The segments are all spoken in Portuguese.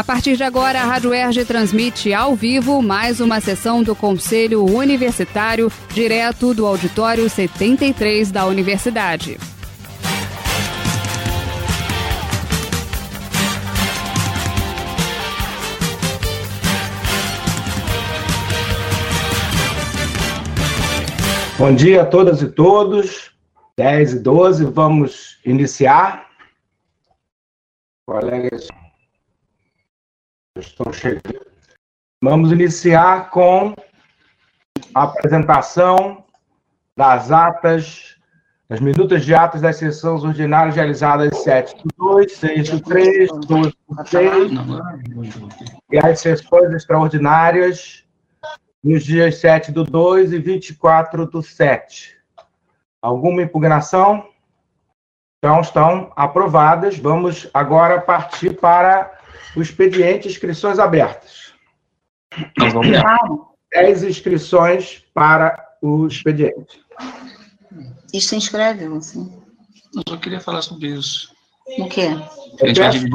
A partir de agora, a Rádio Erge transmite ao vivo mais uma sessão do Conselho Universitário, direto do Auditório 73 da Universidade. Bom dia a todas e todos. 10 e 12, vamos iniciar. Colegas estão chegando. Vamos iniciar com a apresentação das atas, das minutas de atas das sessões ordinárias realizadas 7 do 2, 6 do 3, 12 do 6, e as sessões extraordinárias nos dias 7 do 2 e 24 do 7. Alguma impugnação? Então, estão aprovadas. Vamos agora partir para o expediente inscrições abertas. Nós vamos lá. 10 inscrições para o expediente. E se inscreve, assim. Eu só queria falar sobre isso. O quê? Eu peço,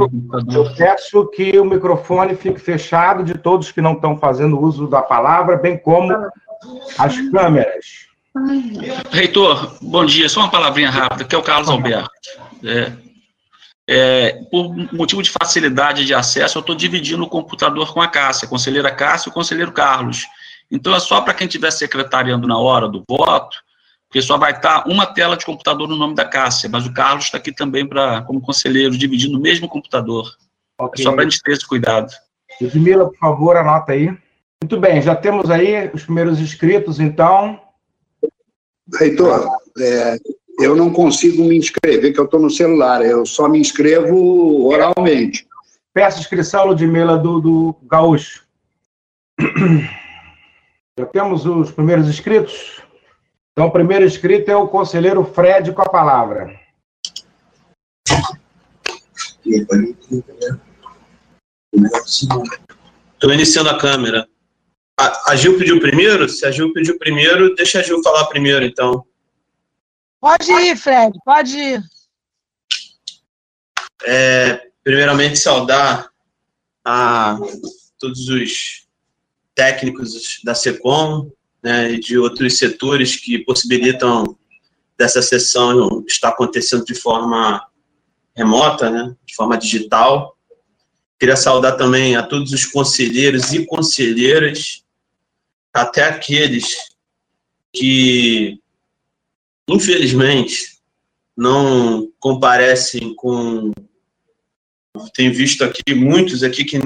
eu peço que o microfone fique fechado de todos que não estão fazendo uso da palavra, bem como as câmeras. Reitor, bom dia. Só uma palavrinha rápida, que é o Carlos Alberto. É, é, por motivo de facilidade de acesso, eu estou dividindo o computador com a Cássia, a conselheira Cássia e o conselheiro Carlos. Então, é só para quem estiver secretariando na hora do voto, porque só vai estar uma tela de computador no nome da Cássia, mas o Carlos está aqui também pra, como conselheiro, dividindo o mesmo computador. É Ok. só para a gente ter esse cuidado. Ludmila, por favor, anota aí. Muito bem, já temos aí os primeiros inscritos, então. Heitor, é, eu não consigo me inscrever, que eu estou no celular. Eu só me inscrevo oralmente. Peço inscrição, Ludmila, do, do Gaúcho. Já temos os primeiros inscritos? Então, o primeiro inscrito é o conselheiro Fred com a palavra. Estou iniciando a câmera. A, a Gil pediu primeiro? Se a Gil pediu primeiro, deixa a Gil falar primeiro, então. Pode ir, Fred, pode ir. É, primeiramente, saudar a todos os técnicos da SECOM né, e de outros setores que possibilitam dessa sessão estar acontecendo de forma remota, né, de forma digital. Queria saudar também a todos os conselheiros e conselheiras, até aqueles que, infelizmente, não comparecem com. Tenho visto aqui muitos aqui que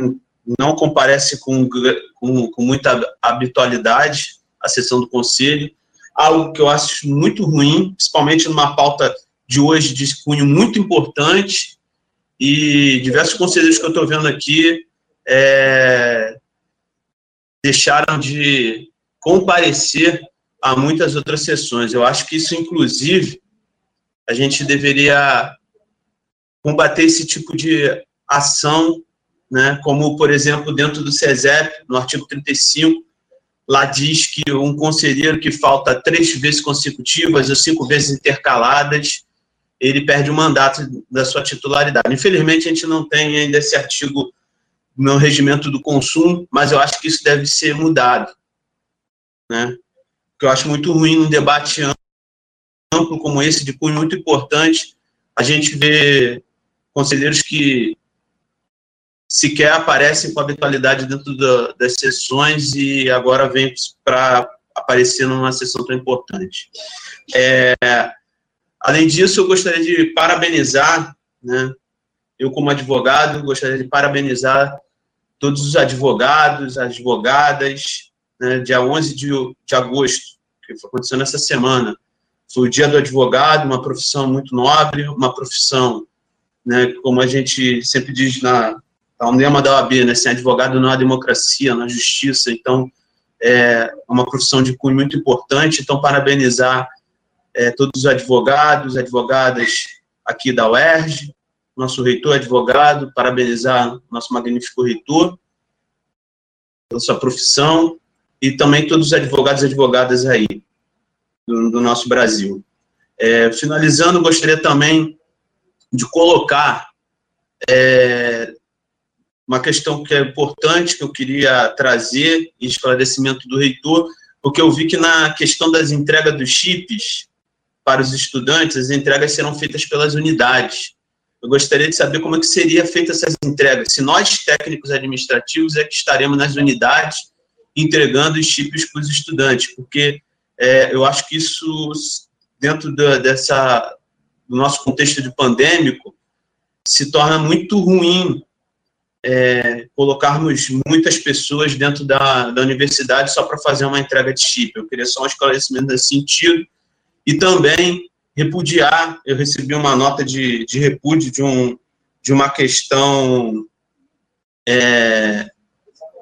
não comparecem com, com, com muita habitualidade à sessão do conselho, algo que eu acho muito ruim, principalmente numa pauta de hoje de cunho muito importante, e diversos conselheiros que eu estou vendo aqui é, deixaram de comparecer a muitas outras sessões. Eu acho que isso, inclusive, a gente deveria combater esse tipo de ação, né, como, por exemplo, dentro do CESEP, no artigo 35, lá diz que um conselheiro que falta três vezes consecutivas ou cinco vezes intercaladas, ele perde o mandato da sua titularidade. Infelizmente, a gente não tem ainda esse artigo no regimento do consumo, mas eu acho que isso deve ser mudado. Né? Porque eu acho muito ruim num debate amplo como esse, de cunho muito importante, a gente vê conselheiros que sequer aparecem com habitualidade dentro da, das sessões e agora vem para aparecer numa sessão tão importante. É, além disso, eu gostaria de parabenizar, né, eu como advogado, gostaria de parabenizar todos os advogados, advogadas, né, dia 11 de, de agosto, que aconteceu nessa semana, foi o dia do advogado, uma profissão muito nobre, uma profissão, né, como a gente sempre diz na, no lema da OAB, né, sem advogado não há democracia, não há justiça, então é uma profissão de cunho muito importante, então parabenizar é, todos os advogados, advogadas aqui da UERJ, nosso reitor advogado, parabenizar nosso magnífico reitor pela sua profissão e também todos os advogados e advogadas aí do, do nosso Brasil. É, finalizando, gostaria também de colocar é, uma questão que é importante, que eu queria trazer, em esclarecimento do reitor, porque eu vi que na questão das entregas dos chips para os estudantes, as entregas serão feitas pelas unidades. Eu gostaria de saber como é que seria feita essas entregas. Se nós, técnicos administrativos, é que estaremos nas unidades entregando chips para os estudantes, porque é, eu acho que isso, dentro da, dessa, do nosso contexto de pandêmico, se torna muito ruim é, colocarmos muitas pessoas dentro da, da universidade só para fazer uma entrega de chip. Eu queria só um esclarecimento nesse sentido. E também repudiar, eu recebi uma nota de, de repúdio de, um, de uma questão, é,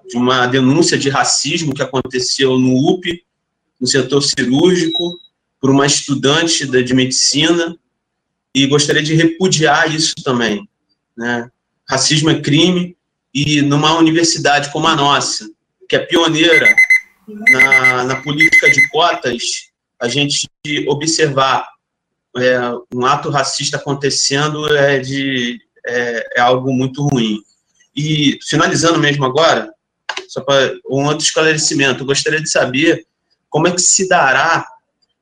de uma denúncia de racismo que aconteceu no UP, no setor cirúrgico, por uma estudante de medicina, e gostaria de repudiar isso também. Né? racismo é crime, e numa universidade como a nossa, que é pioneira na, na política de cotas, a gente observar é, um ato racista acontecendo é, de, é, é algo muito ruim. E, finalizando mesmo agora, só para um outro esclarecimento, eu gostaria de saber como é que se dará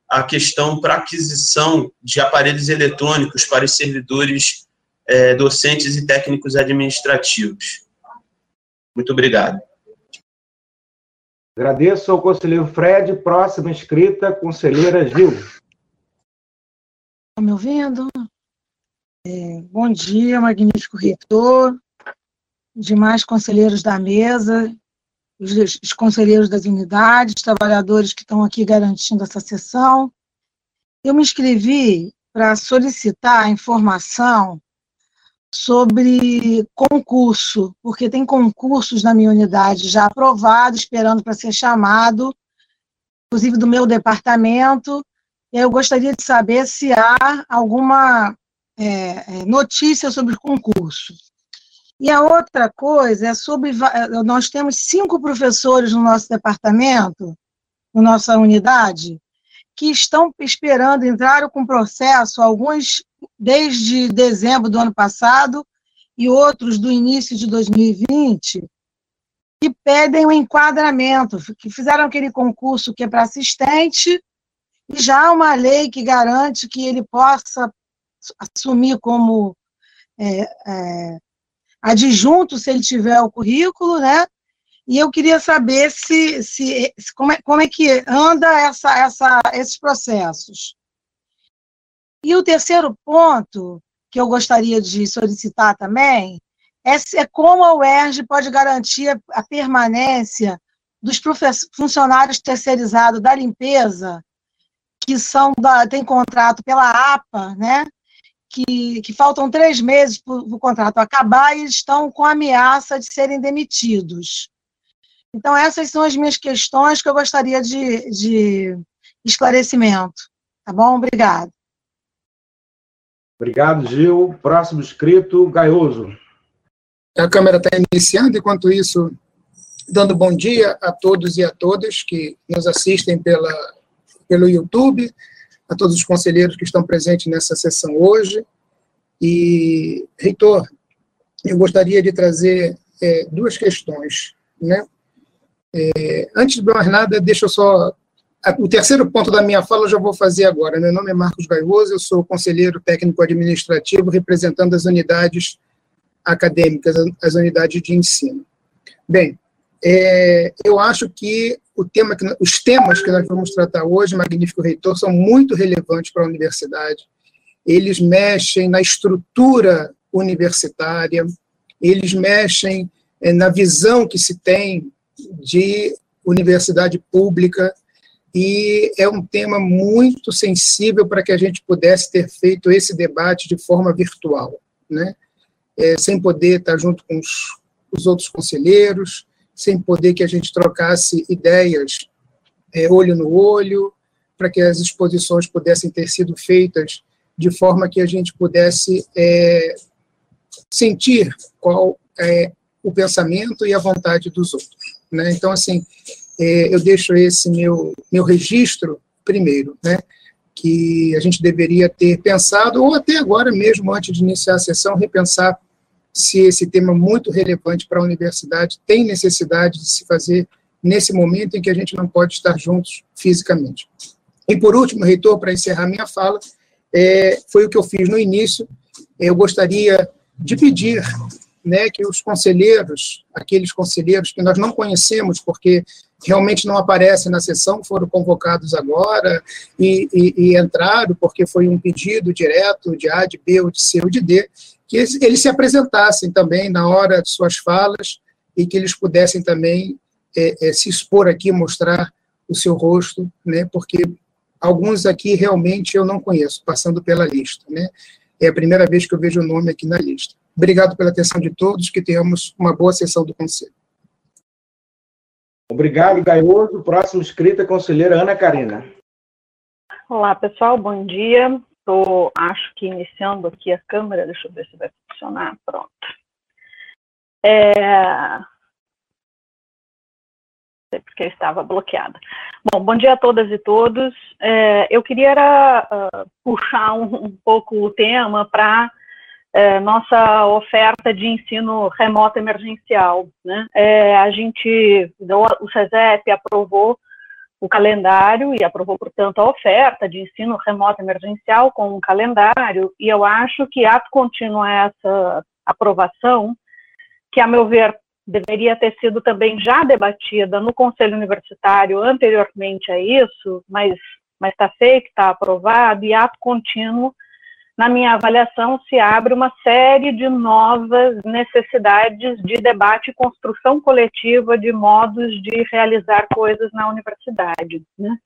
a questão para aquisição de aparelhos eletrônicos para os servidores é, docentes e técnicos administrativos. Muito obrigado. Agradeço ao conselheiro Fred. Próxima inscrita, conselheira Gil. Estão tá me ouvindo? É, bom dia, magnífico reitor, demais conselheiros da mesa, os, os conselheiros das unidades, trabalhadores que estão aqui garantindo essa sessão. Eu me inscrevi para solicitar informação sobre concurso, porque tem concursos na minha unidade já aprovados, esperando para ser chamado, inclusive do meu departamento. Eu gostaria de saber se há alguma é, é notícia sobre o concurso. E a outra coisa é sobre. Nós temos cinco professores no nosso departamento, na nossa unidade, que estão esperando, entraram com processo, alguns desde dezembro do ano passado e outros do início de 2020, que pedem o um enquadramento, que fizeram aquele concurso que é para assistente, e já há uma lei que garante que ele possa assumir como é, é, adjunto se ele tiver o currículo, né? E eu queria saber se, se, se como, é, como é que anda essa, essa, esses processos. E o terceiro ponto que eu gostaria de solicitar também é, é como a UERJ pode garantir a, permanência dos funcionários terceirizados da limpeza, que são da, tem contrato pela APA, né? Que, que faltam três meses para o contrato acabar e estão com ameaça de serem demitidos. Então, essas são as minhas questões que eu gostaria de, de esclarecimento. Tá bom? Obrigado. Obrigado, Gil. Próximo inscrito, Gaioso. A câmera está iniciando, enquanto isso, dando bom dia a todos e a todas que nos assistem pela, pelo YouTube, a todos os conselheiros que estão presentes nessa sessão hoje. E, reitor, eu gostaria de trazer é, duas questões. Né? É, antes de mais nada, deixa eu só. O terceiro ponto da minha fala eu já vou fazer agora. Meu nome é Marcos Gaioso, eu sou conselheiro técnico administrativo representando as unidades acadêmicas, as unidades de ensino. Bem, é, eu acho que o tema que, os temas que nós vamos tratar hoje, Magnífico Reitor, são muito relevantes para a universidade. Eles mexem na estrutura universitária, eles mexem é, na visão que se tem de universidade pública, e é um tema muito sensível para que a gente pudesse ter feito esse debate de forma virtual, né? É, sem poder estar junto com os, os, outros conselheiros, sem poder que a gente trocasse ideias é, olho no olho, para que as exposições pudessem ter sido feitas de forma que a gente pudesse é, sentir qual é o pensamento e a vontade dos outros. Né? Então, assim, é, eu deixo esse meu, meu registro primeiro, né? que a gente deveria ter pensado, ou até agora mesmo, antes de iniciar a sessão, repensar se esse tema muito relevante para a universidade tem necessidade de se fazer nesse momento em que a gente não pode estar juntos fisicamente. E por último, reitor, para encerrar minha fala, é, foi o que eu fiz no início. Eu gostaria de pedir né, que os conselheiros, aqueles conselheiros que nós não conhecemos, porque realmente não aparecem na sessão, foram convocados agora e, e, e entraram porque foi um pedido direto de A, de B, ou de C, ou de D, que eles, eles se apresentassem também na hora de suas falas e que eles pudessem também é, é, se expor aqui, mostrar o seu rosto, né, porque alguns aqui realmente eu não conheço, passando pela lista, né, é a primeira vez que eu vejo o nome aqui na lista. Obrigado pela atenção de todos, que tenhamos uma boa sessão do Conselho. Obrigado, Gaioso. Próximo inscrito é conselheira Ana Karina. Olá, pessoal, bom dia. Estou, acho que iniciando aqui a câmera, deixa eu ver se vai funcionar. Pronto. É... Porque estava bloqueada. Bom, bom dia a todas e todos. É, eu queria era, uh, puxar um, um pouco o tema para é, nossa oferta de ensino remoto emergencial. Né? É, a gente, o SESEP aprovou o calendário e aprovou, portanto, a oferta de ensino remoto emergencial com um calendário, e eu acho que ato contínuo a essa aprovação, que, a meu ver, deveria ter sido também já debatida no Conselho Universitário anteriormente a isso, mas está feito, está aprovado, e ato contínuo na minha avaliação, se abre uma série de novas necessidades de debate e construção coletiva de modos de realizar coisas na universidade. Né?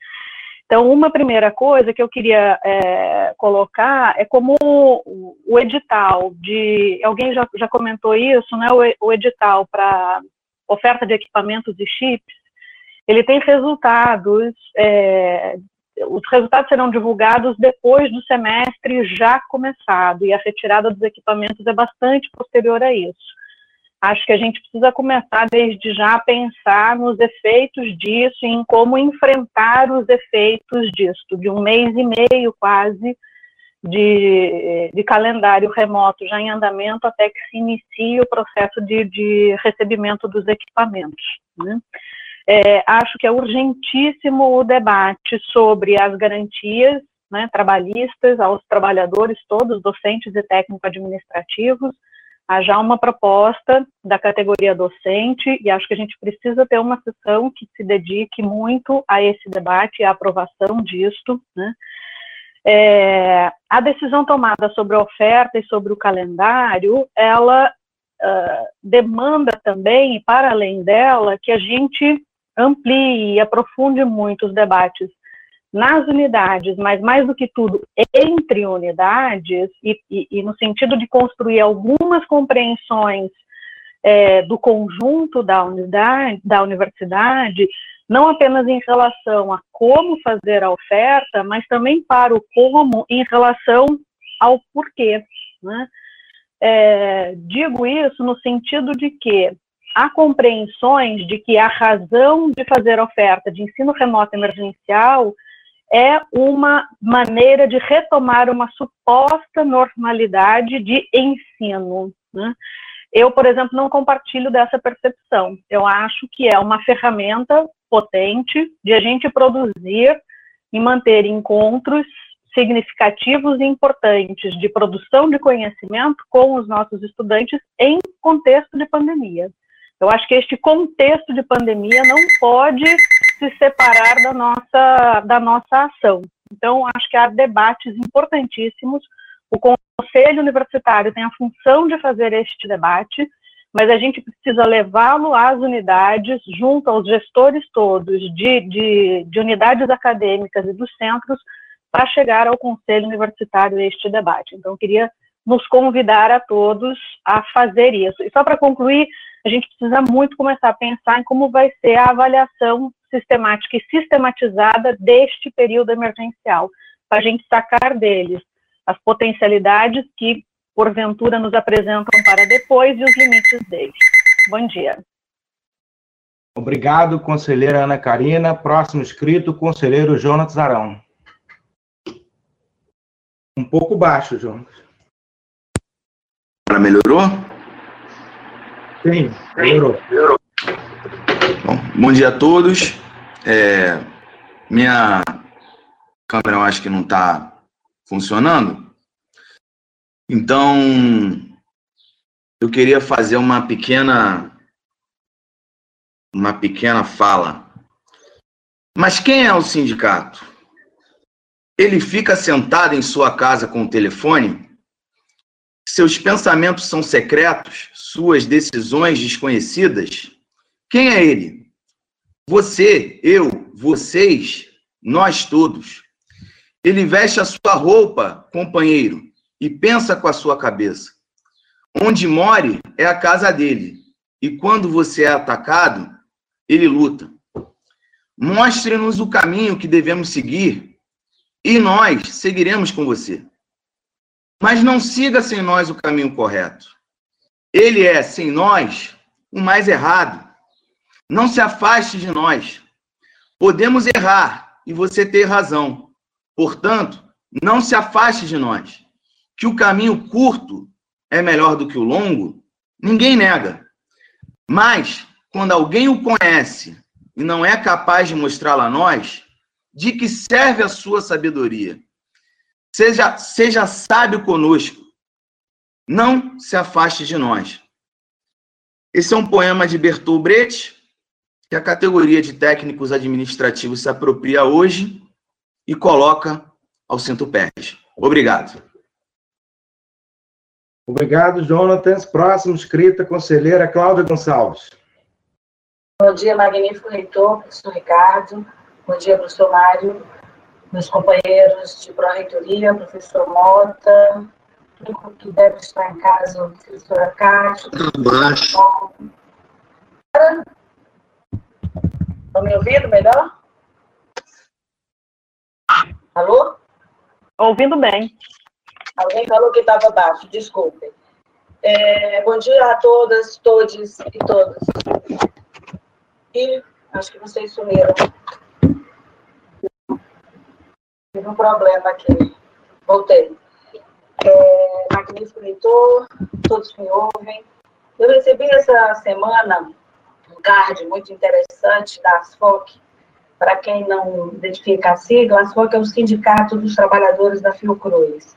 Então, uma primeira coisa que eu queria é, colocar é como o, o, edital de. Alguém já, já comentou isso, né? O, o edital para oferta de equipamentos e chips, ele tem resultados é, os resultados serão divulgados depois do semestre já começado, e a retirada dos equipamentos é bastante posterior a isso. Acho que a gente precisa começar desde já a pensar nos efeitos disso e em como enfrentar os efeitos disso, de um mês e meio quase de, de calendário remoto já em andamento até que se inicie o processo de, de recebimento dos equipamentos. Né? É, acho que é urgentíssimo o debate sobre as garantias né, trabalhistas aos trabalhadores todos, docentes e técnico-administrativos. Há já uma proposta da categoria docente e acho que a gente precisa ter uma sessão que se dedique muito a esse debate e à aprovação disto. Né. É, a decisão tomada sobre a oferta e sobre o calendário, ela uh, demanda também, para além dela, que a gente amplie e aprofunde muito os debates nas unidades, mas mais do que tudo entre unidades e, e, e no sentido de construir algumas compreensões é, do conjunto da unidade, da universidade, não apenas em relação a como fazer a oferta, mas também para o como em relação ao porquê. Né? É, digo isso no sentido de que há compreensões de que a razão de fazer oferta de ensino remoto emergencial é uma maneira de retomar uma suposta normalidade de ensino. Né? Eu, por exemplo, não compartilho dessa percepção. Eu acho que é uma ferramenta potente de a gente produzir e manter encontros significativos e importantes de produção de conhecimento com os nossos estudantes em contexto de pandemia. Eu acho que este contexto de pandemia não pode se separar da nossa, da nossa ação. Então, acho que há debates importantíssimos. O Conselho Universitário tem a função de fazer este debate, mas a gente precisa levá-lo às unidades, junto aos gestores todos de, de, de unidades acadêmicas e dos centros, para chegar ao Conselho Universitário este debate. Então, queria nos convidar a todos a fazer isso. E só para concluir, a gente precisa muito começar a pensar em como vai ser a avaliação sistemática e sistematizada deste período emergencial, para a gente sacar deles as potencialidades que, porventura, nos apresentam para depois e os limites deles. Bom dia. Obrigado, conselheira Ana Karina. Próximo inscrito, conselheiro Jonas Arão. Um pouco baixo, Jonas. Agora melhorou? Sim, melhorou. Bom, bom dia a todos. É, minha câmera eu acho que não está funcionando. Então, eu queria fazer uma pequena uma pequena fala. Mas quem é o sindicato? Ele fica sentado em sua casa com o telefone? Seus pensamentos são secretos? Suas decisões desconhecidas? Quem é ele? Você, eu, vocês, nós todos. Ele veste a sua roupa, companheiro, e pensa com a sua cabeça. Onde more é a casa dele. E quando você é atacado, ele luta. Mostre-nos o caminho que devemos seguir e nós seguiremos com você. Mas não siga sem nós o caminho correto. Ele é, sem nós, o mais errado. Não se afaste de nós. Podemos errar e você ter razão. Portanto, não se afaste de nós. Que o caminho curto é melhor do que o longo, ninguém nega. Mas, quando alguém o conhece e não é capaz de mostrá-lo a nós, de que serve a sua sabedoria? Seja, seja sábio conosco. Não se afaste de nós. Esse é um poema de Bertolt Brecht, que a categoria de técnicos administrativos se apropria hoje e coloca ao centro-pés. Obrigado. Obrigado, Jonathan. Próximo, escrita, conselheira Cláudia Gonçalves. Bom dia, magnífico reitor, professor Ricardo. Bom dia, professor Mário, meus companheiros de pró-reitoria, professor Mota, que deve estar em casa, professora Cátia. Abaixo. Estão me ouvindo melhor? Alô? Ouvindo bem. Alguém falou que estava baixo, desculpem. É, bom dia a todas, todos e todas. E acho que vocês sumiram. Tive um problema aqui. Voltei. É, magnífico leitor, todos me ouvem. Eu recebi essa semana um card muito interessante da ASFOC. Para quem não identifica a sigla, a ASFOC é o Sindicato dos Trabalhadores da Fiocruz.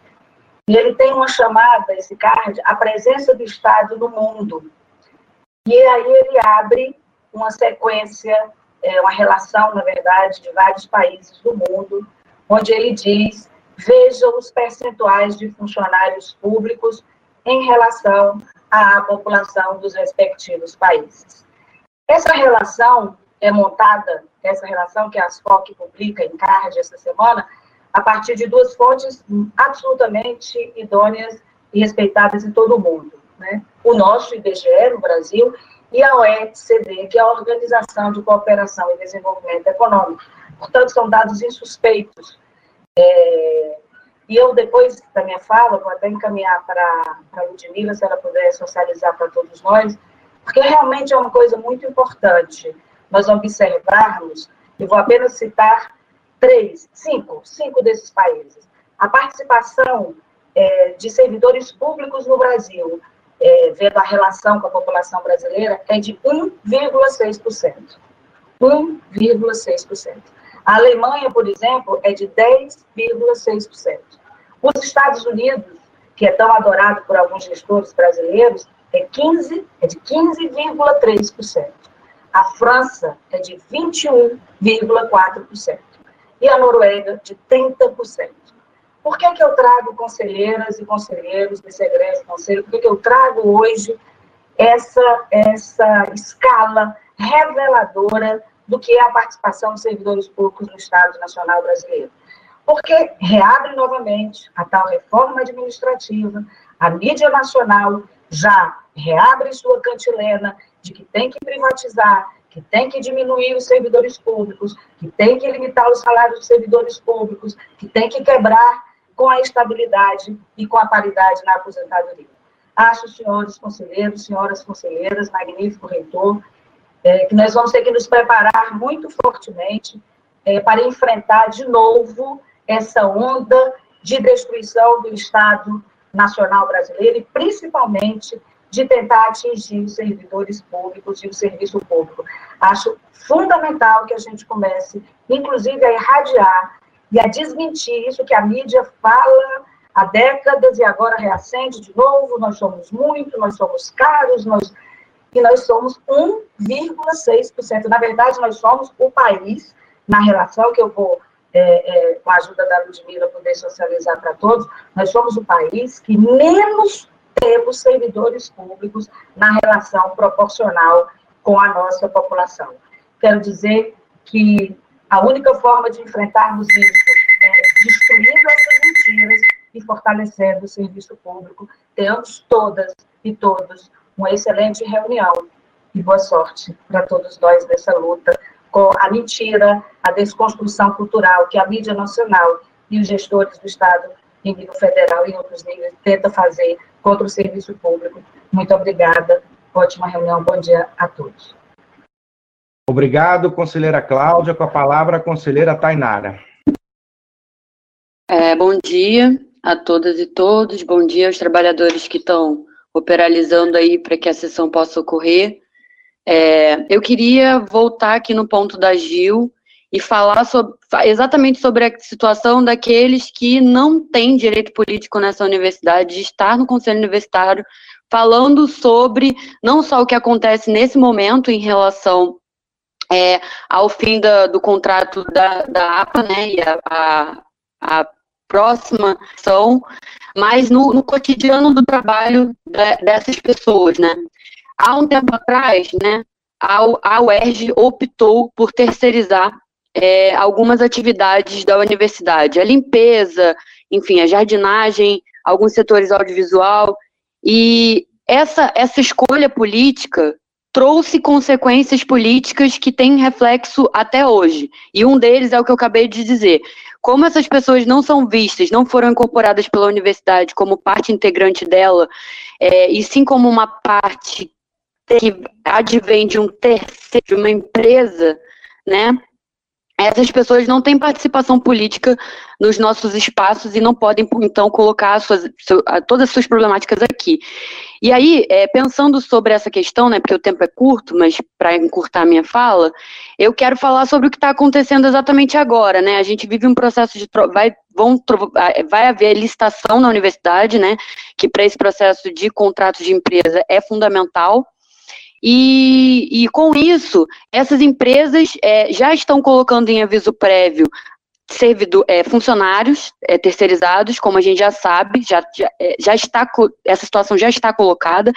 E ele tem uma chamada, esse card, a presença do Estado no mundo. E aí ele abre uma sequência, é, uma relação, na verdade, de vários países do mundo, onde ele diz: veja os percentuais de funcionários públicos em relação à população dos respectivos países. Essa relação é montada, essa relação que a ASFOC publica em CARD essa semana, a partir de duas fontes absolutamente idôneas e respeitadas em todo o mundo. Né? O nosso IBGE, no Brasil, e a OECD, que é a Organização de Cooperação e Desenvolvimento Econômico. Portanto, são dados insuspeitos. É, e eu, depois da minha fala, vou até encaminhar para a Ludmilla, se ela puder socializar para todos nós, porque realmente é uma coisa muito importante nós observarmos, e vou apenas citar três, cinco, cinco desses países. A participação é, de servidores públicos no Brasil é, vendo a relação com a população brasileira, é de 1,6%. 1,6%. A Alemanha, por exemplo, é de 10,6%. Os Estados Unidos, que é tão adorado por alguns gestores brasileiros, é, 15, é de 15,3%. A França é de 21,4%. E a Noruega, de 30%. Por que, que eu trago conselheiras e conselheiros desse egresso conselho? Por que, que eu trago hoje essa, essa escala reveladora do que é a participação dos servidores públicos no Estado Nacional Brasileiro? Porque reabre novamente a tal reforma administrativa, a mídia nacional já reabre sua cantilena de que tem que privatizar, que tem que diminuir os servidores públicos, que tem que limitar os salários dos servidores públicos, que tem que quebrar com a estabilidade e com a paridade na aposentadoria. Acho, senhores conselheiros, senhoras conselheiras, magnífico reitor, é, que nós vamos ter que nos preparar muito fortemente é, para enfrentar de novo essa onda de destruição do Estado Nacional Brasileiro e, principalmente, de tentar atingir os servidores públicos e o serviço público. Acho fundamental que a gente comece, inclusive, a irradiar e a desmentir isso que a mídia fala há décadas e agora reacende de novo, nós somos muito, nós somos caros, nós e nós somos 1,6%. Na verdade, nós somos o país, na relação que eu vou, é, é, com a ajuda da Ludmilla, poder socializar para todos, nós somos o país que menos temos servidores públicos na relação proporcional com a nossa população. Quero dizer que a única forma de enfrentarmos isso é destruindo essas mentiras e fortalecendo o serviço público. Tenhamos todas e todos uma excelente reunião e boa sorte para todos nós nessa luta com a mentira, a desconstrução cultural que a mídia nacional e os gestores do Estado em nível federal e em outros níveis tenta fazer contra o serviço público. Muito obrigada. Ótima reunião. Bom dia a todos. Obrigado, conselheira Cláudia. Com a palavra, a conselheira Tainara. É, bom dia a todas e todos. Bom dia aos trabalhadores que estão operalizando aí para que a sessão possa ocorrer. É, eu queria voltar aqui no ponto da Gil e falar sobre, exatamente sobre a situação daqueles que não têm direito político nessa universidade, de estar no conselho universitário, falando sobre não só o que acontece nesse momento em relação é, ao fim da, do contrato da, da APA, né, e a, a, a próxima ação, mas no, no cotidiano do trabalho de, dessas pessoas, né. Há um tempo atrás, né, a, a UERJ optou por terceirizar é, algumas atividades da universidade, a limpeza, enfim, a jardinagem, alguns setores audiovisual, e essa, essa escolha política trouxe consequências políticas que têm reflexo até hoje. E um deles é o que eu acabei de dizer. Como essas pessoas não são vistas, não foram incorporadas pela universidade como parte integrante dela, é, e sim como uma parte que advém de um terceiro, de uma empresa, né? Essas pessoas não têm participação política nos nossos espaços e não podem, então, colocar suas, todas as suas problemáticas aqui. E aí, é, pensando sobre essa questão, né, porque o tempo é curto, mas para encurtar a minha fala, eu quero falar sobre o que está acontecendo exatamente agora, né? A gente vive um processo de vai vão vai haver licitação na universidade, né? Que para esse processo de contrato de empresa é fundamental. E, e com isso, essas empresas é, já estão colocando em aviso prévio servidor, é, funcionários é, terceirizados, como a gente já sabe, já, já, é, já, está, essa situação já está colocada,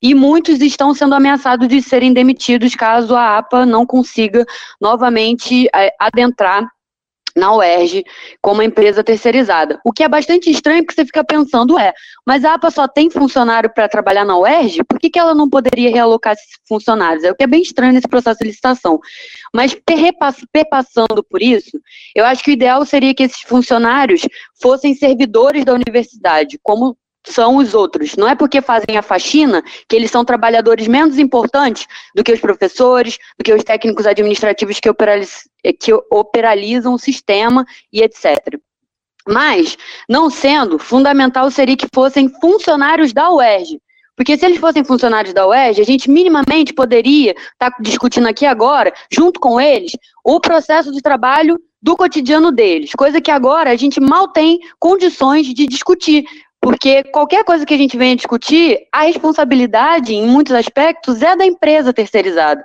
e muitos estão sendo ameaçados de serem demitidos caso a APA não consiga novamente é, adentrar na UERJ como empresa terceirizada. O que é bastante estranho, porque você fica pensando, é, mas a APA só tem funcionário para trabalhar na UERJ? Por que, que ela não poderia realocar esses funcionários? É o que é bem estranho nesse processo de licitação. Mas perpassando por isso, eu acho que o ideal seria que esses funcionários fossem servidores da universidade, como são os outros. Não é porque fazem a faxina que eles são trabalhadores menos importantes do que os professores, do que os técnicos administrativos que, operaliz que operalizam o sistema e etc. Mas, não sendo, fundamental seria que fossem funcionários da UERJ. Porque se eles fossem funcionários da UERJ, a gente minimamente poderia estar tá discutindo aqui agora, junto com eles, o processo de trabalho do cotidiano deles, coisa que agora a gente mal tem condições de discutir, porque qualquer coisa que a gente venha discutir, a responsabilidade, em muitos aspectos, é da empresa terceirizada.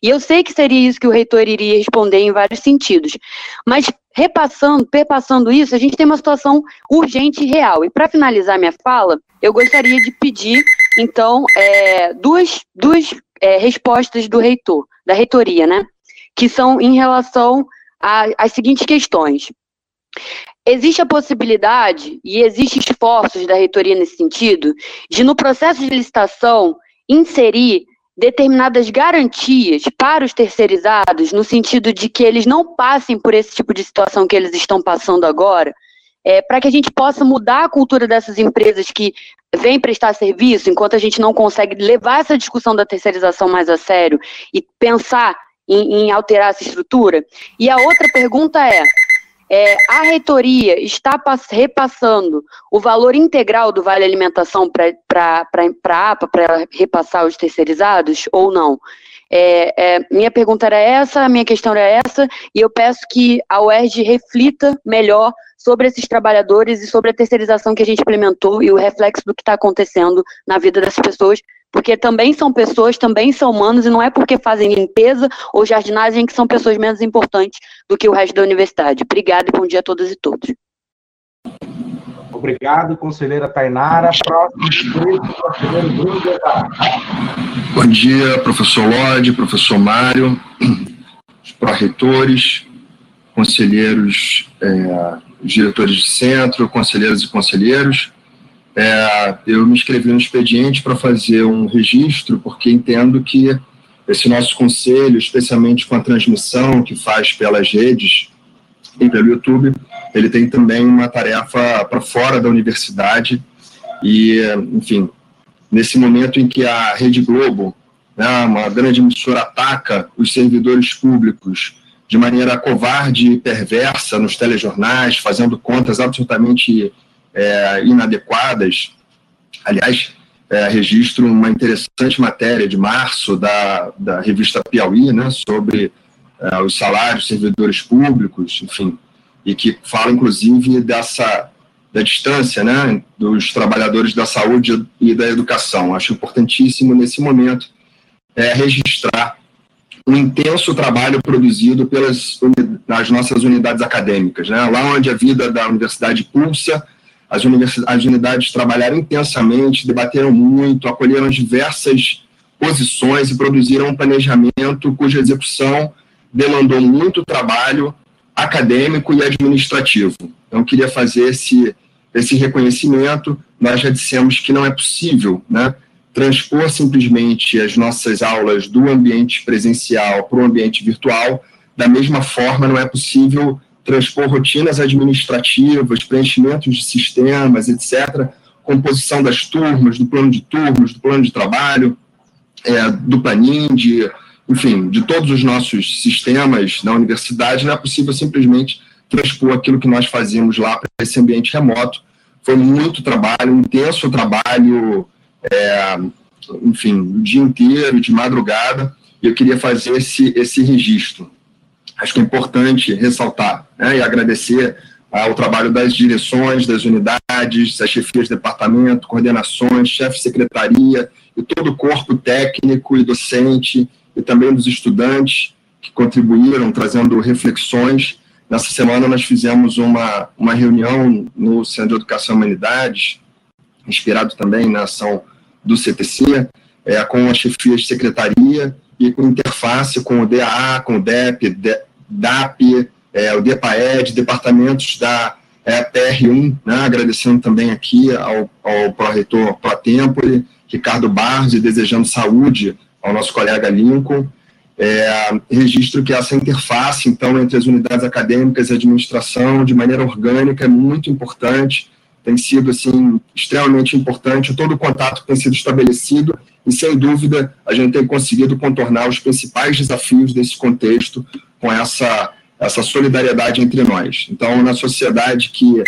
E eu sei que seria isso que o reitor iria responder em vários sentidos. Mas repassando, perpassando isso, a gente tem uma situação urgente e real. E para finalizar minha fala, eu gostaria de pedir, então, é, duas, duas é, respostas do reitor, da reitoria, né? Que são em relação às seguintes questões. Existe a possibilidade, e existem esforços da reitoria nesse sentido, de no processo de licitação inserir determinadas garantias para os terceirizados, no sentido de que eles não passem por esse tipo de situação que eles estão passando agora, é, para que a gente possa mudar a cultura dessas empresas que vêm prestar serviço, enquanto a gente não consegue levar essa discussão da terceirização mais a sério e pensar em, em alterar essa estrutura. E a outra pergunta é: É, a reitoria está repassando o valor integral do Vale Alimentação para a APA, para repassar os terceirizados, ou não? É, é, minha pergunta era essa, minha questão era essa, e eu peço que a UERJ reflita melhor sobre esses trabalhadores e sobre a terceirização que a gente implementou e o reflexo do que está acontecendo na vida dessas pessoas, porque também são pessoas, também são humanos, e não é porque fazem limpeza ou jardinagem que são pessoas menos importantes do que o resto da universidade. Obrigada e bom dia a todas e todos. Obrigado, conselheira Tainara. Próximo, conselheiro Bruno Bom dia, professor Lodi, professor Mário, os pró-reitores, conselheiros, é, diretores de centro, conselheiros e conselheiros. É, eu me inscrevi no expediente para fazer um registro, porque entendo que esse nosso conselho, especialmente com a transmissão que faz pelas redes e pelo YouTube, ele tem também uma tarefa para fora da universidade. E, enfim, nesse momento em que a Rede Globo, né, uma grande emissora, ataca os servidores públicos de maneira covarde e perversa nos telejornais, fazendo contas absolutamente é, inadequadas. Aliás, é, registro uma interessante matéria de março da, da revista Piauí, né, sobre é, os salários servidores públicos, enfim, e que fala, inclusive, dessa da distância né, dos trabalhadores da saúde e da educação. Acho importantíssimo, nesse momento, é, registrar um intenso trabalho produzido pelas nas nossas unidades acadêmicas. Né? Lá onde a vida da universidade pulsa, as, as unidades trabalharam intensamente, debateram muito, acolheram diversas posições e produziram um planejamento cuja execução demandou muito trabalho acadêmico e administrativo. Então, queria fazer esse, esse reconhecimento. Nós já dissemos que não é possível né, transpor simplesmente as nossas aulas do ambiente presencial para o ambiente virtual. Da mesma forma, não é possível transpor rotinas administrativas, preenchimentos de sistemas, etc., composição das turmas, do plano de turmas, do plano de trabalho, é, do PANIM, de enfim, de todos os nossos sistemas da universidade, não é possível simplesmente transpor aquilo que nós fazíamos lá para esse ambiente remoto. Foi muito trabalho, intenso trabalho, é, enfim, o dia inteiro, de madrugada, e eu queria fazer esse, esse registro. Acho que é importante ressaltar né, e agradecer ao trabalho das direções, das unidades, das chefias de departamento, coordenações, chefe de secretaria e todo o corpo técnico e docente e também dos estudantes que contribuíram, trazendo reflexões. Nessa semana nós fizemos uma, uma reunião no Centro de Educação e Humanidades, inspirado também na ação do CTC, é, com a chefia de secretaria e com interface com o DAA, com o DEP, DAP, é, o DEPAED, departamentos da é, PR1, né, agradecendo também aqui ao, ao pró-reitor Pro-Tempore, Ricardo Barros, e desejando saúde ao nosso colega Lincoln. É, registro que essa interface, então, entre as unidades acadêmicas e administração, de maneira orgânica, é muito importante, tem sido, assim, extremamente importante, todo o contato tem sido estabelecido e, sem dúvida, a gente tem conseguido contornar os principais desafios desse contexto com essa, essa solidariedade entre nós. Então, na sociedade que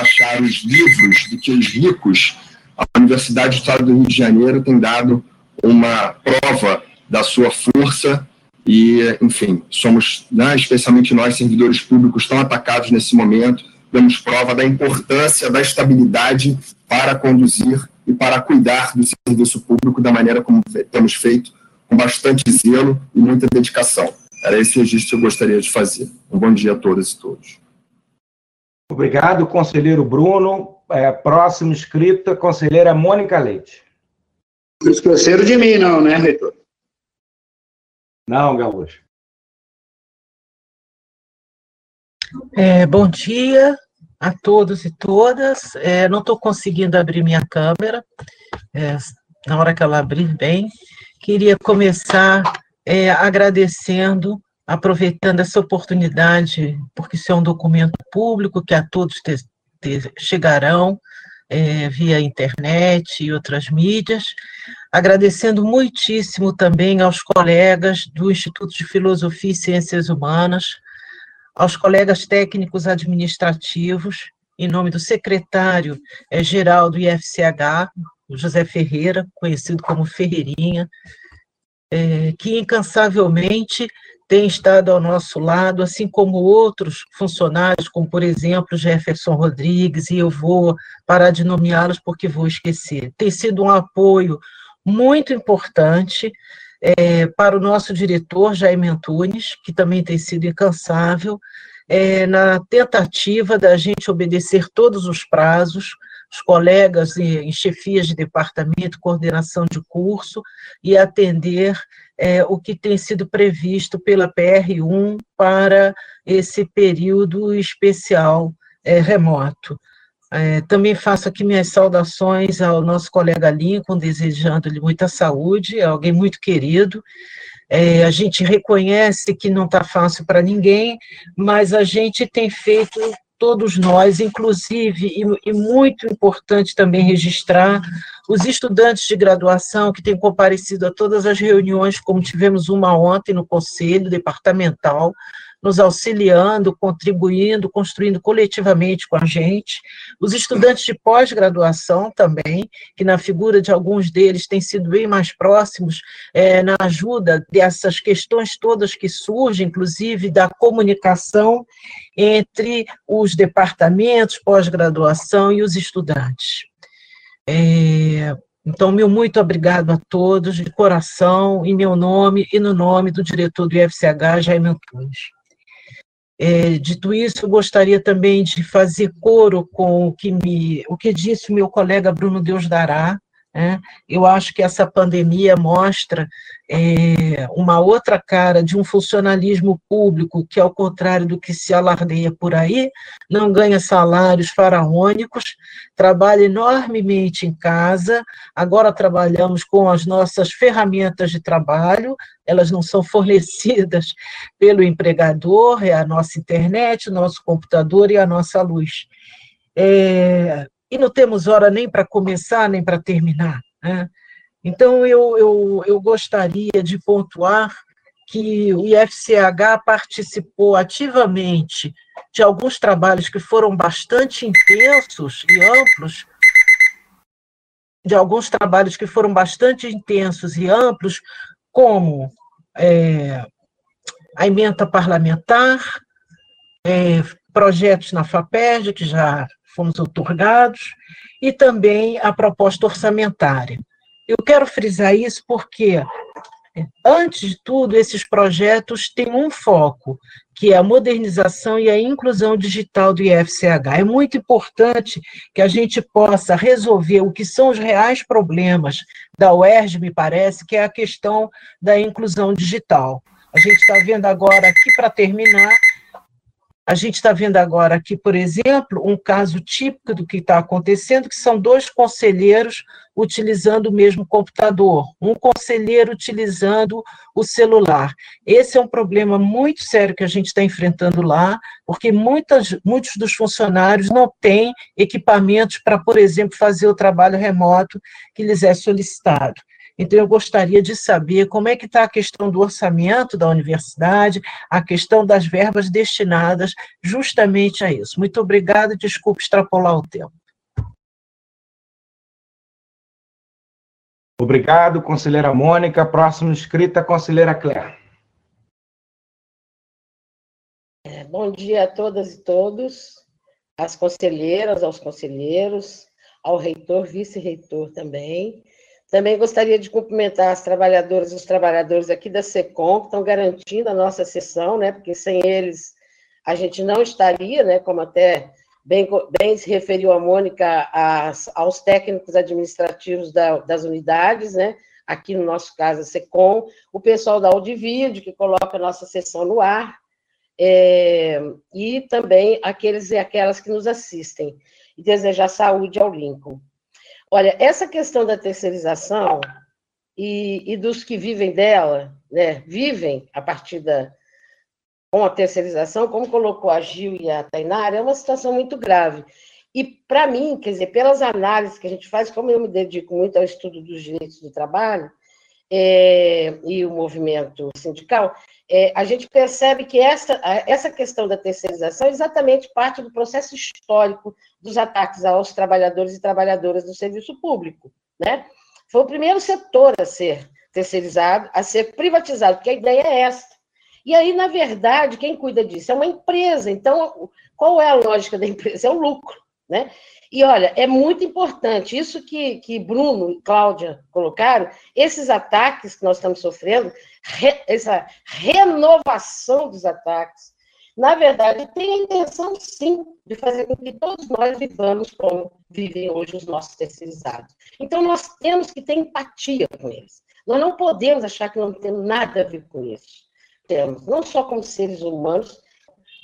achar os livros do que os ricos, a Universidade do Estado do Rio de Janeiro tem dado uma prova da sua força e, enfim, somos, né, especialmente nós, servidores públicos, tão atacados nesse momento, damos prova da importância da estabilidade para conduzir e para cuidar do serviço público da maneira como temos feito, com bastante zelo e muita dedicação. Era esse registro que eu gostaria de fazer. Um bom dia a todas e todos. Obrigado, conselheiro Bruno. É, próximo inscrita, conselheira Mônica Leite. Não esqueceram de mim, não, né, reitor? Não, Gaúcho. É, bom dia a todos e todas. É, não estou conseguindo abrir minha câmera. É, na hora que ela abrir bem, queria começar é, agradecendo, aproveitando essa oportunidade, porque isso é um documento público que a todos te, te chegarão, é, via internet e outras mídias, agradecendo muitíssimo também aos colegas do Instituto de Filosofia e Ciências Humanas, aos colegas técnicos administrativos, em nome do secretário é, do IFCH, José Ferreira, conhecido como Ferreirinha, é, que incansavelmente tem estado ao nosso lado, assim como outros funcionários, como, por exemplo, Jefferson Rodrigues, e eu vou parar de nomeá-los porque vou esquecer. Tem sido um apoio muito importante é, para o nosso diretor, Jaime Antunes, que também tem sido incansável, é, na tentativa da gente obedecer todos os prazos, os colegas em chefias de departamento, coordenação de curso, e atender é, o que tem sido previsto pela PR1 para esse período especial é, remoto. É, também faço aqui minhas saudações ao nosso colega Lincoln, desejando-lhe muita saúde, é alguém muito querido. É, a gente reconhece que não está fácil para ninguém, mas a gente tem feito todos nós, inclusive, e, e, muito importante também registrar, os estudantes de graduação que têm comparecido a todas as reuniões, como tivemos uma ontem no Conselho Departamental, nos auxiliando, contribuindo, construindo coletivamente com a gente. Os estudantes de pós-graduação também, que na figura de alguns deles têm sido bem mais próximos é, na ajuda dessas questões todas que surgem, inclusive da comunicação entre os departamentos, pós-graduação e os estudantes. É, então, meu muito obrigado a todos, de coração, em meu nome e no nome do diretor do IFCH, Jaime Antunes. É, dito isso, eu gostaria também de fazer coro com o que, me, o que disse o meu colega Bruno Deus Dará, né? Eu acho que essa pandemia mostra é, uma outra cara de um funcionalismo público que, ao contrário do que se alardeia por aí, não ganha salários faraônicos, trabalha enormemente em casa. Agora trabalhamos com as nossas ferramentas de trabalho, elas não são fornecidas pelo empregador, é a nossa internet, o nosso computador e a nossa luz. É, e não temos hora nem para começar, nem para terminar. Né? Então, eu, eu, eu gostaria de pontuar que o IFCH participou ativamente de alguns trabalhos que foram bastante intensos e amplos, de alguns trabalhos que foram bastante intensos e amplos, como é, a emenda parlamentar, é, projetos na FAPERJ, que já fomos otorgados, e também a proposta orçamentária. Eu quero frisar isso porque, antes de tudo, esses projetos têm um foco, que é a modernização e a inclusão digital do IFCH. É muito importante que a gente possa resolver o que são os reais problemas da UERJ, me parece, que é a questão da inclusão digital. A gente está vendo agora aqui, para terminar, a gente está vendo agora aqui, por exemplo, um caso típico do que está acontecendo, que são dois conselheiros utilizando o mesmo computador, um conselheiro utilizando o celular. Esse é um problema muito sério que a gente está enfrentando lá, porque muitas, muitos dos funcionários não têm equipamentos para, por exemplo, fazer o trabalho remoto que lhes é solicitado. Então, eu gostaria de saber como é que está a questão do orçamento da universidade, a questão das verbas destinadas justamente a isso. Muito obrigada, desculpe extrapolar o tempo. Obrigado, conselheira Mônica. Próximo inscrita, conselheira Claire. É, bom dia a todas e todos, às conselheiras, aos conselheiros, ao reitor, vice-reitor também. Também gostaria de cumprimentar as trabalhadoras e os trabalhadores aqui da SECOM, que estão garantindo a nossa sessão, né, porque sem eles a gente não estaria, né, como até bem, bem se referiu a Mônica, as, aos técnicos administrativos da, das unidades, né, aqui no nosso caso a SECOM, o pessoal da Audivídeo, que coloca a nossa sessão no ar, é, e também aqueles e aquelas que nos assistem, e desejar saúde ao Lincoln. Olha, essa questão da terceirização e, e dos que vivem dela, né, vivem a partir da com a terceirização, como colocou a Gil e a Tainara, é uma situação muito grave. E, para mim, quer dizer, pelas análises que a gente faz, como eu me dedico muito ao estudo dos direitos do trabalho, é, e o movimento sindical, é, a gente percebe que essa, essa questão da terceirização é exatamente parte do processo histórico dos ataques aos trabalhadores e trabalhadoras do serviço público. Né? Foi o primeiro setor a ser terceirizado, a ser privatizado, porque a ideia é essa. E aí, na verdade, quem cuida disso é uma empresa. Então, qual é a lógica da empresa? É o lucro. Né? E olha, é muito importante isso que, que Bruno e Cláudia colocaram, esses ataques que nós estamos sofrendo, re, essa renovação dos ataques, na verdade, tem a intenção, sim, de fazer com que todos nós vivamos como vivem hoje os nossos terceirizados. Então, nós temos que ter empatia com eles. Nós não podemos achar que não tem nada a ver com isso. Temos, não só como seres humanos,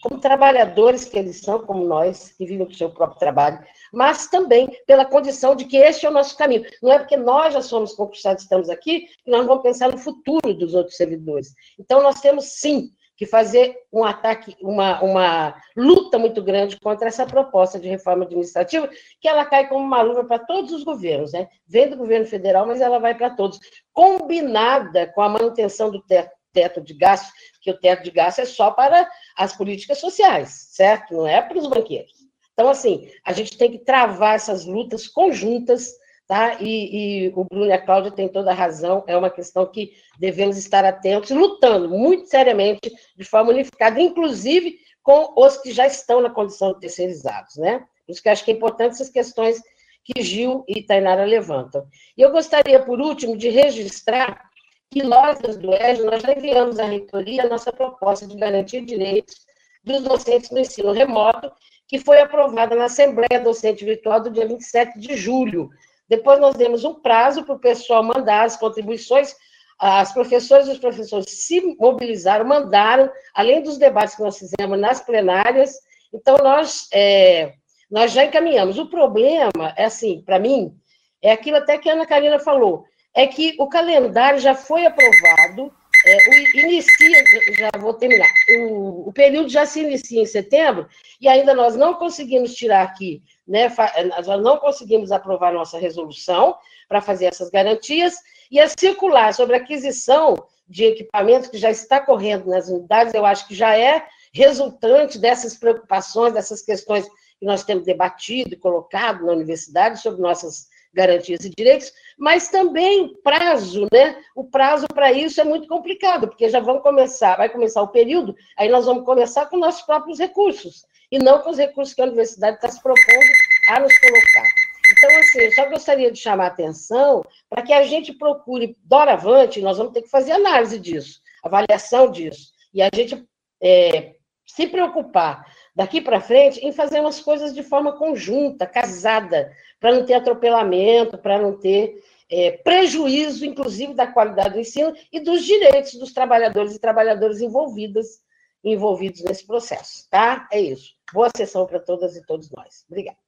como trabalhadores que eles são, como nós, que vivem o seu próprio trabalho, mas também pela condição de que este é o nosso caminho. Não é porque nós já somos concursados, estamos aqui, que nós vamos pensar no futuro dos outros servidores. Então, nós temos, sim, que fazer um ataque, uma, uma luta muito grande contra essa proposta de reforma administrativa, que ela cai como uma luva para todos os governos, né? Vem do governo federal, mas ela vai para todos. Combinada com a manutenção do teto, teto de gastos, que o teto de gastos é só para as políticas sociais, certo? Não é para os banqueiros. Então, assim, a gente tem que travar essas lutas conjuntas, tá? E, e o Bruno e a Cláudia têm toda a razão, é uma questão que devemos estar atentos, lutando muito seriamente, de forma unificada, inclusive com os que já estão na condição de terceirizados, né? Por isso que acho que é importante essas questões que Gil e Tainara levantam. E eu gostaria, por último, de registrar que nós, do EJA, nós já enviamos à reitoria a nossa proposta de garantir direitos dos docentes no ensino remoto, que foi aprovada na Assembleia Docente Virtual do dia 27 de julho. Depois nós demos um prazo para o pessoal mandar as contribuições, as professoras e os professores se mobilizaram, mandaram, além dos debates que nós fizemos nas plenárias, então nós, é, nós já encaminhamos. O problema, é assim, para mim, é aquilo até que a Ana Karina falou, é que o calendário já foi aprovado, é, o, inicia, já vou terminar, o, o, período já se inicia em setembro, e ainda nós não conseguimos tirar aqui, né, nós não conseguimos aprovar nossa resolução para fazer essas garantias, e a circular sobre aquisição de equipamentos que já está correndo nas unidades, eu acho que já é resultante dessas preocupações, dessas questões que nós temos debatido e colocado na universidade sobre nossas garantias e direitos, mas também prazo, né? O prazo para isso é muito complicado, porque já vão começar, vai começar o período, aí nós vamos começar com nossos próprios recursos, e não com os recursos que a universidade está se propondo a nos colocar. Então, assim, eu só gostaria de chamar a atenção para que a gente procure, doravante, nós vamos ter que fazer análise disso, avaliação disso, e a gente é, se preocupar daqui para frente em fazer umas coisas de forma conjunta, casada, para não ter atropelamento, para não ter é, prejuízo, inclusive, da qualidade do ensino e dos direitos dos trabalhadores e trabalhadoras envolvidas, envolvidos nesse processo, tá? É isso. Boa sessão para todas e todos nós. Obrigada.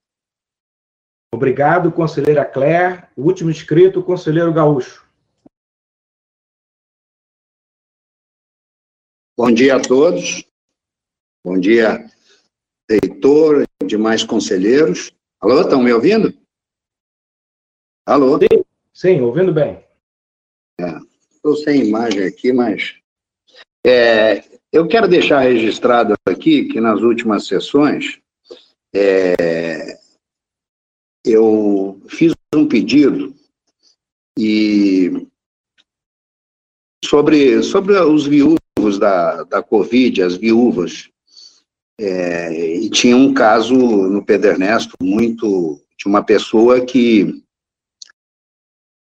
Obrigado, conselheira Claire. O último inscrito, conselheiro Gaúcho. Bom dia a todos. Bom dia, reitor e demais conselheiros. Alô, estão me ouvindo? Alô? Sim, sim ouvindo bem. Estou é, sem imagem aqui, mas. É, eu quero deixar registrado aqui que nas últimas sessões é, eu fiz um pedido e sobre, sobre os viúvos da, da Covid, as viúvas é, e tinha um caso no Pedro Ernesto muito de uma pessoa que,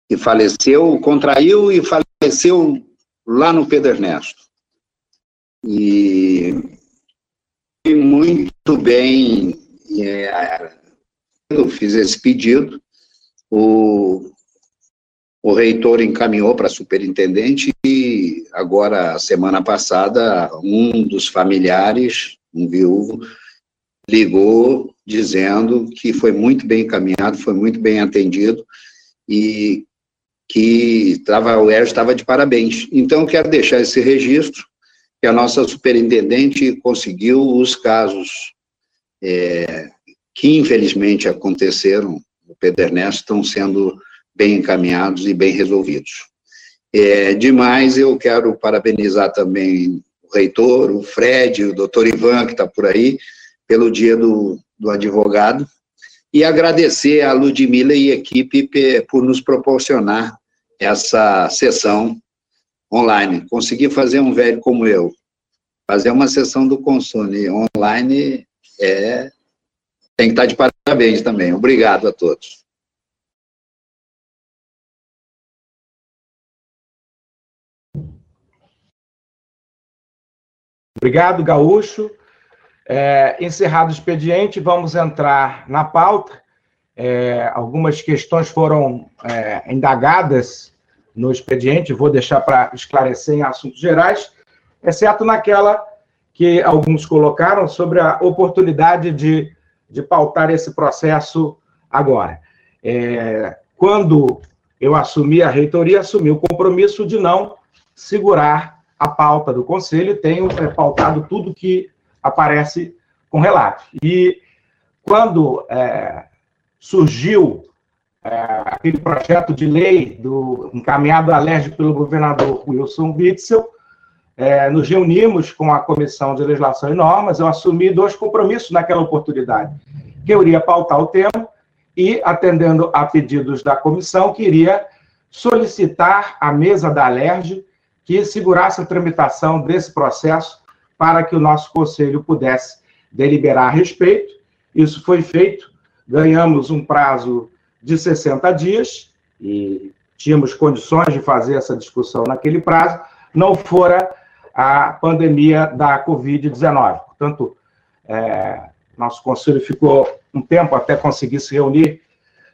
que faleceu, contraiu e faleceu lá no Pedro Ernesto. E muito bem, é, eu fiz esse pedido, o, o reitor encaminhou para a superintendente e agora, semana passada, um dos familiares um viúvo, ligou dizendo que foi muito bem encaminhado, foi muito bem atendido e que tava, o Erjo estava de parabéns. Então, quero deixar esse registro, que a nossa superintendente conseguiu os casos é, que, infelizmente, aconteceram no Pedro Ernesto, estão sendo bem encaminhados e bem resolvidos. É, demais, eu quero parabenizar também o reitor, o Fred, o doutor Ivan, que está por aí, pelo dia do, do advogado, e agradecer a Ludmila e equipe por nos proporcionar essa sessão online. Consegui fazer um velho como eu, fazer uma sessão do Consune online é tem que estar de parabéns também. Obrigado a todos. Obrigado, Gaúcho. É, encerrado o expediente, vamos entrar na pauta. É, algumas questões foram é, indagadas no expediente, vou deixar para esclarecer em assuntos gerais, exceto naquela que alguns colocaram sobre a oportunidade de, de pautar esse processo agora. É, quando eu assumi a reitoria, assumi o compromisso de não segurar a pauta do conselho, tenho é, pautado tudo que aparece com relato. E quando é, surgiu é, aquele projeto de lei do, encaminhado à LERJ pelo governador Wilson Witzel, é, nos reunimos com a Comissão de Legislação e Normas, eu assumi dois compromissos naquela oportunidade, que eu iria pautar o tema e, atendendo a pedidos da comissão, queria solicitar à mesa da LERJ que segurasse a tramitação desse processo para que o nosso conselho pudesse deliberar a respeito. Isso foi feito, ganhamos um prazo de 60 dias e tínhamos condições de fazer essa discussão naquele prazo, não fora a pandemia da Covid-19. Portanto, é, nosso conselho ficou um tempo até conseguir se reunir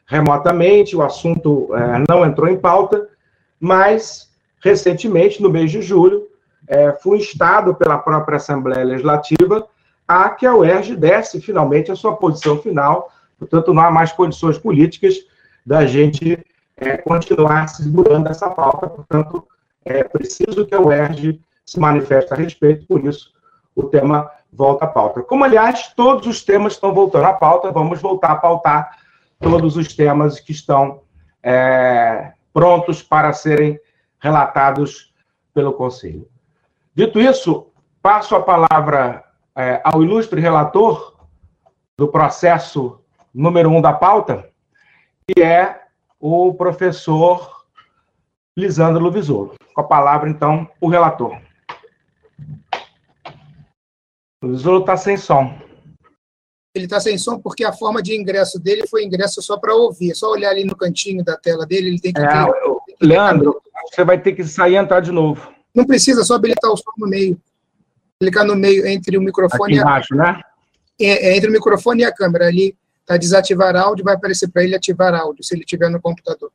remotamente, o assunto é, não entrou em pauta, mas recentemente, no mês de julho, é, fui instado pela própria Assembleia Legislativa a que a UERJ desse finalmente a sua posição final, portanto, não há mais condições políticas da gente é, continuar segurando essa pauta, portanto, é preciso que a UERJ se manifeste a respeito, por isso o tema volta à pauta. Como, aliás, todos os temas estão voltando à pauta, vamos voltar a pautar todos os temas que estão é, prontos para serem relatados pelo Conselho. Dito isso, passo a palavra é, ao ilustre relator do processo número um da pauta, que é o professor Lisandro Luvisolo. Com a palavra, então, o relator. O Luvisolo está sem som. Ele está sem som porque a forma de ingresso dele foi ingresso só para ouvir. É só olhar ali no cantinho da tela dele, ele tem que. É, ver, Leandro, você vai ter que sair e entrar de novo. Não precisa, só habilitar o som no meio. Clicar no meio entre o microfone Aqui embaixo, e a... né? É, é, entre o microfone e a câmera. Ali está desativar áudio, vai aparecer para ele ativar áudio, se ele estiver no computador.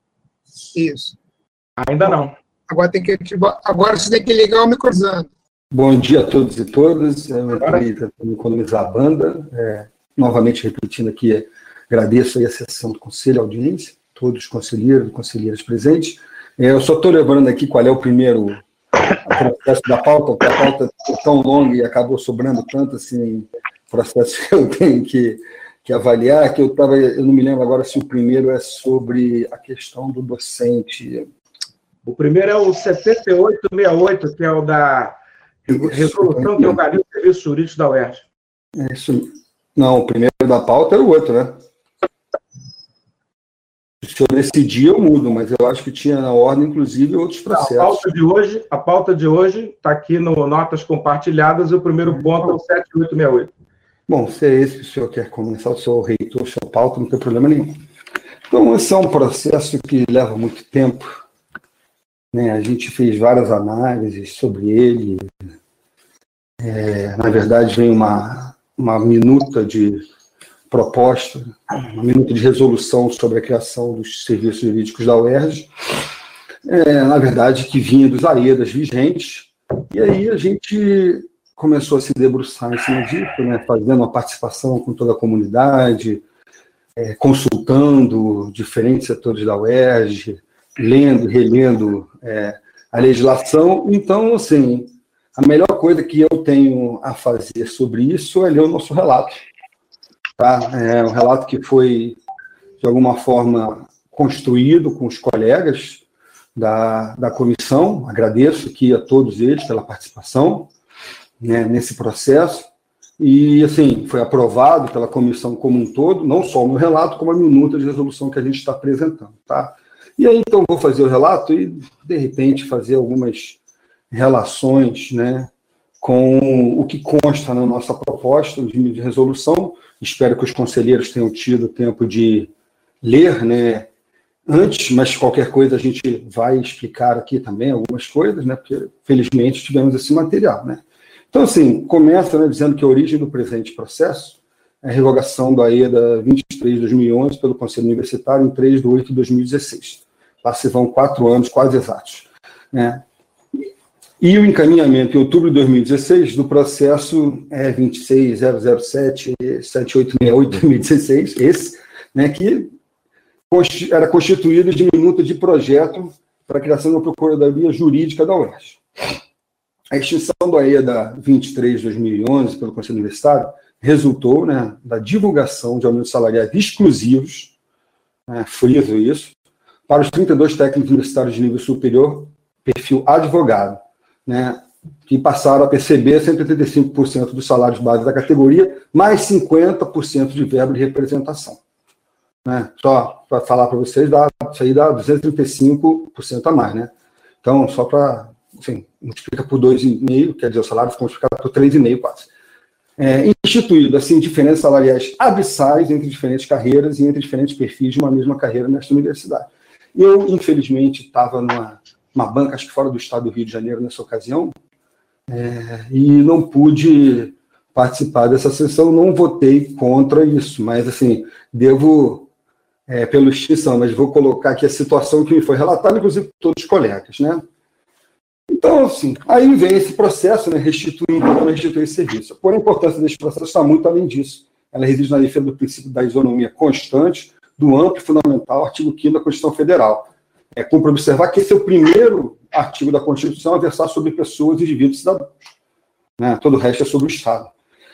Isso. Ainda não. Agora tem que ativar, agora você tem que ligar o microfone. Bom dia a todos e todas. Eu entrei tentando economizar a banda. É, novamente repetindo aqui, agradeço aí a sessão do Conselho, a audiência, todos os conselheiros e conselheiras presentes. É, eu só estou lembrando aqui qual é o primeiro processo da pauta, porque a pauta é tão longa e acabou sobrando tanto assim, processo que eu tenho que, que avaliar, que eu estava, eu não me lembro agora se o primeiro é sobre a questão do docente. O primeiro é o 7868, que é o da resolução que organiza o serviço jurídico da UERJ. É isso. Não, o primeiro da pauta é o outro, né? Se eu decidir, eu mudo, mas eu acho que tinha na ordem, inclusive, outros processos. A pauta de hoje, a pauta de hoje está aqui no Notas Compartilhadas, e o primeiro ponto é o 7868. Bom, se é esse que o senhor quer começar, o senhor reitor, o senhor pauta, não tem problema nenhum. Então, esse é um processo que leva muito tempo. Né? A gente fez várias análises sobre ele. É, na verdade, vem uma, uma minuta de proposta, uma minuta de resolução sobre a criação dos serviços jurídicos da UERJ, é, na verdade, que vinha dos AEDAS vigentes, e aí a gente começou a se debruçar em cima disso, né, fazendo uma participação com toda a comunidade, é, consultando diferentes setores da UERJ, lendo, relendo é, a legislação. Então, assim, a melhor coisa que eu tenho a fazer sobre isso é ler o nosso relato. Tá? É um relato que foi, de alguma forma, construído com os colegas da, da comissão, agradeço aqui a todos eles pela participação né, nesse processo, e, assim, foi aprovado pela comissão como um todo, não só o meu relato, como a minuta de resolução que a gente está apresentando, tá? E aí, então, vou fazer o relato e, de repente, fazer algumas relações, né, com o que consta na nossa proposta de resolução. Espero que os conselheiros tenham tido tempo de ler, né, antes, mas qualquer coisa a gente vai explicar aqui também algumas coisas, né, porque felizmente tivemos esse material, né. Então, assim, começa né, dizendo que a origem do presente processo é a revogação da EDA 23 de 2011 pelo Conselho Universitário em 3 de 8 de 2016. Lá se vão quatro anos quase exatos. Né? E o encaminhamento em outubro de 2016 do processo é 26007-7868-2016, esse, né, que era constituído de minuta de projeto para a criação da Procuradoria Jurídica da UERJ. A extinção da EDA 23 de 2011 pelo Conselho Universitário resultou né, da divulgação de aumentos salariais exclusivos, né, friso isso, para os 32 técnicos universitários de nível superior, perfil advogado, né, que passaram a perceber 185% dos salários base da categoria, mais 50% de verba de representação. Né? Só para falar para vocês, dá, isso aí dá 235% a mais. Né? Então, só para enfim, multiplica por 2,5, quer dizer, o salário ficou multiplicado por 3,5 quase. É, instituído, assim, diferenças salariais abissais entre diferentes carreiras e entre diferentes perfis de uma mesma carreira nesta universidade. Eu, infelizmente, estava numa uma banca, acho que fora do estado do Rio de Janeiro nessa ocasião, é, e não pude participar dessa sessão, não votei contra isso, mas, assim, devo, é, pela extinção, mas vou colocar aqui a situação que me foi relatada, inclusive por todos os colegas, né? Então, assim, aí vem esse processo, né, restituir, restituir esse serviço. Porém, a importância desse processo está muito além disso. Ela reside na defesa do princípio da isonomia constante, do amplo e fundamental artigo 5 da Constituição Federal. É, cumpre observar que esse é o primeiro artigo da Constituição a versar sobre pessoas, indivíduos e cidadãos. Né? Todo o resto é sobre o Estado.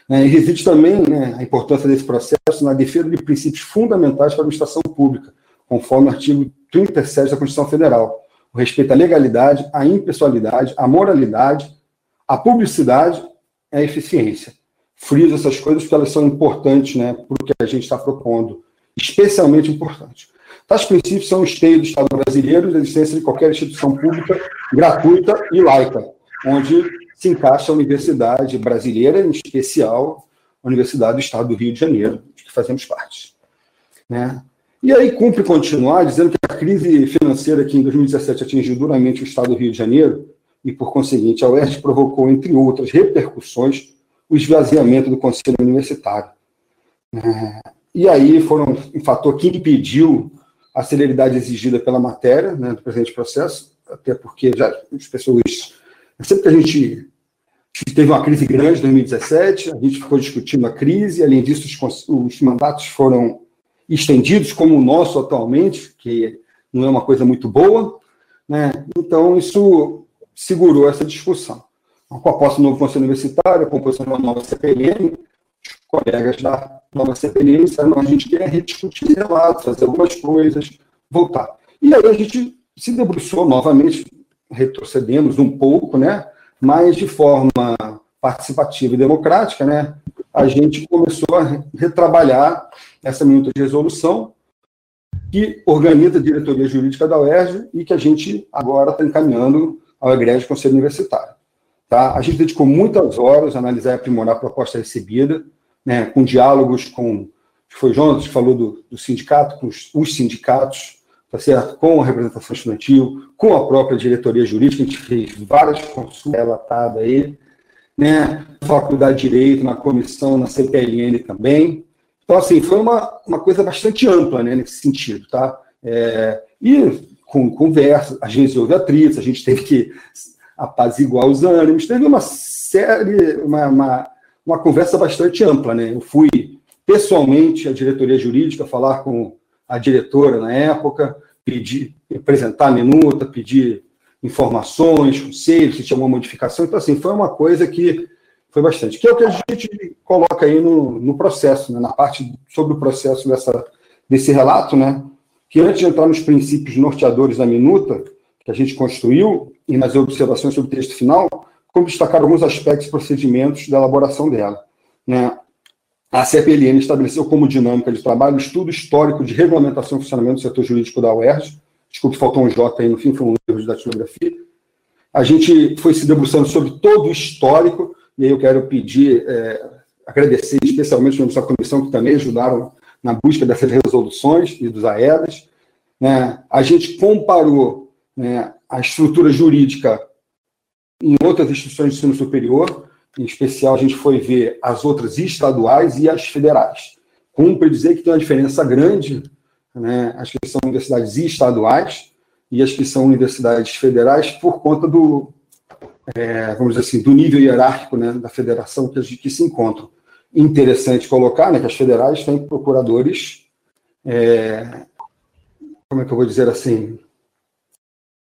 É, e reside também né, a importância desse processo na defesa de princípios fundamentais para a administração pública, conforme o artigo 37 da Constituição Federal, o respeito à legalidade, à impessoalidade, à moralidade, à publicidade e à eficiência. Friso essas coisas porque elas são importantes né, para o que a gente está propondo, especialmente importantes. Tais princípios são o esteio do Estado brasileiro da existência de qualquer instituição pública gratuita e laica, onde se encaixa a Universidade Brasileira, em especial a Universidade do Estado do Rio de Janeiro, de que fazemos parte. Né? E aí cumpre continuar dizendo que a crise financeira que em 2017 atingiu duramente o estado do Rio de Janeiro e, por conseguinte, a UERJ provocou, entre outras repercussões, o esvaziamento do conselho universitário. É, e aí foram um fator que impediu a celeridade exigida pela matéria né, do presente processo, até porque já as pessoas. Sempre que a gente teve uma crise grande em 2017, a gente ficou discutindo a crise, além disso, os, os mandatos foram estendidos, como o nosso atualmente, que não é uma coisa muito boa. Né? Então, isso segurou essa discussão. Com a posse do novo Conselho Universitário, a composição de uma nova CPLM, os colegas da nova disseram, a gente quer rediscutir relatos, fazer algumas coisas, voltar. E aí a gente se debruçou novamente, retrocedemos um pouco, né? mas de forma participativa e democrática, né? a gente começou a retrabalhar essa minuta de resolução que organiza a diretoria jurídica da UERJ e que a gente agora está encaminhando ao Egrégio Conselho Universitário. Tá? A gente dedicou muitas horas a analisar e aprimorar a proposta recebida, né, com diálogos com, foi Jonas que falou do, do sindicato, com os, os, sindicatos, tá certo? com a representação estudantil, com a própria diretoria jurídica, a gente fez várias consultas relatadas aí, né, Faculdade de Direito, na comissão, na CPLN também. Então, assim, foi uma, uma coisa bastante ampla, né, nesse sentido, tá? É, e com conversa, às vezes houve atritos, a gente teve que apaziguar os ânimos, teve uma série, uma, uma, uma conversa bastante ampla, né? Eu fui pessoalmente à diretoria jurídica falar com a diretora na época, pedir, apresentar a minuta, pedir informações, conselhos, se tinha alguma modificação. Então, assim, foi uma coisa que foi bastante. Que é o que a gente coloca aí no, no processo, né, na parte sobre o processo dessa, desse relato, né, que antes de entrar nos princípios norteadores da minuta, que a gente construiu e nas observações sobre o texto final, como destacar alguns aspectos e procedimentos da elaboração dela. Né? A CPLN estabeleceu como dinâmica de trabalho o estudo histórico de regulamentação e funcionamento do setor jurídico da UERJ. Desculpe, faltou um J aí no fim, foi um erro de datilografia. A gente foi se debruçando sobre todo o histórico, e aí eu quero pedir, é, agradecer especialmente membros da comissão que também ajudaram na busca dessas resoluções e dos AEDAS. Né? A gente comparou né, a estrutura jurídica em outras instituições de ensino superior, em especial a gente foi ver as outras estaduais e as federais. Cumpre dizer que tem uma diferença grande, né, as que são universidades estaduais e as que são universidades federais, por conta do, é, vamos dizer assim, do nível hierárquico né, da federação que, que se encontram. Interessante colocar né, que as federais têm procuradores, é, como é que eu vou dizer assim,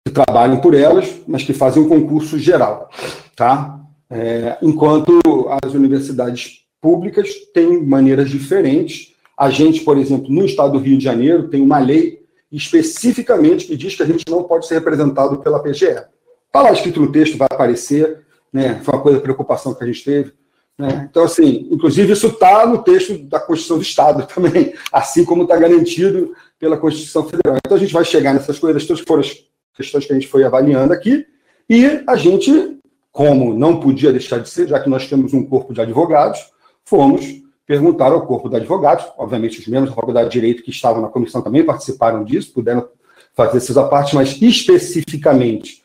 que trabalham por elas, mas que fazem um concurso geral, tá? É, enquanto as universidades públicas têm maneiras diferentes. A gente, por exemplo, no estado do Rio de Janeiro, tem uma lei especificamente que diz que a gente não pode ser representado pela PGE. Está lá escrito no texto, vai aparecer, né? foi uma coisa, preocupação que a gente teve. Né? Então, assim, inclusive isso está no texto da Constituição do Estado também, assim como está garantido pela Constituição Federal. Então, a gente vai chegar nessas coisas, todas foram as questões que a gente foi avaliando aqui, e a gente, como não podia deixar de ser, já que nós temos um corpo de advogados, fomos perguntar ao corpo de advogados, obviamente os membros da Faculdade de Direito que estavam na comissão também participaram disso, puderam fazer essas partes, mas especificamente,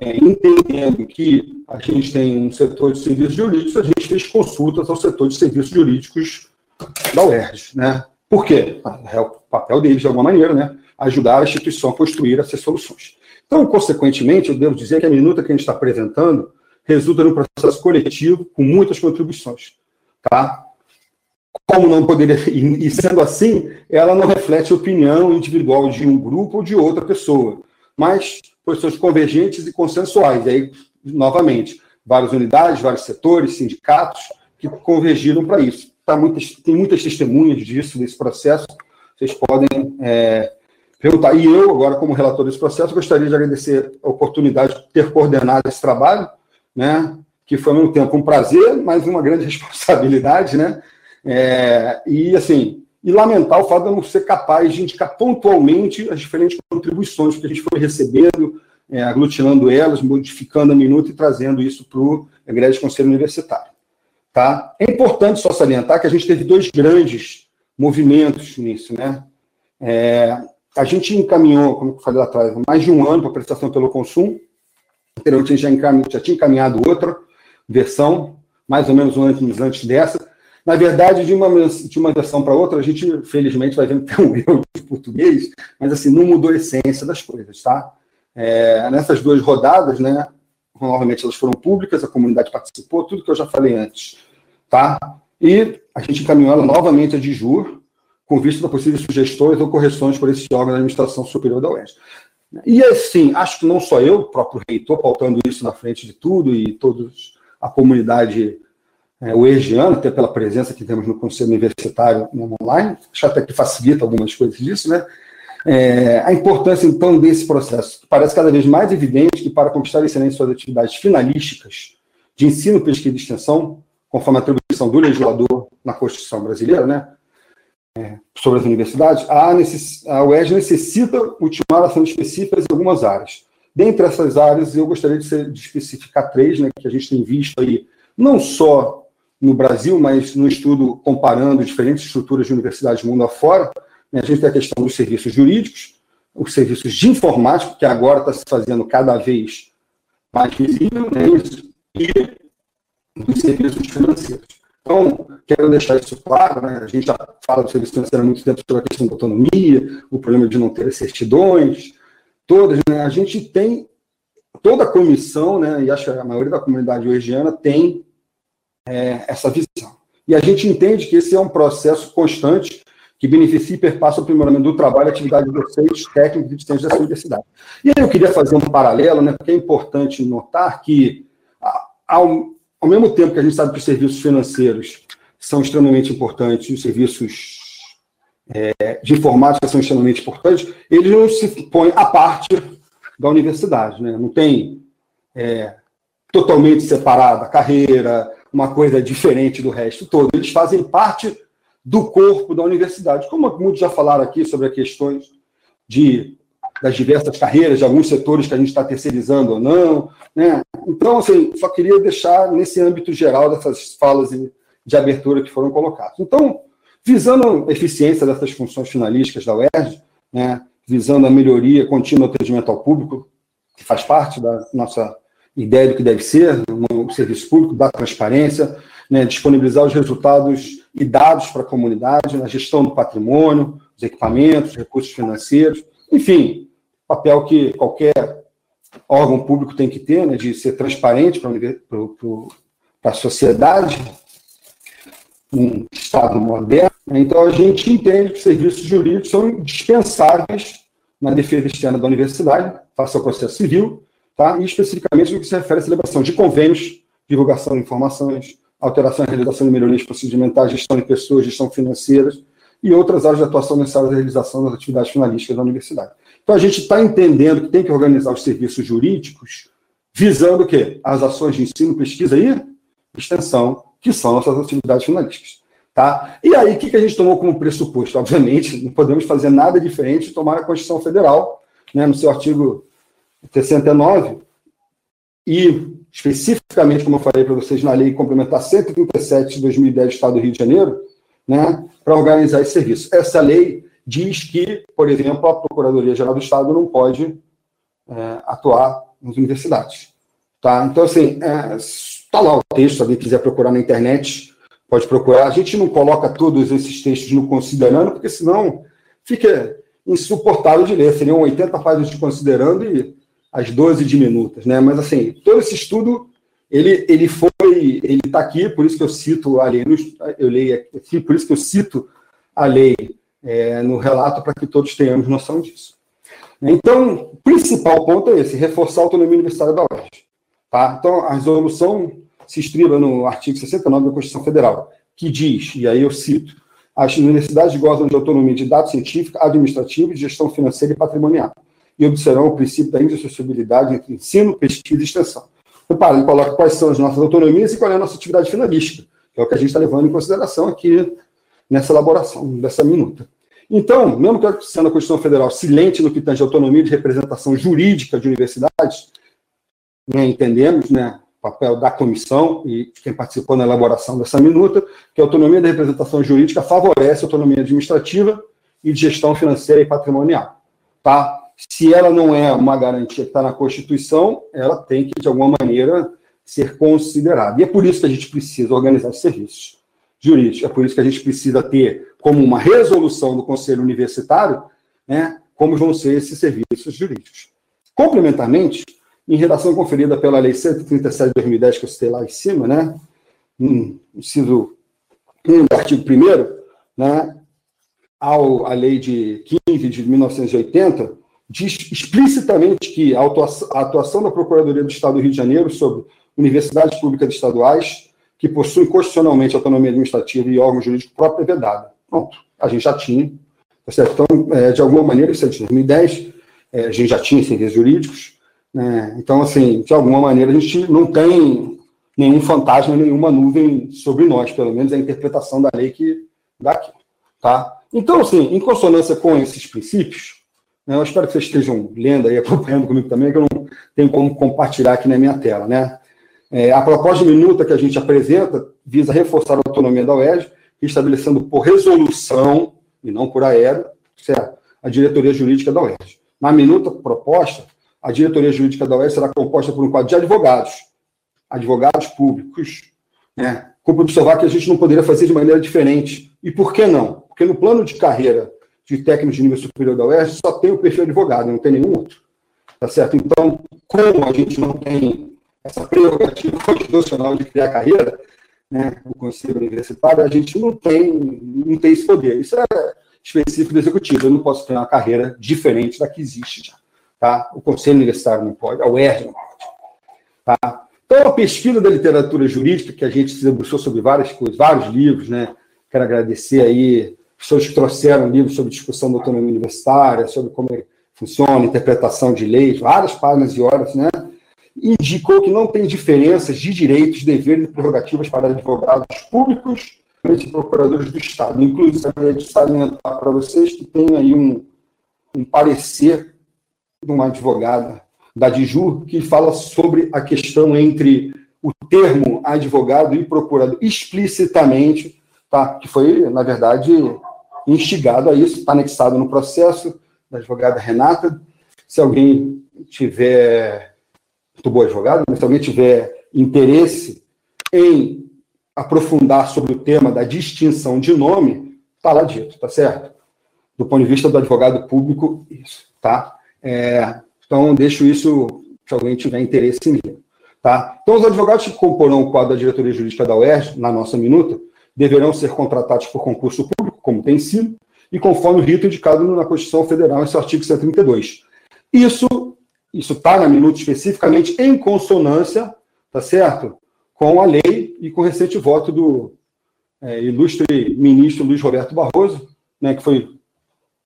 é, entendendo que a gente tem um setor de serviços jurídicos, a gente fez consultas ao setor de serviços jurídicos da UERJ, né? Por quê? É o papel deles, de alguma maneira, né? Ajudar a instituição a construir essas soluções. Então, consequentemente, eu devo dizer que a minuta que a gente está apresentando resulta num processo coletivo com muitas contribuições. Tá? Como não poderia. E sendo assim, ela não reflete a opinião individual de um grupo ou de outra pessoa, mas posições convergentes e consensuais. E aí, novamente, várias unidades, vários setores, sindicatos que convergiram para isso. Tá muitas, tem muitas testemunhas disso, desse processo. Vocês podem é, perguntar. E eu, agora, como relator desse processo, gostaria de agradecer a oportunidade de ter coordenado esse trabalho, né, que foi, ao mesmo tempo, um prazer, mas uma grande responsabilidade, né, é, e, assim, e lamentar o fato de eu não ser capaz de indicar pontualmente as diferentes contribuições que a gente foi recebendo, é, aglutinando elas, modificando a minuta e trazendo isso para o Egrégio Conselho Universitário. Tá? É importante só salientar que a gente teve dois grandes movimentos nisso, né? É, a gente encaminhou, como eu falei lá atrás, mais de um ano para prestação pelo consumo. Anteriormente, a já, já tinha encaminhado outra versão, mais ou menos um ano antes dessa. Na verdade, de uma, de uma versão para outra, a gente, felizmente, vai vendo que tem um erro de português, mas assim, não mudou a essência das coisas, tá? É, nessas duas rodadas, né, novamente elas foram públicas, a comunidade participou, tudo que eu já falei antes, tá? E a gente encaminhou ela novamente a de juro, com vista a possíveis sugestões ou correções por esse órgão da administração superior da UES. E assim, acho que não só eu, o próprio reitor, pautando isso na frente de tudo, e todos a comunidade é, uergiana, até pela presença que temos no Conselho Universitário online, acho até que facilita algumas coisas disso, né? É, a importância, então, desse processo, que parece cada vez mais evidente que, para conquistar excelência suas atividades finalísticas de ensino, pesquisa e extensão, conforme a atribuição do legislador na Constituição brasileira, né, sobre as universidades, a, necess, a UERJ necessita ultimar ações específicas em algumas áreas. Dentre essas áreas, eu gostaria de, ser, de especificar três, né, que a gente tem visto aí, não só no Brasil, mas no estudo comparando diferentes estruturas de universidades do mundo afora. Né, a gente tem a questão dos serviços jurídicos, os serviços de informática, que agora está se fazendo cada vez mais visível, né, e os serviços financeiros. Então, quero deixar isso claro, né? a gente já fala do serviço financeiro há muito tempo sobre a questão da autonomia, o problema de não ter certidões, todas, né? A gente tem, toda a comissão, né, e acho que a maioria da comunidade hojeana tem é, essa visão. E a gente entende que esse é um processo constante que beneficia e perpassa o aprimoramento do trabalho atividade de docentes, técnicos e discentes dessa universidade. E aí eu queria fazer um paralelo, né, porque é importante notar que, ao, ao mesmo tempo que a gente sabe que os serviços financeiros são extremamente importantes, os serviços é, de informática são extremamente importantes, eles não se põem à parte da universidade. Né? Não tem é, totalmente separada a carreira, uma coisa diferente do resto todo. Eles fazem parte do corpo da universidade. Como muitos já falaram aqui sobre questões de, das diversas carreiras, de alguns setores que a gente está terceirizando ou não. Né? Então, assim, só queria deixar nesse âmbito geral dessas falas de abertura que foram colocadas. Então, visando a eficiência dessas funções finalísticas da UERJ, né, visando a melhoria contínua do atendimento ao público, que faz parte da nossa ideia do que deve ser um serviço público, da transparência, né, disponibilizar os resultados e dados para a comunidade, na gestão do patrimônio, os equipamentos, recursos financeiros, enfim, papel que qualquer órgão público tem que ter, né, de ser transparente para a sociedade, um Estado moderno. Né, então, a gente entende que serviços jurídicos são dispensáveis na defesa externa da universidade, face ao processo civil, tá? e especificamente no que se refere à celebração de convênios, divulgação de informações, alteração e realização de melhorias procedimentais, gestão de pessoas, gestão financeira e outras áreas de atuação necessárias à realização das atividades finalísticas da universidade. Então, a gente está entendendo que tem que organizar os serviços jurídicos visando o quê? As ações de ensino, pesquisa e extensão, que são nossas atividades finalísticas. Tá? E aí, o que, a gente tomou como pressuposto? Obviamente, não podemos fazer nada diferente de tomar a Constituição Federal, né, no seu artigo 69, e especificamente, como eu falei para vocês, na Lei Complementar 137 de 2010 do Estado do Rio de Janeiro, né, para organizar esse serviço. Essa lei diz que, por exemplo, a Procuradoria-Geral do Estado não pode é, atuar nas universidades. Tá? Então, assim, está é, lá o texto, se alguém quiser procurar na internet, pode procurar. A gente não coloca todos esses textos no considerando, porque senão fica insuportável de ler. Seriam 80 páginas de considerando e as 12 diminutas, né? Mas assim, todo esse estudo ele, ele foi, ele está aqui, por isso que eu cito a lei, eu leio aqui, por isso que eu cito a lei é, no relato para que todos tenhamos noção disso. Então, o principal ponto é esse: reforçar a autonomia universitária da UERJ. Tá? Então, a resolução se estriba no artigo 69 da Constituição Federal, que diz, e aí eu cito, as universidades gozam de autonomia de dados científicos, administrativos, gestão financeira e patrimonial e observarão o princípio da indissociabilidade entre ensino, pesquisa e extensão. Repare, ele coloca quais são as nossas autonomias e qual é a nossa atividade finalística, que é o que a gente está levando em consideração aqui nessa elaboração dessa minuta. Então, mesmo que sendo a Constituição Federal silente no que tange autonomia de representação jurídica de universidades, né, entendemos né, o papel da comissão e quem participou na elaboração dessa minuta, que a autonomia da representação jurídica favorece a autonomia administrativa e de gestão financeira e patrimonial. Tá? se ela não é uma garantia que está na Constituição, ela tem que, de alguma maneira, ser considerada. E é por isso que a gente precisa organizar os serviços jurídicos, é por isso que a gente precisa ter como uma resolução do Conselho Universitário né, como vão ser esses serviços jurídicos. Complementarmente, em redação conferida pela Lei 137 de 2010, que eu citei lá em cima, né, um, inciso 1 do artigo 1 né, ao, a Lei de 15 de 1980, diz explicitamente que a atuação da Procuradoria do Estado do Rio de Janeiro sobre universidades públicas estaduais que possuem constitucionalmente autonomia administrativa e órgão jurídico próprio é vedada. Pronto, a gente já tinha. Tá? Então, é, de alguma maneira, isso é de 2010, é, a gente já tinha serviços jurídicos. Né? Então, assim, de alguma maneira, a gente não tem nenhum fantasma, nenhuma nuvem sobre nós, pelo menos a interpretação da lei que dá aqui. Tá? Então, assim, em consonância com esses princípios, né? Eu espero que vocês estejam lendo aí, acompanhando comigo também, que eu não tenho como compartilhar aqui na minha tela. Né? É, a proposta de minuta que a gente apresenta visa reforçar a autonomia da UERJ, estabelecendo por resolução, e não por aéreo, certo? a diretoria jurídica da UERJ. Na minuta proposta, a diretoria jurídica da UERJ será composta por um quadro de advogados, advogados públicos. Né? Como observar que a gente não poderia fazer de maneira diferente. E por que não? Porque no plano de carreira de técnico de nível superior da UERJ só tem o perfil advogado, não tem nenhum outro. Tá certo? Então, como a gente não tem essa prerrogativa constitucional de criar carreira, né, o Conselho Universitário, a gente não tem, não tem esse poder. Isso é específico do Executivo. Eu não posso ter uma carreira diferente da que existe já. Tá? O Conselho Universitário não pode, a UERJ não pode. Tá? Então, a pesquisa da literatura jurídica, que a gente se debruçou sobre várias coisas, vários livros, né? Quero agradecer aí pessoas que trouxeram livros sobre discussão da autonomia universitária, sobre como funciona, interpretação de leis, várias páginas e horas, né? Indicou que não tem diferenças de direitos, deveres e prerrogativas para advogados públicos e procuradores do Estado. Inclusive, gostaria de salientar para vocês que tem aí um, um parecer de uma advogada da Diju que fala sobre a questão entre o termo advogado e procurador explicitamente, tá? que foi, na verdade, instigado a isso, está anexado no processo da advogada Renata. Se alguém tiver, muito boa advogada, mas se alguém tiver interesse em aprofundar sobre o tema da distinção de nome, está lá dito, tá certo? Do ponto de vista do advogado público, isso, tá? É, então, deixo isso, se alguém tiver interesse em ler. Tá? Então, os advogados que comporão o quadro da diretoria jurídica da UERJ, na nossa minuta, deverão ser contratados por concurso público, como tem sido, e conforme o rito indicado na Constituição Federal, esse artigo 132. Isso isso está na minuta especificamente em consonância, tá certo? Com a lei e com o recente voto do é, ilustre ministro Luiz Roberto Barroso, né, que foi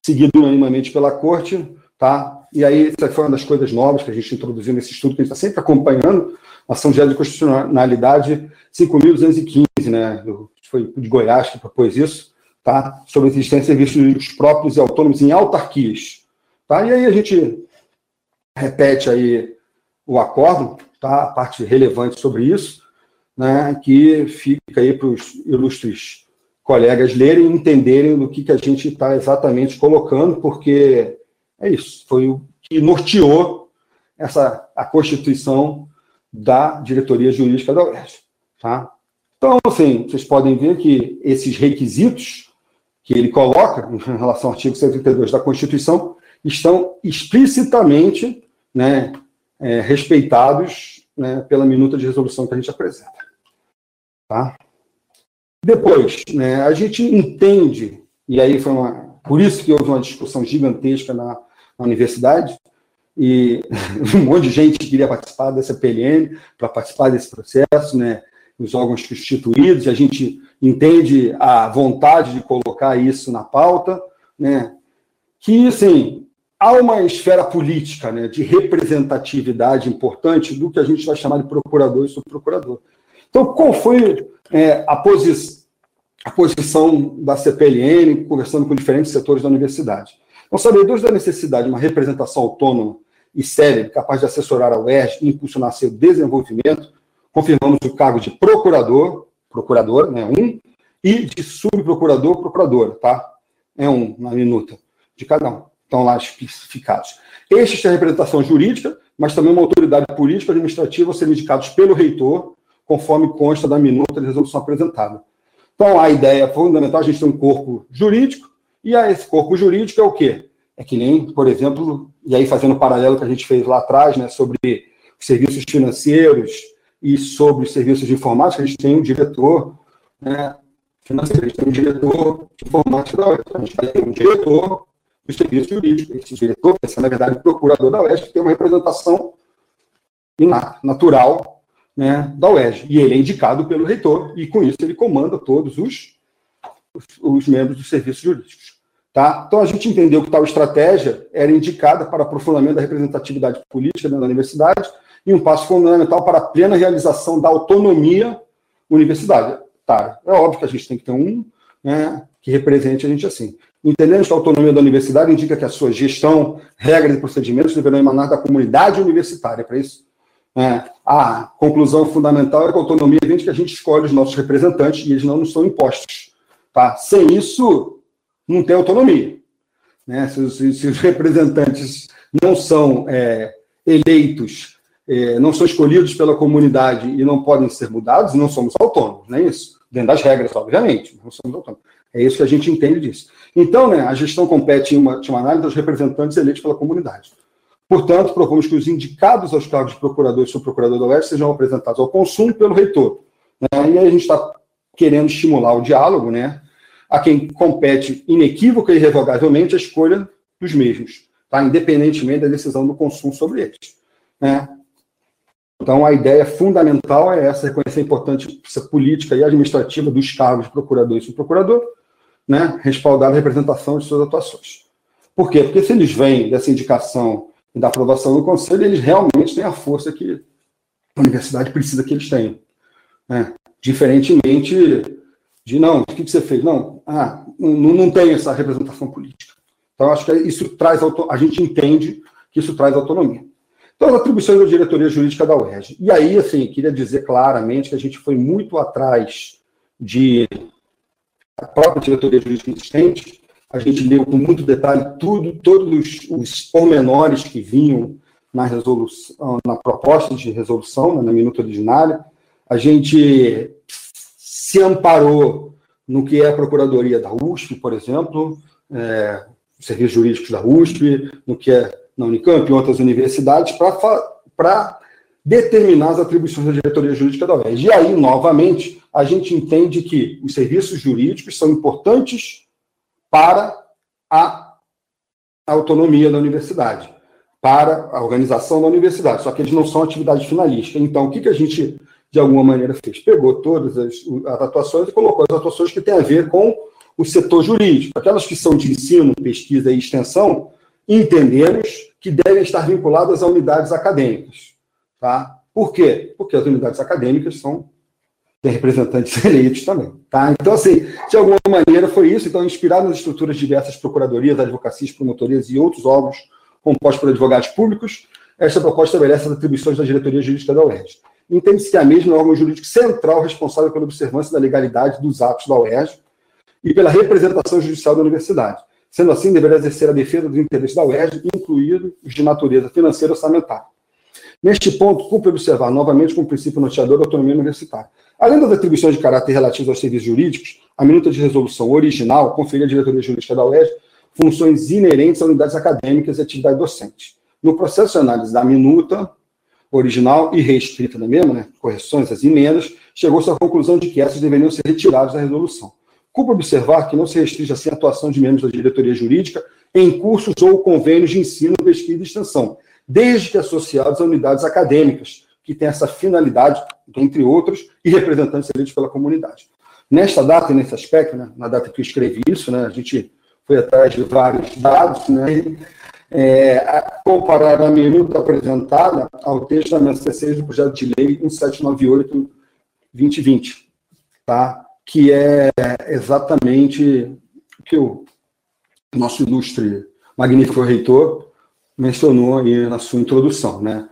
seguido unanimamente pela corte, tá? E aí, essa foi uma das coisas novas que a gente introduziu nesse estudo, que a gente está sempre acompanhando, ação de constitucionalidade 5.215, né? Foi de Goiás que propôs isso, tá? Sobre a existência de serviços próprios e autônomos em autarquias. Tá? E aí a gente repete aí o acordo, tá? a parte relevante sobre isso, né? que fica aí para os ilustres colegas lerem e entenderem do que, que a gente está exatamente colocando, porque é isso, foi o que norteou essa, a constituição da diretoria jurídica da UERJ. Tá? Então, assim, vocês podem ver que esses requisitos que ele coloca em relação ao artigo 132 da Constituição estão explicitamente né, é, respeitados né, pela minuta de resolução que a gente apresenta. Tá? Depois, né, a gente entende, e aí foi uma. Por isso que houve uma discussão gigantesca na, na universidade, e um monte de gente queria participar dessa PLN, para participar desse processo, né? os órgãos constituídos, a gente entende a vontade de colocar isso na pauta, né? que, assim, há uma esfera política né, de representatividade importante do que a gente vai chamar de procurador e subprocurador. Então, qual foi é, a, posi a posição da CPLN, conversando com diferentes setores da universidade? Então, sabedores da necessidade de uma representação autônoma e séria, capaz de assessorar a UERJ e impulsionar seu desenvolvimento, confirmamos o cargo de procurador, procurador, né, um, e de subprocurador, procuradora, tá? É um na minuta de cada um. Estão lá especificados. Este tem a representação jurídica, mas também uma autoridade política administrativa serem indicados pelo reitor, conforme consta da minuta de resolução apresentada. Então, a ideia fundamental, a gente tem um corpo jurídico, e esse corpo jurídico é o quê? É que nem, por exemplo, e aí fazendo um paralelo que a gente fez lá atrás, né, sobre serviços financeiros e sobre os serviços de informática, a gente tem um diretor né, financeiro, a gente tem um diretor de informática a gente tem um diretor serviço jurídico. Esse diretor, esse é, na verdade, o procurador da que tem uma representação natural né, da UES. E ele é indicado pelo reitor, e com isso ele comanda todos os, os, os membros dos serviços jurídicos. Tá? Então, a gente entendeu que tal estratégia era indicada para aprofundamento da representatividade política da universidade e um passo fundamental para a plena realização da autonomia universitária. É óbvio que a gente tem que ter um né, que represente a gente assim. Entendendo a autonomia da universidade indica que a sua gestão, regras e procedimentos deverão emanar da comunidade universitária. Para isso, é, a conclusão fundamental é que a autonomia vem de que a gente escolhe os nossos representantes e eles não nos são impostos. Tá? Sem isso, não tem autonomia. Né? Se, os, se os representantes não são é, eleitos, é, não são escolhidos pela comunidade e não podem ser mudados, não somos autônomos, não é isso? Dentro das regras, obviamente, não somos autônomos. É isso que a gente entende disso. Então, né, a gestão compete em uma, uma análise dos representantes eleitos pela comunidade. Portanto, propomos que os indicados aos cargos de procurador e subprocurador da UERJ sejam apresentados ao consumo pelo reitor. Né? E aí a gente está querendo estimular o diálogo, né? a quem compete inequívoca e irrevogavelmente a escolha dos mesmos, tá? independentemente da decisão do consumo sobre eles. Né? Então, a ideia fundamental é essa, reconhecer a importância política e administrativa dos cargos de procurador e subprocurador, né? respaldar a representação de suas atuações. Por quê? Porque se eles vêm dessa indicação e da aprovação do conselho, eles realmente têm a força que a universidade precisa que eles tenham. Né? Diferentemente de, não, o que você fez? Não, ah, não, não tem essa representação política. Então, acho que isso traz, a gente entende que isso traz autonomia. Então, as atribuições da diretoria jurídica da UERJ. E aí, assim, queria dizer claramente que a gente foi muito atrás de a própria diretoria jurídica existente, a gente leu com muito detalhe tudo, todos os, os pormenores que vinham na resolução, na proposta de resolução, né, na minuta originária. A gente se amparou no que é a Procuradoria da USP, por exemplo, é, serviços jurídicos da USP, no que é na Unicamp e outras universidades, para determinar as atribuições da diretoria jurídica da UERJ. E aí, novamente, a gente entende que os serviços jurídicos são importantes para a autonomia da universidade, para a organização da universidade, só que eles não são atividade finalística. Então, o que, que a gente, de alguma maneira, fez? Pegou todas as, as atuações e colocou as atuações que têm a ver com o setor jurídico. Aquelas que são de ensino, pesquisa e extensão, entendemos que devem estar vinculadas a unidades acadêmicas. Tá? Por quê? Porque as unidades acadêmicas são tem representantes eleitos também. Tá? Então, assim, de alguma maneira foi isso. Então, inspirado nas estruturas diversas procuradorias, advocacias, promotorias e outros órgãos compostos por advogados públicos, esta proposta estabelece as atribuições da diretoria jurídica da UERJ. Entende-se que a mesma é órgão jurídico central responsável pela observância da legalidade dos atos da UERJ e pela representação judicial da universidade. Sendo assim, deverá exercer a defesa dos interesses da UERJ, incluídos os de natureza financeira e orçamentária. Neste ponto, cumpre observar novamente com o princípio norteador da autonomia universitária. Além das atribuições de caráter relativas aos serviços jurídicos, a minuta de resolução original conferia à diretoria jurídica da UERJ funções inerentes a unidades acadêmicas e atividade docente. No processo de análise da minuta original e reescrita da mesma, né, correções às emendas, chegou-se à conclusão de que essas deveriam ser retiradas da resolução. Cumpre observar que não se restringe assim a atuação de membros da diretoria jurídica em cursos ou convênios de ensino, pesquisa e extensão, desde que associados a unidades acadêmicas, que têm essa finalidade, entre outros, e representantes eleitos pela comunidade. Nesta data, nesse aspecto, né, na data que eu escrevi isso, né, a gente foi atrás de vários dados, né, é, comparar a minuta apresentada ao texto da MSC6 do projeto de lei 1798-2020, tá? que é exatamente o que o nosso ilustre, magnífico reitor mencionou aí na sua introdução, né?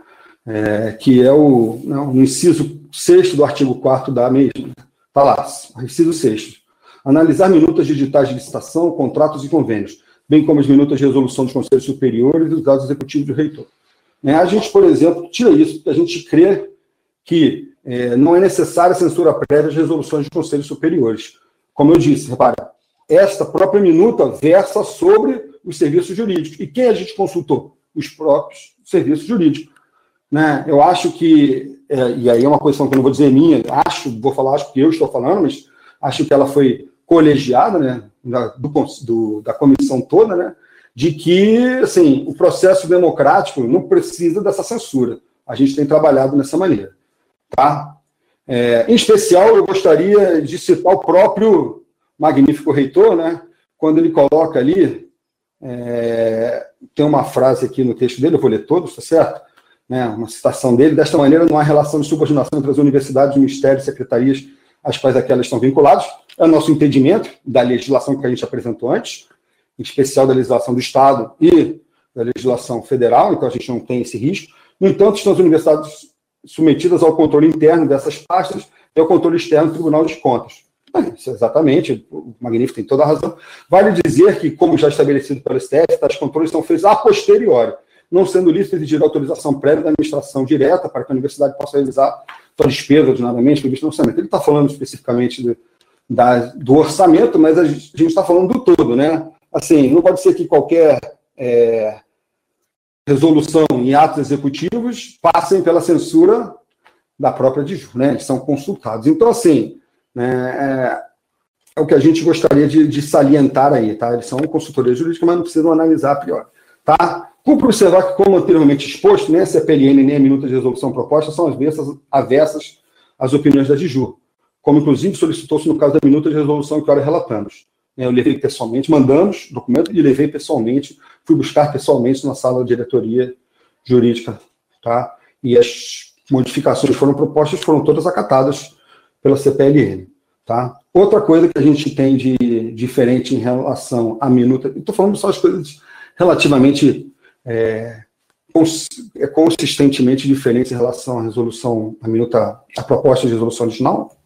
É, que é o, não, né, o inciso 6 do artigo 4 da mesma. Está lá, inciso 6. Analisar minutas digitais de licitação, contratos e convênios, bem como as minutas de resolução dos conselhos superiores e dos dados executivos do reitor. É, a gente, por exemplo, tira isso, porque a gente crê que é, não é necessária censura prévia de resoluções de conselhos superiores. Como eu disse, repara, esta própria minuta versa sobre os serviços jurídicos. E quem a gente consultou? Os próprios serviços jurídicos. Né? Eu acho que, é, e aí é uma posição que eu não vou dizer minha, acho, vou falar, acho que eu estou falando, mas acho que ela foi colegiada, né, da, do, do, da comissão toda, né, de que, assim, o processo democrático não precisa dessa censura. A gente tem trabalhado dessa maneira, tá? É, em especial, eu gostaria de citar o próprio magnífico reitor, né, quando ele coloca ali, é, tem uma frase aqui no texto dele, eu vou ler todos, tá certo? Né, uma citação dele, desta maneira não há relação de subordinação entre as universidades, ministérios, secretarias, às quais aquelas estão vinculadas, é o nosso entendimento da legislação que a gente apresentou antes, em especial da legislação do Estado e da legislação federal, então a gente não tem esse risco. No entanto, estão as universidades submetidas ao controle interno dessas pastas e ao controle externo do Tribunal de Contas. É, exatamente, o Magnífico tem toda a razão. Vale dizer que, como já estabelecido pelo STF, tais controles são feitos a posteriori, não sendo lícito exigir autorização prévia da administração direta para que a universidade possa realizar sua despesa ordinariamente previsto no orçamento. Ele está falando especificamente do, da, do orçamento, mas a gente está falando do todo, né? Assim, não pode ser que qualquer é, resolução em atos executivos passem pela censura da própria DIJU, né? Eles são consultados. Então, assim, né, é, é o que a gente gostaria de, de, salientar aí, tá? Eles são consultoria jurídica, mas não precisam analisar a priori, tá? Cumpre observar que, como anteriormente exposto, nem a CPLN nem a minuta de resolução proposta são avessas, avessas às opiniões da DIJU, como inclusive solicitou-se no caso da minuta de resolução que ora relatamos. né, eu levei pessoalmente, mandamos documento e levei pessoalmente, fui buscar pessoalmente na sala de diretoria jurídica, tá? E as modificações foram propostas, foram todas acatadas pela CPLN, tá? Outra coisa que a gente tem de diferente em relação à minuta, estou falando só as coisas relativamente é, é consistentemente diferentes em relação à resolução, à minuta, à proposta de resolução original,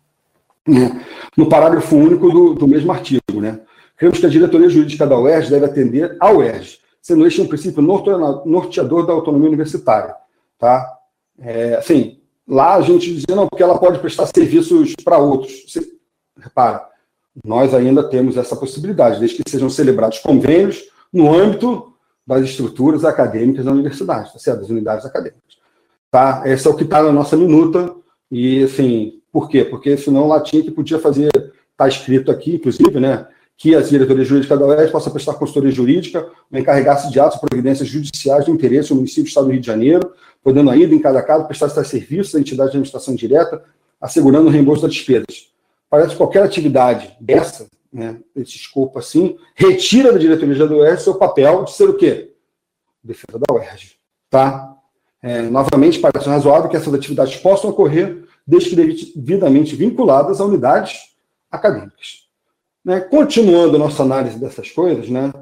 né? no parágrafo único do, do mesmo artigo, né? Cremos que a diretoria jurídica da UERJ deve atender ao UERJ, sendo este um princípio norteador da autonomia universitária, tá? É, assim, lá a gente dizia, não, porque ela pode prestar serviços para outros. Você, repara, nós ainda temos essa possibilidade, desde que sejam celebrados convênios no âmbito das estruturas acadêmicas da universidade, tá certo? das unidades acadêmicas. Tá? Esse é o que está na nossa minuta, e assim, por quê? Porque senão lá tinha que podia fazer, está escrito aqui, inclusive, né, que as diretorias jurídicas da UES possam prestar consultoria jurídica encarregar-se de atos e providências judiciais de interesse do município do Estado do Rio de Janeiro, podendo ainda, em cada caso, prestar tais serviços à entidade de administração direta, assegurando o reembolso das despesas. Parece que qualquer atividade dessa, né, desse escopo assim, retira da diretoria da UERJ seu papel de ser o quê? Defesa da UERJ. Tá? É, novamente, parece razoável que essas atividades possam ocorrer desde que devidamente vinculadas a unidades acadêmicas. Né, continuando a nossa análise dessas coisas, né,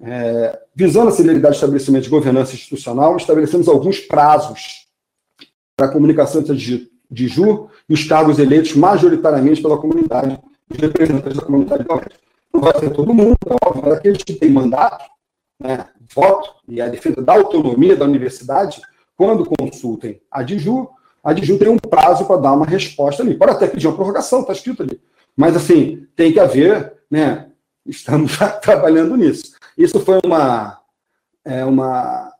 é, visando a celeridade do estabelecimento de governança institucional, estabelecemos alguns prazos para a comunicação entre a DIJUR e os cargos eleitos majoritariamente pela comunidade, os representantes da comunidade de Não vai ser todo mundo, óbvio, mas aqueles que têm mandato, né, voto e a defesa da autonomia da universidade, quando consultem a DIJUR, a DIJUR tem um prazo para dar uma resposta ali. Pode até pedir uma prorrogação, está escrito ali. Mas, assim, tem que haver, né? Estamos trabalhando nisso. Isso foi uma, é, uma,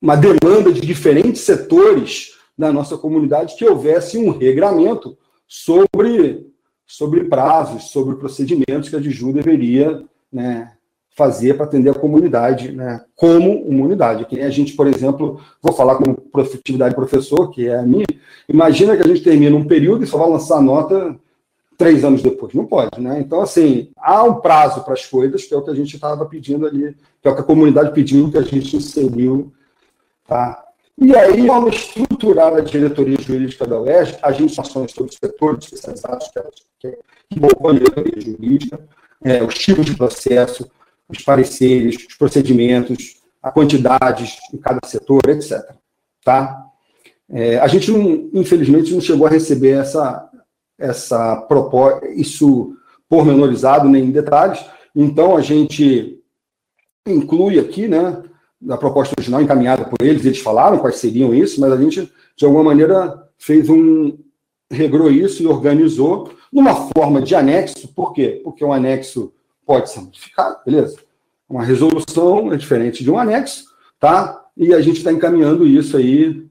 uma demanda de diferentes setores da nossa comunidade que houvesse um regramento sobre, sobre prazos, sobre procedimentos que a DIJU deveria né, fazer para atender a comunidade né, como uma unidade. Que a gente, por exemplo, vou falar com atividade professor, que é a minha, imagina que a gente termina um período e só vai lançar a nota três anos depois. Não pode, né? Então, assim, há um prazo para as coisas, que é o que a gente estava pedindo ali, que é o que a comunidade pediu, que a gente inseriu. Tá? E aí, vamos estruturar a diretoria jurídica da UERJ, as informações sobre os setores especializados que, que envolvam a diretoria jurídica, é, os tipos de processo, os pareceres, os procedimentos, a quantidade em cada setor, etc. Tá? É, a gente, não, infelizmente, não chegou a receber essa, essa proposta, isso pormenorizado nem em detalhes. Então, a gente inclui aqui, né, na proposta original encaminhada por eles, eles falaram quais seriam isso, mas a gente, de alguma maneira, fez um, regrou isso e organizou numa forma de anexo. Por quê? Porque um anexo pode ser modificado, beleza? Uma resolução é diferente de um anexo, tá? E a gente está encaminhando isso aí,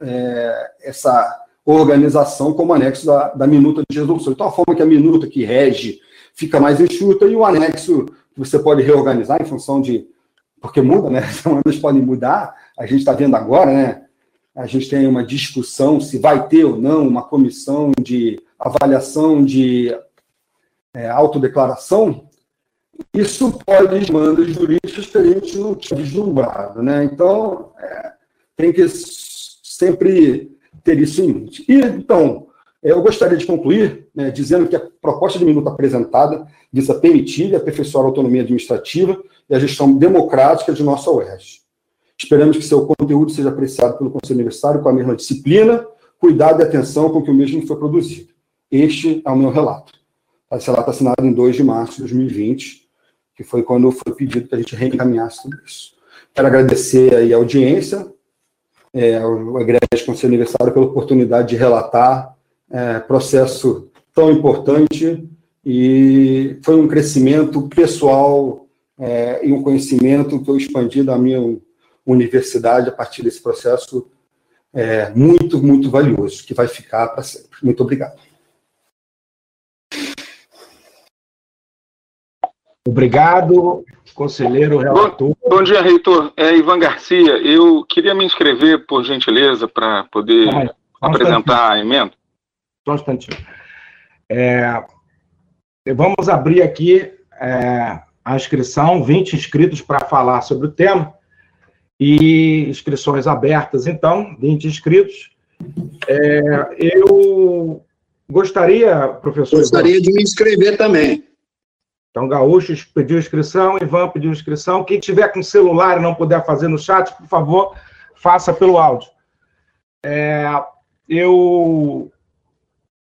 é, essa organização como anexo da, da minuta de resolução. Então, a forma que a minuta que rege fica mais enxuta e o anexo que você pode reorganizar em função de. Porque muda, né? As demandas podem mudar, a gente está vendo agora, né? A gente tem uma discussão se vai ter ou não uma comissão de avaliação de é, autodeclaração. Isso pode demandas jurídicas que a gente não tinha vislumbrado, né? Então, é, tem que sempre ter isso em mente. E, então, eu gostaria de concluir né, dizendo que a proposta de minuto apresentada visa permitir e aperfeiçoar a autonomia administrativa e a gestão democrática de nossa UERJ. Esperamos que seu conteúdo seja apreciado pelo Conselho Universitário com a mesma disciplina, cuidado e atenção com que o mesmo foi produzido. Este é o meu relato. Esse relato assinado em 2 de março de 2020, que foi quando foi pedido que a gente reencaminhasse tudo isso. Quero agradecer aí a audiência, é, o Egrégio Conselho Universitário pela oportunidade de relatar é, processo tão importante e foi um crescimento pessoal é, e um conhecimento que eu expandi da minha universidade a partir desse processo é, muito, muito valioso, que vai ficar para sempre. Muito obrigado. Obrigado, conselheiro relator. Bom, bom, dia, reitor. É Ivan Garcia. Eu queria me inscrever, por gentileza, para poder ah, apresentar a emenda. Só um instantinho. É, vamos abrir aqui é, a inscrição, 20 inscritos para falar sobre o tema, e inscrições abertas, então, 20 inscritos. É, eu gostaria, professor. Gostaria Ivan, de me inscrever também. Então, Gaúchos pediu inscrição, Ivan pediu inscrição. Quem tiver com celular e não puder fazer no chat, por favor, faça pelo áudio. É, eu,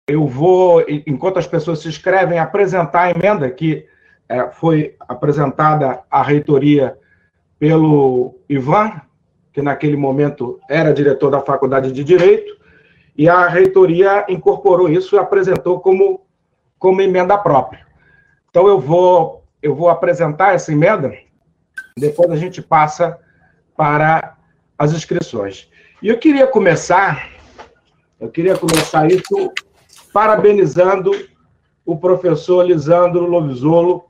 eu vou, enquanto as pessoas se inscrevem, apresentar a emenda que é, foi apresentada à reitoria pelo Ivan, que naquele momento era diretor da Faculdade de Direito, e a reitoria incorporou isso e apresentou como, como emenda própria. Então eu vou eu vou apresentar essa emenda, depois a gente passa para as inscrições. E eu queria começar, eu queria começar isso parabenizando o professor Lisandro Lovisolo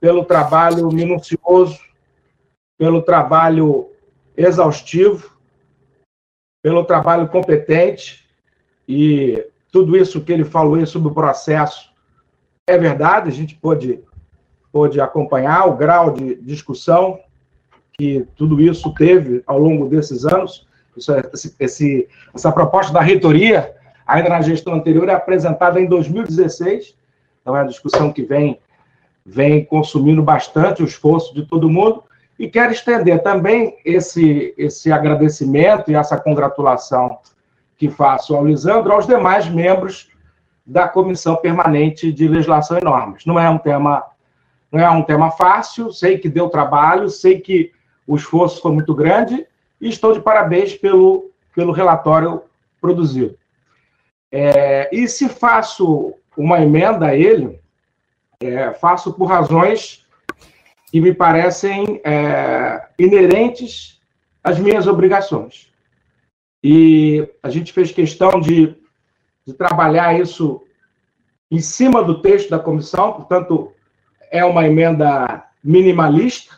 pelo trabalho minucioso, pelo trabalho exaustivo, pelo trabalho competente e tudo isso que ele falou aí sobre o processo é verdade, a gente pôde, pôde acompanhar o grau de discussão que tudo isso teve ao longo desses anos. Isso, é, esse, essa proposta da reitoria, ainda na gestão anterior, é apresentada em 2016, então é uma discussão que vem, vem consumindo bastante o esforço de todo mundo, e quero estender também esse, esse agradecimento e essa congratulação que faço ao Lisandro aos demais membros da Comissão Permanente de Legislação e Normas. Não é um tema não é um tema fácil, sei que deu trabalho, sei que o esforço foi muito grande e estou de parabéns pelo, pelo relatório produzido. É, e se faço uma emenda a ele, é, faço por razões que me parecem é, inerentes às minhas obrigações. E a gente fez questão de, de trabalhar isso em cima do texto da comissão, portanto, é uma emenda minimalista,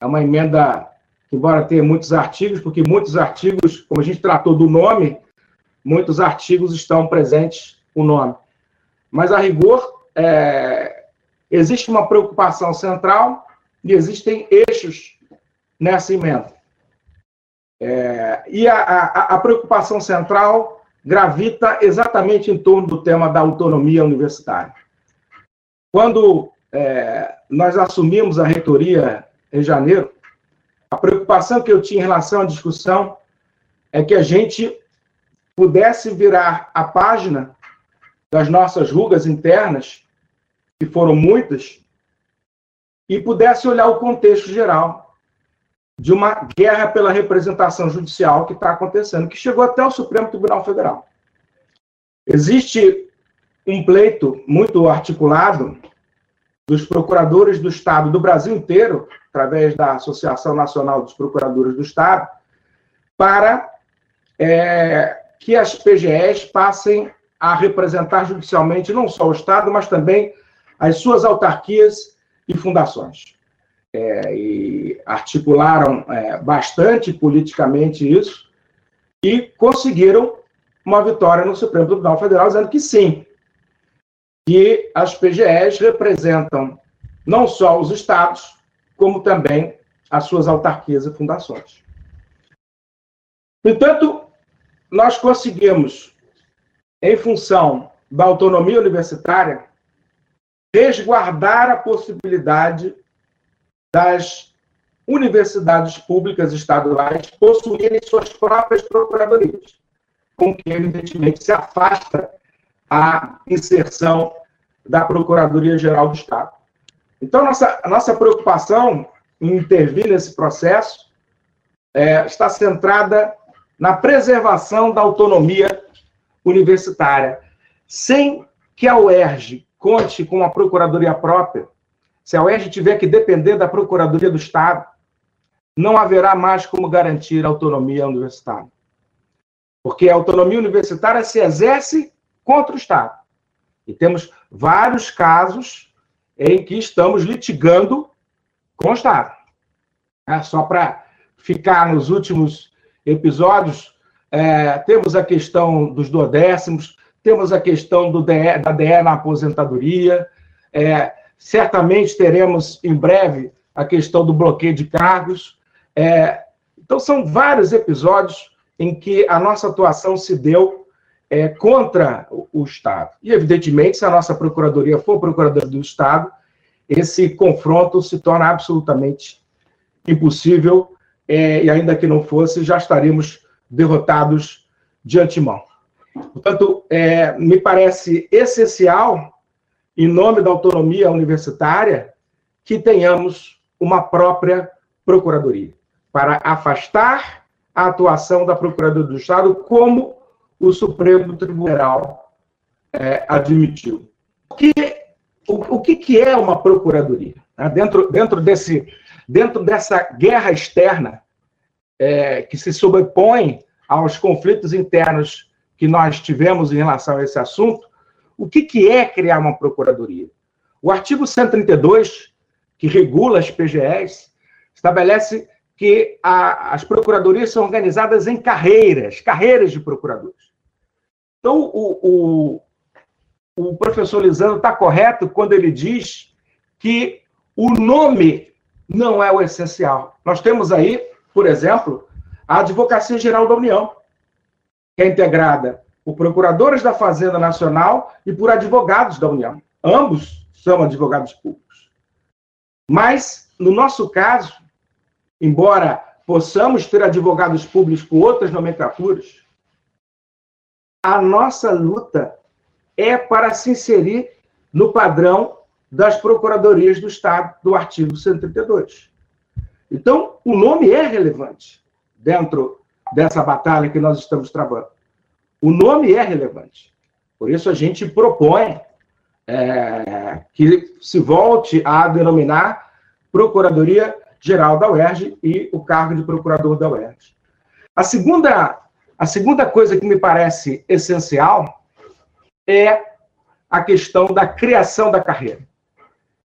é uma emenda embora tenha muitos artigos, porque muitos artigos, como a gente tratou do nome, muitos artigos estão presentes o nome. Mas, a rigor, é, existe uma preocupação central e existem eixos nessa emenda. É, e a, a, a, preocupação central gravita exatamente em torno do tema da autonomia universitária. Quando é, nós assumimos a reitoria em janeiro, a preocupação que eu tinha em relação à discussão é que a gente pudesse virar a página das nossas rugas internas, que foram muitas, e pudesse olhar o contexto geral de uma guerra pela representação judicial que está acontecendo, que chegou até o Supremo Tribunal Federal. Existe um pleito muito articulado dos procuradores do Estado do Brasil inteiro, através da Associação Nacional dos Procuradores do Estado, para é, que as PGEs passem a representar judicialmente não só o Estado, mas também as suas autarquias e fundações. É, e articularam é, bastante politicamente isso e conseguiram uma vitória no Supremo Tribunal Federal, dizendo que sim, que as PGEs representam não só os estados, como também as suas autarquias e fundações. No entanto, nós conseguimos, em função da autonomia universitária, resguardar a possibilidade das universidades públicas estaduais possuírem suas próprias procuradorias, com que, evidentemente, se afasta a inserção da Procuradoria-Geral do Estado. Então, nossa, nossa preocupação em intervir nesse processo é, está centrada na preservação da autonomia universitária, sem que a UERJ conte com uma procuradoria própria, se a UERJ tiver que depender da Procuradoria do Estado, não haverá mais como garantir a autonomia universitária. Porque a autonomia universitária se exerce contra o Estado. E temos vários casos em que estamos litigando com o Estado. É, só para ficar nos últimos episódios, é, temos a questão dos duodécimos, temos a questão do DE, da DE na aposentadoria, é, certamente teremos em breve a questão do bloqueio de cargos. É, então, são vários episódios em que a nossa atuação se deu é, contra o, o, Estado. E, evidentemente, se a nossa Procuradoria for Procuradora do Estado, esse confronto se torna absolutamente impossível, é, e ainda que não fosse, já estaríamos derrotados de antemão. Portanto, é, me parece essencial, em nome da autonomia universitária, que tenhamos uma própria Procuradoria, para afastar a atuação da Procuradoria do Estado, como o Supremo Tribunal é, admitiu. O que, o, o que, é uma Procuradoria? Né? Dentro, dentro, desse, dentro dessa guerra externa é, que se sobrepõe aos conflitos internos que nós tivemos em relação a esse assunto, o que, que é criar uma procuradoria? O artigo 132, que regula as PGEs, estabelece que a, as procuradorias são organizadas em carreiras, carreiras de procuradores. Então, o, o, o professor Lisandro está correto quando ele diz que o nome não é o essencial. Nós temos aí, por exemplo, a Advocacia Geral da União, que é integrada por procuradores da Fazenda Nacional e por advogados da União. Ambos são advogados públicos. Mas, no nosso caso, embora possamos ter advogados públicos com outras nomenclaturas, a nossa luta é para se inserir no padrão das procuradorias do Estado, do artigo 132. Então, o nome é relevante dentro dessa batalha que nós estamos travando. O nome é relevante. Por isso a gente propõe é, que se volte a denominar Procuradoria Geral da UERJ e o cargo de procurador da UERJ. A segunda, a segunda coisa que me parece essencial é a questão da criação da carreira.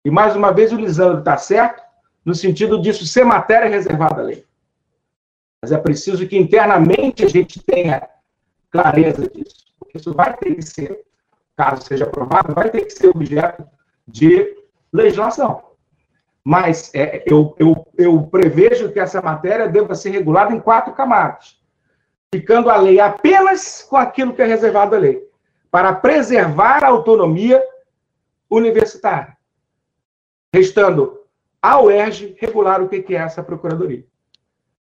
E, mais uma vez, o Lisandro está certo, no sentido disso ser matéria reservada à lei. Mas é preciso que internamente a gente tenha clareza disso. Porque isso vai ter que ser, caso seja aprovado, vai ter que ser objeto de legislação. Mas é, eu, eu, eu prevejo que essa matéria deva ser regulada em quatro camadas, ficando a lei apenas com aquilo que é reservado à lei, para preservar a autonomia universitária, restando ao UERJ regular o que é essa procuradoria.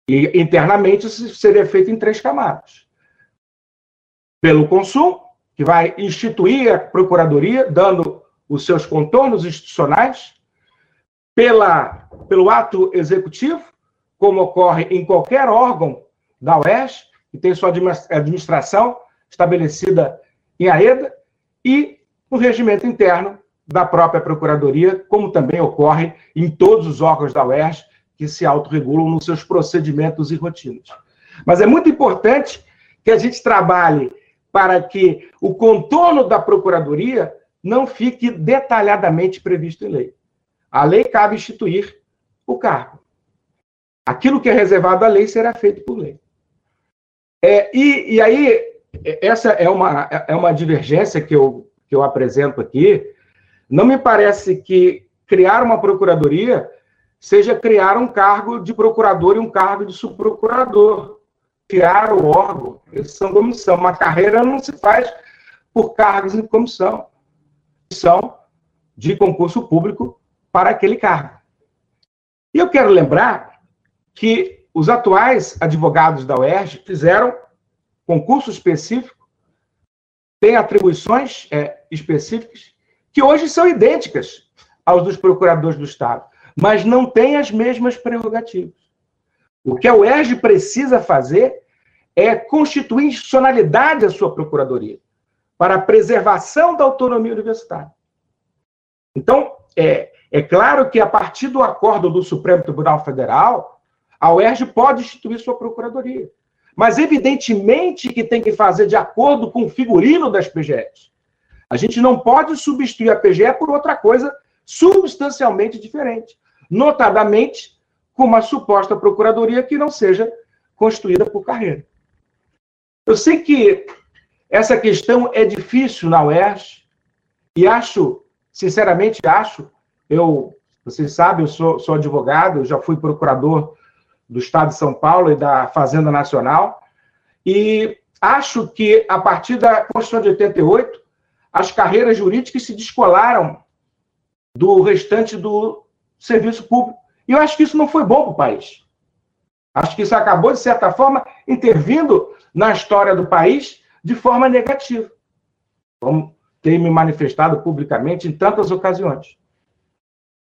E internamente isso seria feito em três camadas. Pelo consumo, que vai instituir a procuradoria, dando os seus contornos institucionais, pela, pelo ato executivo, como ocorre em qualquer órgão da UERJ, que tem sua administração estabelecida em AEDA, e no regimento interno da própria Procuradoria, como também ocorre em todos os órgãos da UERJ, que se autorregulam nos seus procedimentos e rotinas. Mas é muito importante que a gente trabalhe para que o contorno da Procuradoria não fique detalhadamente previsto em lei. A lei cabe instituir o cargo. Aquilo que é reservado à lei será feito por lei. É, e, e aí, essa é uma, é uma divergência que eu, que eu apresento aqui. Não me parece que criar uma procuradoria seja criar um cargo de procurador e um cargo de subprocurador. Criar o órgão, eles são comissão. Uma carreira não se faz por cargos em comissão. São de concurso público para aquele cargo. E eu quero lembrar que os atuais advogados da UERJ fizeram concurso específico, têm atribuições é, específicas, que hoje são idênticas aos dos procuradores do Estado mas não tem as mesmas prerrogativas. O que a UERJ precisa fazer é constituir institucionalidade à sua procuradoria para a preservação da autonomia universitária. Então, é, é claro que a partir do acordo do Supremo Tribunal Federal, a UERJ pode instituir sua procuradoria. Mas, evidentemente, que tem que fazer de acordo com o figurino das PGEs. A gente não pode substituir a PGE por outra coisa substancialmente diferente notadamente com uma suposta procuradoria que não seja constituída por carreira. Eu sei que essa questão é difícil na UERJ e acho, sinceramente acho, Eu, vocês sabem, eu sou, sou advogado, eu já fui procurador do Estado de São Paulo e da Fazenda Nacional, e acho que, a partir da Constituição de 88, as carreiras jurídicas se descolaram do restante do serviço público. E eu acho que isso não foi bom para o país. Acho que isso acabou, de certa forma, intervindo na história do país de forma negativa. Como tenho me manifestado publicamente em tantas ocasiões.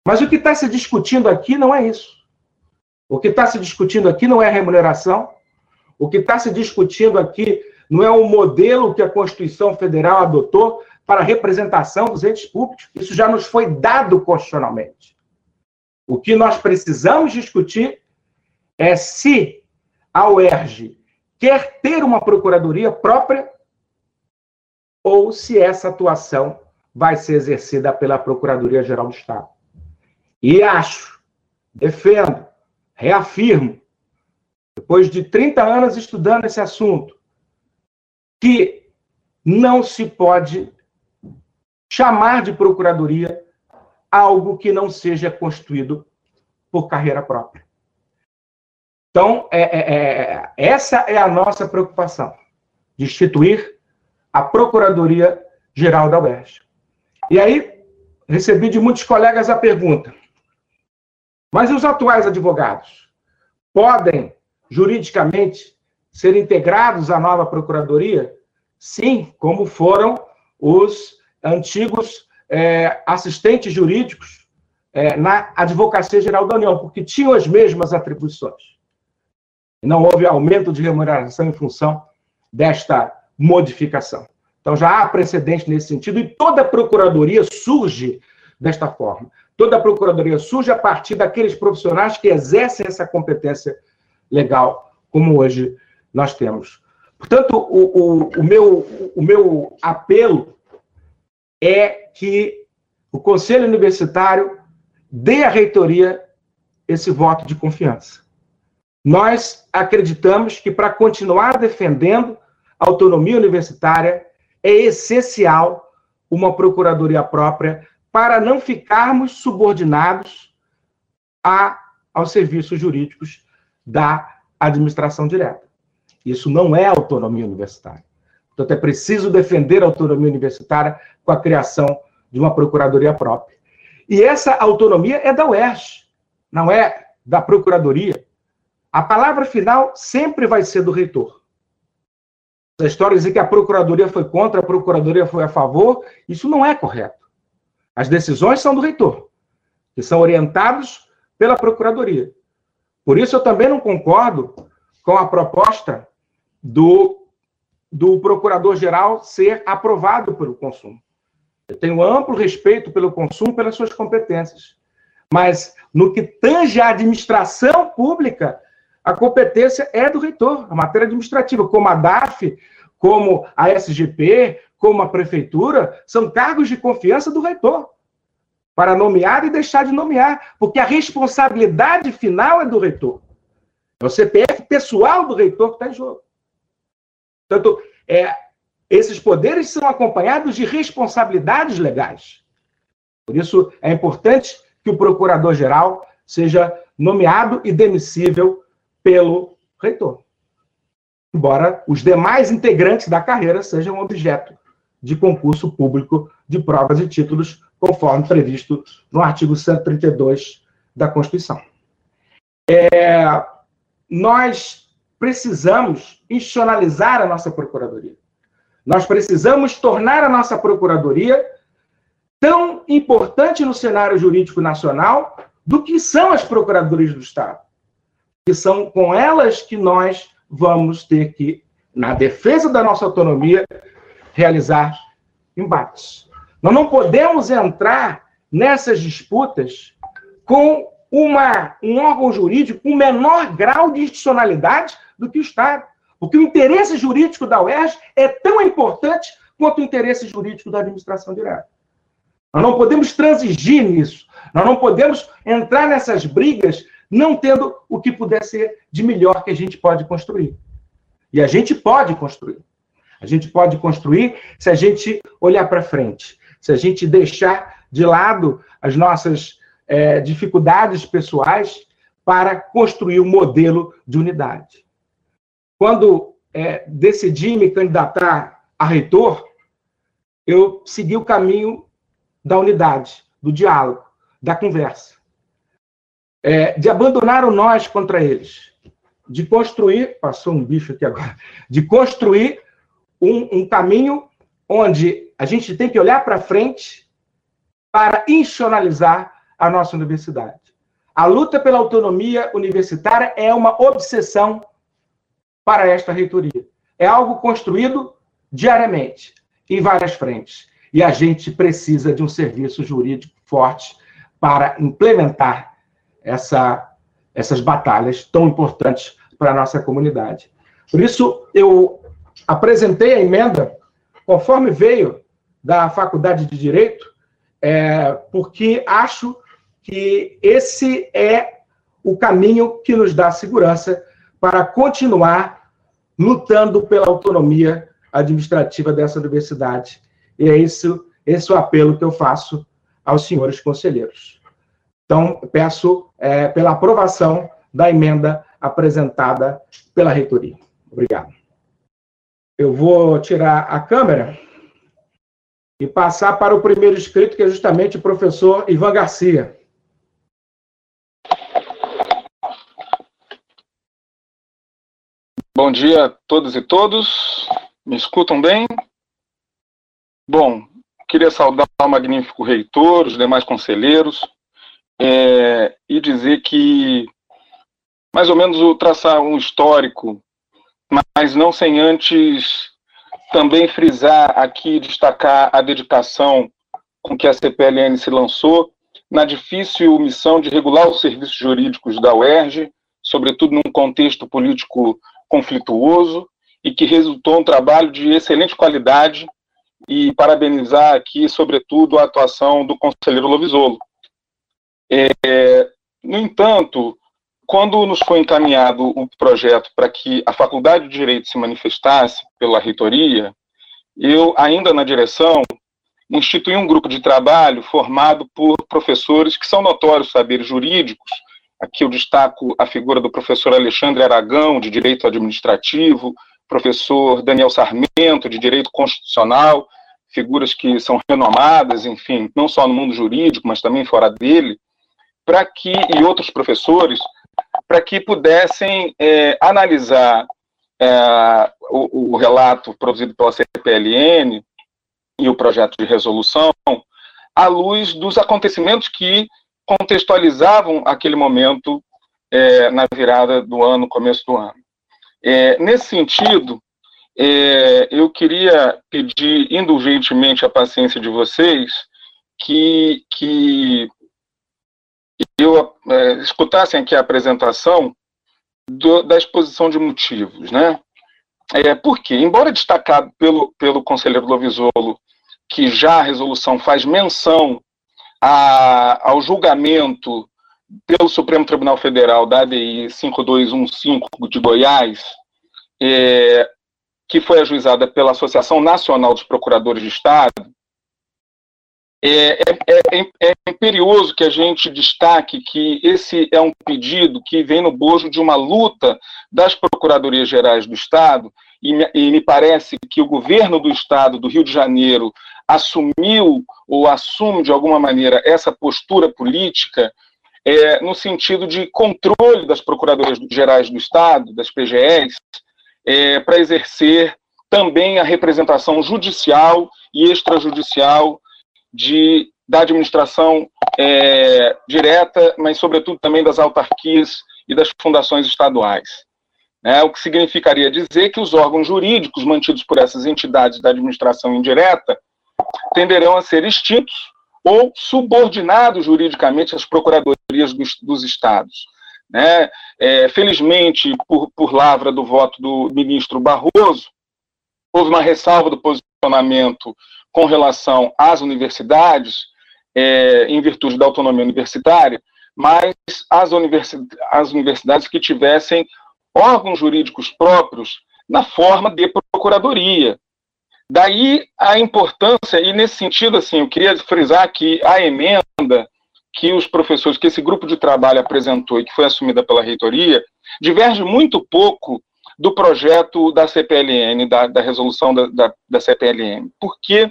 Mas o que está se discutindo aqui não é isso. O que está se discutindo aqui não é remuneração. O que está se discutindo aqui não é o modelo que a Constituição Federal adotou para a representação dos entes públicos. Isso já nos foi dado constitucionalmente. O que nós precisamos discutir é se a UERJ quer ter uma procuradoria própria ou se essa atuação vai ser exercida pela Procuradoria-Geral do Estado. E acho, defendo, reafirmo, depois de 30 anos estudando esse assunto, que não se pode chamar de procuradoria algo que não seja constituído por carreira própria. Então, é, é, é, essa é a nossa preocupação, de instituir a Procuradoria Geral da UERJ. E aí, recebi de muitos colegas a pergunta: mas os atuais advogados podem, juridicamente, ser integrados à nova Procuradoria? Sim, como foram os antigos é, assistentes jurídicos é, na Advocacia Geral da União, porque tinham as mesmas atribuições. Não houve aumento de remuneração em função desta modificação. Então já há precedente nesse sentido e toda procuradoria surge desta forma. Toda procuradoria surge a partir daqueles profissionais que exercem essa competência legal, como hoje nós temos. Portanto, o, o, o, meu, o meu apelo é que o Conselho Universitário dê à reitoria esse voto de confiança. Nós acreditamos que para continuar defendendo a autonomia universitária é essencial uma procuradoria própria para não ficarmos subordinados a, aos serviços jurídicos da administração direta. Isso não é autonomia universitária. Portanto, é preciso defender a autonomia universitária com a criação de uma procuradoria própria. E essa autonomia é da UERJ, não é da procuradoria. A palavra final sempre vai ser do reitor. A história dizer que a procuradoria foi contra, a procuradoria foi a favor, isso não é correto. As decisões são do reitor, que são orientados pela procuradoria. Por isso eu também não concordo com a proposta do, do procurador-geral ser aprovado pelo consumo. Eu tenho amplo respeito pelo consumo, pelas suas competências. Mas no que tange a administração pública, a competência é do reitor, a matéria administrativa, como a DAF, como a SGP, como a prefeitura, são cargos de confiança do reitor para nomear e deixar de nomear, porque a responsabilidade final é do reitor. É o CPF pessoal do reitor que está em jogo. Portanto, é, esses poderes são acompanhados de responsabilidades legais. Por isso, é importante que o procurador-geral seja nomeado e demissível pelo reitor. Embora os demais integrantes da carreira sejam objeto de concurso público de provas e títulos, conforme previsto no artigo 132 da Constituição. É, nós precisamos institucionalizar a nossa procuradoria. Nós precisamos tornar a nossa procuradoria tão importante no cenário jurídico nacional do que são as procuradorias do Estado. Que são com elas que nós vamos ter que, na defesa da nossa autonomia, realizar embates. Nós não podemos entrar nessas disputas com uma, um órgão jurídico com menor grau de institucionalidade do que o Estado. Porque o interesse jurídico da UERJ é tão importante quanto o interesse jurídico da administração direta. Nós não podemos transigir nisso. Nós não podemos entrar nessas brigas não tendo o que puder ser de melhor que a gente pode construir. E a gente pode construir. A gente pode construir se a gente olhar para frente, se a gente deixar de lado as nossas é, dificuldades pessoais para construir um modelo de unidade. Quando é, decidi me candidatar a reitor, eu segui o caminho da unidade, do diálogo, da conversa. É, de abandonar o nós contra eles. De construir, passou um bicho aqui agora, de construir um, um caminho onde a gente tem que olhar para frente para institucionalizar a nossa universidade. A luta pela autonomia universitária é uma obsessão para esta reitoria. É algo construído diariamente, em várias frentes. E a gente precisa de um serviço jurídico forte para implementar essa, essas batalhas tão importantes para a nossa comunidade. Por isso, eu apresentei a emenda conforme veio da Faculdade de Direito, é, porque acho que esse é o caminho que nos dá segurança para continuar lutando pela autonomia administrativa dessa universidade. E é isso, esse é o apelo que eu faço aos senhores conselheiros. Então, peço é, pela aprovação da emenda apresentada pela reitoria. Obrigado. Eu vou tirar a câmera e passar para o primeiro inscrito, que é justamente o professor Ivan Garcia. Bom dia a todos e todos. Me escutam bem? Bom, queria saudar o magnífico reitor, os demais conselheiros, é, e dizer que, mais ou menos, traçar um histórico, mas não sem antes também frisar aqui, destacar a dedicação com que a CPLN se lançou na difícil missão de regular os serviços jurídicos da UERJ, sobretudo num contexto político conflituoso, e que resultou um trabalho de excelente qualidade e parabenizar aqui, sobretudo, a atuação do conselheiro Lovisolo. É, no entanto, quando nos foi encaminhado o projeto para que a Faculdade de Direito se manifestasse pela reitoria, eu, ainda na direção, instituí um grupo de trabalho formado por professores que são notórios saberes jurídicos. Aqui eu destaco a figura do professor Alexandre Aragão, de Direito Administrativo, professor Daniel Sarmento, de Direito Constitucional, figuras que são renomadas, enfim, não só no mundo jurídico, mas também fora dele, para que, e outros professores, para que pudessem é, analisar é, o, o, relato produzido pela CPLN e o projeto de resolução à luz dos acontecimentos que contextualizavam aquele momento é, na virada do ano, começo do ano. É, nesse sentido, é, eu queria pedir indulgentemente a paciência de vocês que, que eu é, escutassem aqui a apresentação do, da exposição de motivos, né? É, porque, embora destacado pelo, pelo conselheiro Lovisolo que já a resolução faz menção a, ao julgamento pelo Supremo Tribunal Federal da ADI 5215 de Goiás, é, que foi ajuizada pela Associação Nacional dos Procuradores de Estado, é, é, é, é, imperioso que a gente destaque que esse é um pedido que vem no bojo de uma luta das Procuradorias Gerais do Estado, e me, e me parece que o governo do Estado do Rio de Janeiro assumiu ou assume de alguma maneira essa postura política é, no sentido de controle das procuradorias gerais do Estado, das PGEs, é, para exercer também a representação judicial e extrajudicial de, da administração é, direta, mas sobretudo também das autarquias e das fundações estaduais. É, o que significaria dizer que os órgãos jurídicos mantidos por essas entidades da administração indireta tenderão a ser extintos ou subordinados juridicamente às procuradorias dos, dos estados. Né? É, felizmente, por, por lavra do voto do ministro Barroso, houve uma ressalva do posicionamento com relação às universidades, é, em virtude da autonomia universitária, mas as, universidades, as universidades que tivessem órgãos jurídicos próprios na forma de procuradoria, Daí a importância, e nesse sentido, assim, eu queria frisar que a emenda que os professores, que esse grupo de trabalho apresentou e que foi assumida pela reitoria, diverge muito pouco do projeto da CPLN, da, da resolução da, da, da, CPLN, porque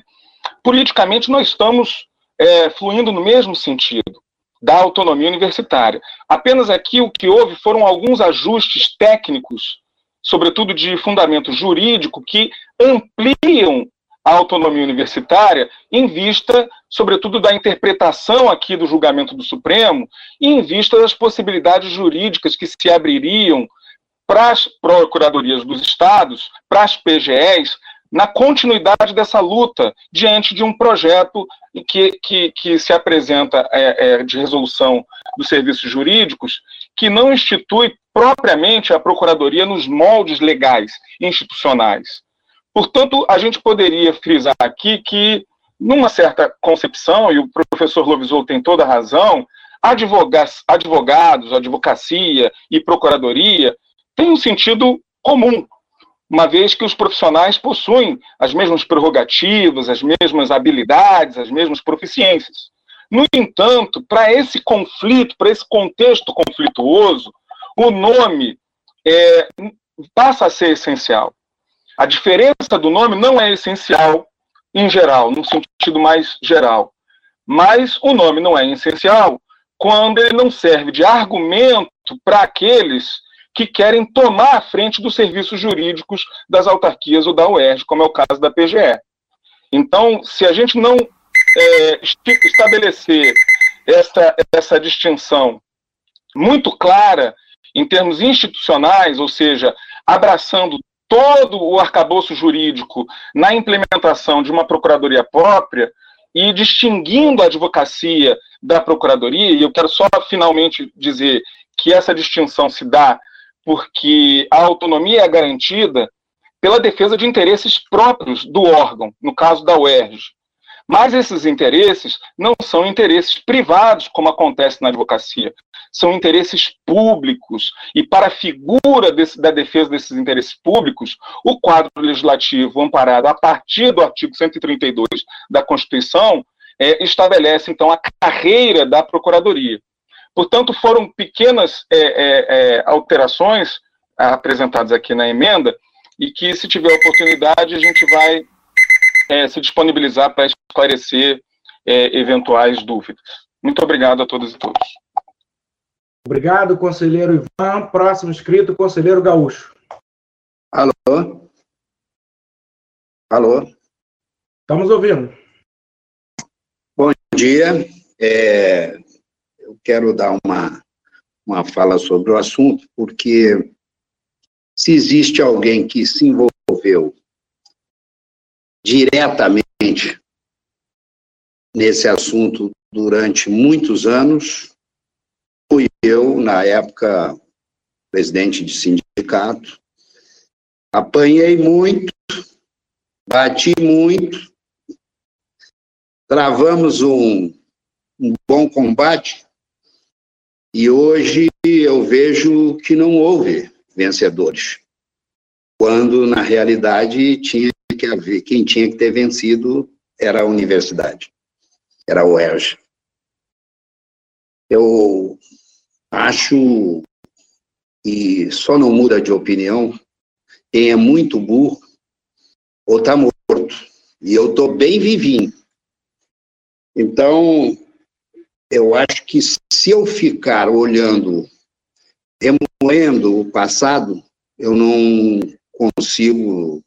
politicamente nós estamos é, fluindo no mesmo sentido da autonomia universitária. Apenas aqui o que houve foram alguns ajustes técnicos, sobretudo de fundamento jurídico, que ampliam a autonomia universitária em vista, sobretudo, da interpretação aqui do julgamento do Supremo e em vista das possibilidades jurídicas que se abririam para as procuradorias dos estados, para as PGEs, na continuidade dessa luta diante de um projeto que, que, que se apresenta é, é, de resolução dos serviços jurídicos que não institui propriamente a procuradoria nos moldes legais institucionais. Portanto, a gente poderia frisar aqui que, numa certa concepção, e o professor Lovisou tem toda a razão, advogados, advocacia e procuradoria têm um sentido comum, uma vez que os profissionais possuem as mesmas prerrogativas, as mesmas habilidades, as mesmas proficiências. No entanto, para esse conflito, para esse contexto conflituoso, o nome é, passa a ser essencial. A diferença do nome não é essencial em geral, no sentido mais geral. Mas o nome não é essencial quando ele não serve de argumento para aqueles que querem tomar a frente dos serviços jurídicos das autarquias ou da UERJ, como é o caso da PGE. Então, se a gente não é, estabelecer essa, essa distinção muito clara em termos institucionais, ou seja, abraçando todo o arcabouço jurídico na implementação de uma procuradoria própria e distinguindo a advocacia da procuradoria, e eu quero só finalmente dizer que essa distinção se dá porque a autonomia é garantida pela defesa de interesses próprios do órgão, no caso da UERJ. Mas esses interesses não são interesses privados, como acontece na advocacia. São interesses públicos. E para a figura desse, da defesa desses interesses públicos, o quadro legislativo amparado a partir do artigo 132 da Constituição é, estabelece, então, a carreira da Procuradoria. Portanto, foram pequenas é, é, é alterações apresentadas aqui na emenda e que, se tiver oportunidade, a gente vai é, se disponibilizar para esclarecer é, eventuais dúvidas. Muito obrigado a todas e todos. Obrigado, conselheiro Ivan. Próximo inscrito, conselheiro Gaúcho. Alô? Alô? Estamos ouvindo. Bom dia. É, eu quero dar uma, uma fala sobre o assunto, porque se existe alguém que se envolveu diretamente nesse assunto durante muitos anos. Fui eu, na época, presidente de sindicato. Apanhei muito, bati muito, travamos um, um bom combate e hoje eu vejo que não houve vencedores, quando na realidade tinha quem tinha que ter vencido era a universidade, era a UERJ. Eu acho que só não muda de opinião quem é muito burro ou está morto. E eu estou bem vivinho. Então, eu acho que se eu ficar olhando, remoendo o passado, eu não consigo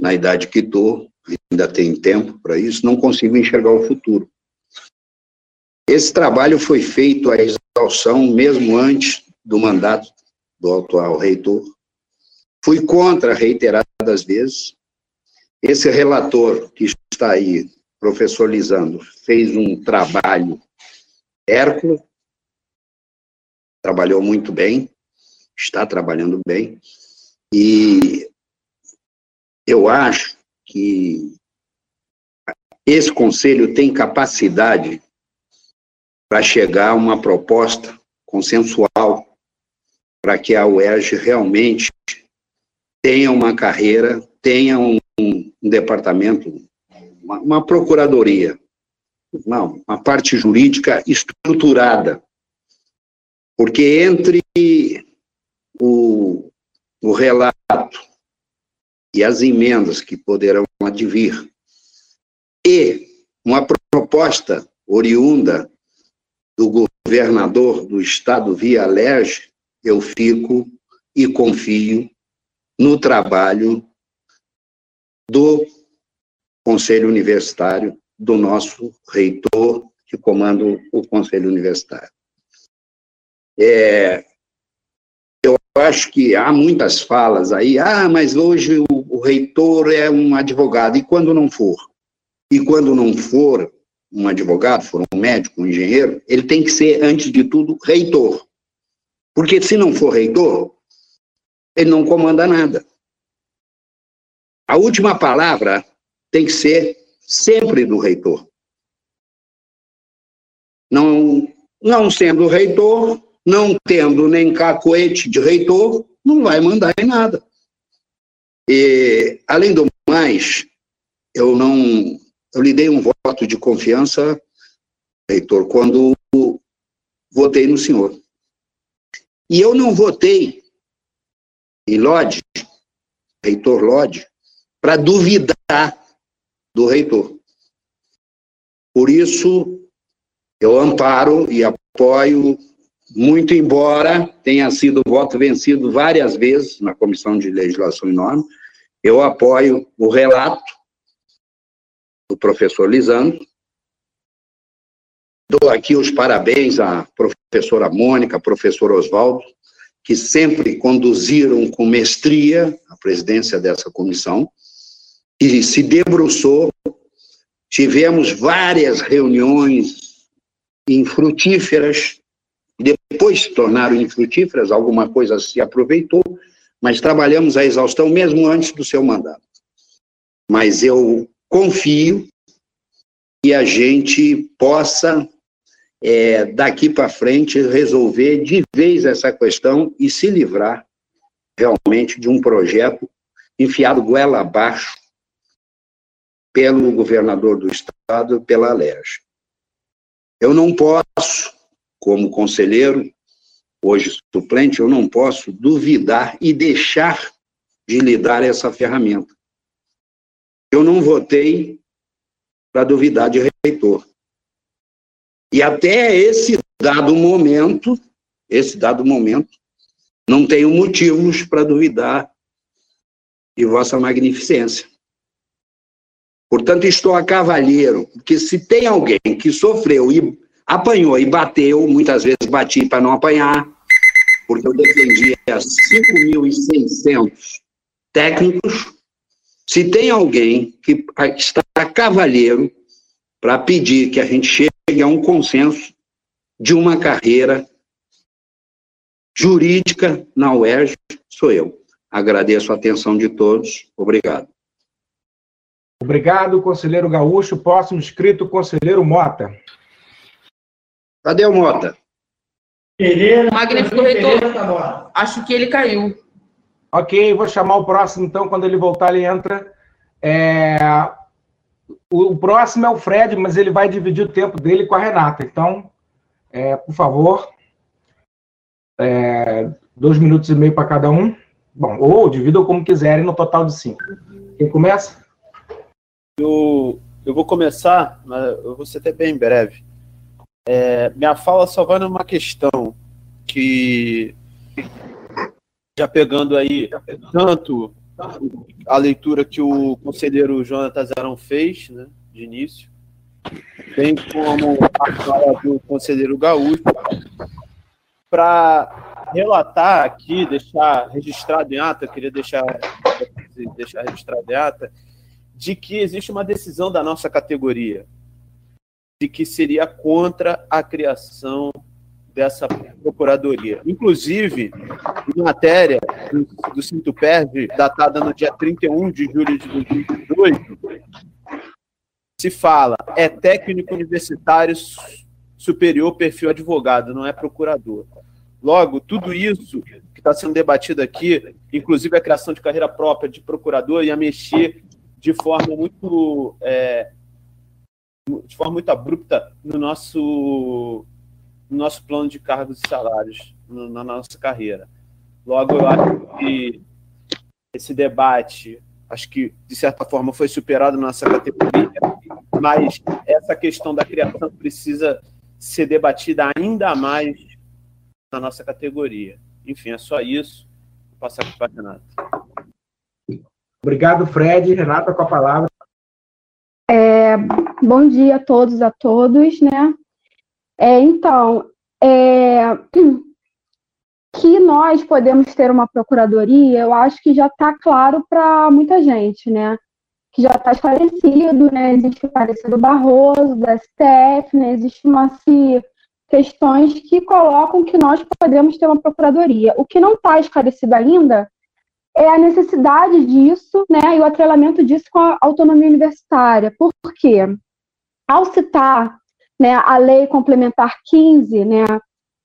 na idade que estou, ainda tem tempo para isso, não consigo enxergar o futuro. Esse trabalho foi feito à exaustão mesmo antes do mandato do atual reitor. Fui contra reiteradas vezes. Esse relator que está aí, professor Lisandro, fez um trabalho hércules, trabalhou muito bem, está trabalhando bem, e eu acho que esse conselho tem capacidade para chegar a uma proposta consensual para que a UERJ realmente tenha uma carreira, tenha um um departamento, uma, uma procuradoria, não, uma parte jurídica estruturada, porque entre o, o relato e as emendas que poderão advir e uma proposta oriunda do governador do estado via LERJ, eu fico e confio no trabalho do Conselho Universitário, do nosso reitor, que comanda o Conselho Universitário. É, acho que há muitas falas aí, ah, mas hoje o, o reitor é um advogado, e quando não for? E quando não for um advogado, for um médico, um engenheiro, ele tem que ser, antes de tudo, reitor. Porque se não for reitor, ele não comanda nada. A última palavra tem que ser sempre do reitor. Não, não sendo reitor, não tendo nem cacoete de reitor, não vai mandar em nada. E, além do mais, eu não eu lhe dei um voto de confiança, reitor, quando votei no senhor. E eu não votei em Lodge, reitor Lodge, para duvidar do reitor. Por isso, eu amparo e apoio, muito embora tenha sido voto vencido várias vezes na Comissão de Legislação e Norma, eu apoio o relato do professor Lisandro. Dou aqui os parabéns à professora Mônica, professor Oswaldo, que sempre conduziram com mestria a presidência dessa comissão, e se debruçou. Tivemos várias reuniões infrutíferas, depois se tornaram infrutíferas, alguma coisa se aproveitou, mas trabalhamos a exaustão mesmo antes do seu mandato. Mas eu confio que a gente possa, é, daqui para frente, resolver de vez essa questão e se livrar realmente de um projeto enfiado goela abaixo pelo governador do estado, pela LERJ. Eu não posso, como conselheiro, hoje suplente, eu não posso duvidar e deixar de lhe dar essa ferramenta. Eu não votei para duvidar de reitor. E até esse dado momento, esse dado momento, não tenho motivos para duvidar de vossa magnificência. Portanto, estou a cavalheiro, porque se tem alguém que sofreu e apanhou e bateu, muitas vezes bati para não apanhar, porque eu defendia 5.600 técnicos, se tem alguém que está cavalheiro para pedir que a gente chegue a um consenso de uma carreira jurídica na UERJ, sou eu. Agradeço a atenção de todos. Obrigado. Obrigado, conselheiro Gaúcho. Próximo inscrito, conselheiro Mota. Cadê o Mota? Pereira. Magnífico reitor. Acho que ele caiu. Ok, vou chamar o próximo, então, quando ele voltar, ele entra. É... O, próximo é o Fred, mas ele vai dividir o tempo dele com a Renata. Então, é, por favor, é, dois minutos e meio para cada um. Bom, ou dividam como quiserem no total de cinco. Quem começa? Eu, eu vou começar, mas eu vou ser até bem breve. É, minha fala só vai numa questão que já pegando aí tanto a leitura que o conselheiro Jonatas Arão fez, né, de início, bem como a fala do conselheiro Gaúcho, para relatar aqui, deixar registrado em ata, queria deixar, deixar registrado em ata, de que existe uma decisão da nossa categoria, de que seria contra a criação dessa procuradoria. Inclusive, em matéria do, do Sintuperv, datada no dia 31 de julho de 2018, se fala é técnico universitário superior perfil advogado, não é procurador. Logo, tudo isso que está sendo debatido aqui, inclusive a criação de carreira própria de procurador, ia mexer de forma muito é, de forma muito abrupta no nosso no nosso plano de cargos e salários no, na nossa carreira. Logo, eu acho que esse debate, acho que de certa forma foi superado na nossa categoria, mas essa questão da criação precisa ser debatida ainda mais na nossa categoria. Enfim, é só isso. Vou passar para o Renato. Obrigado, Fred. Renata, com a palavra. Bom dia a todos, a todos, né? É, então, é, que nós podemos ter uma procuradoria, eu acho que já está claro para muita gente, né? Que já está esclarecido, né? Existe o parecer do Barroso, da STF, né? Existe uma se, questões que colocam que nós podemos ter uma procuradoria. O que não está esclarecido ainda é a necessidade disso, né, e o atrelamento disso com a autonomia universitária. Por quê? Ao citar né, a Lei Complementar 15, né,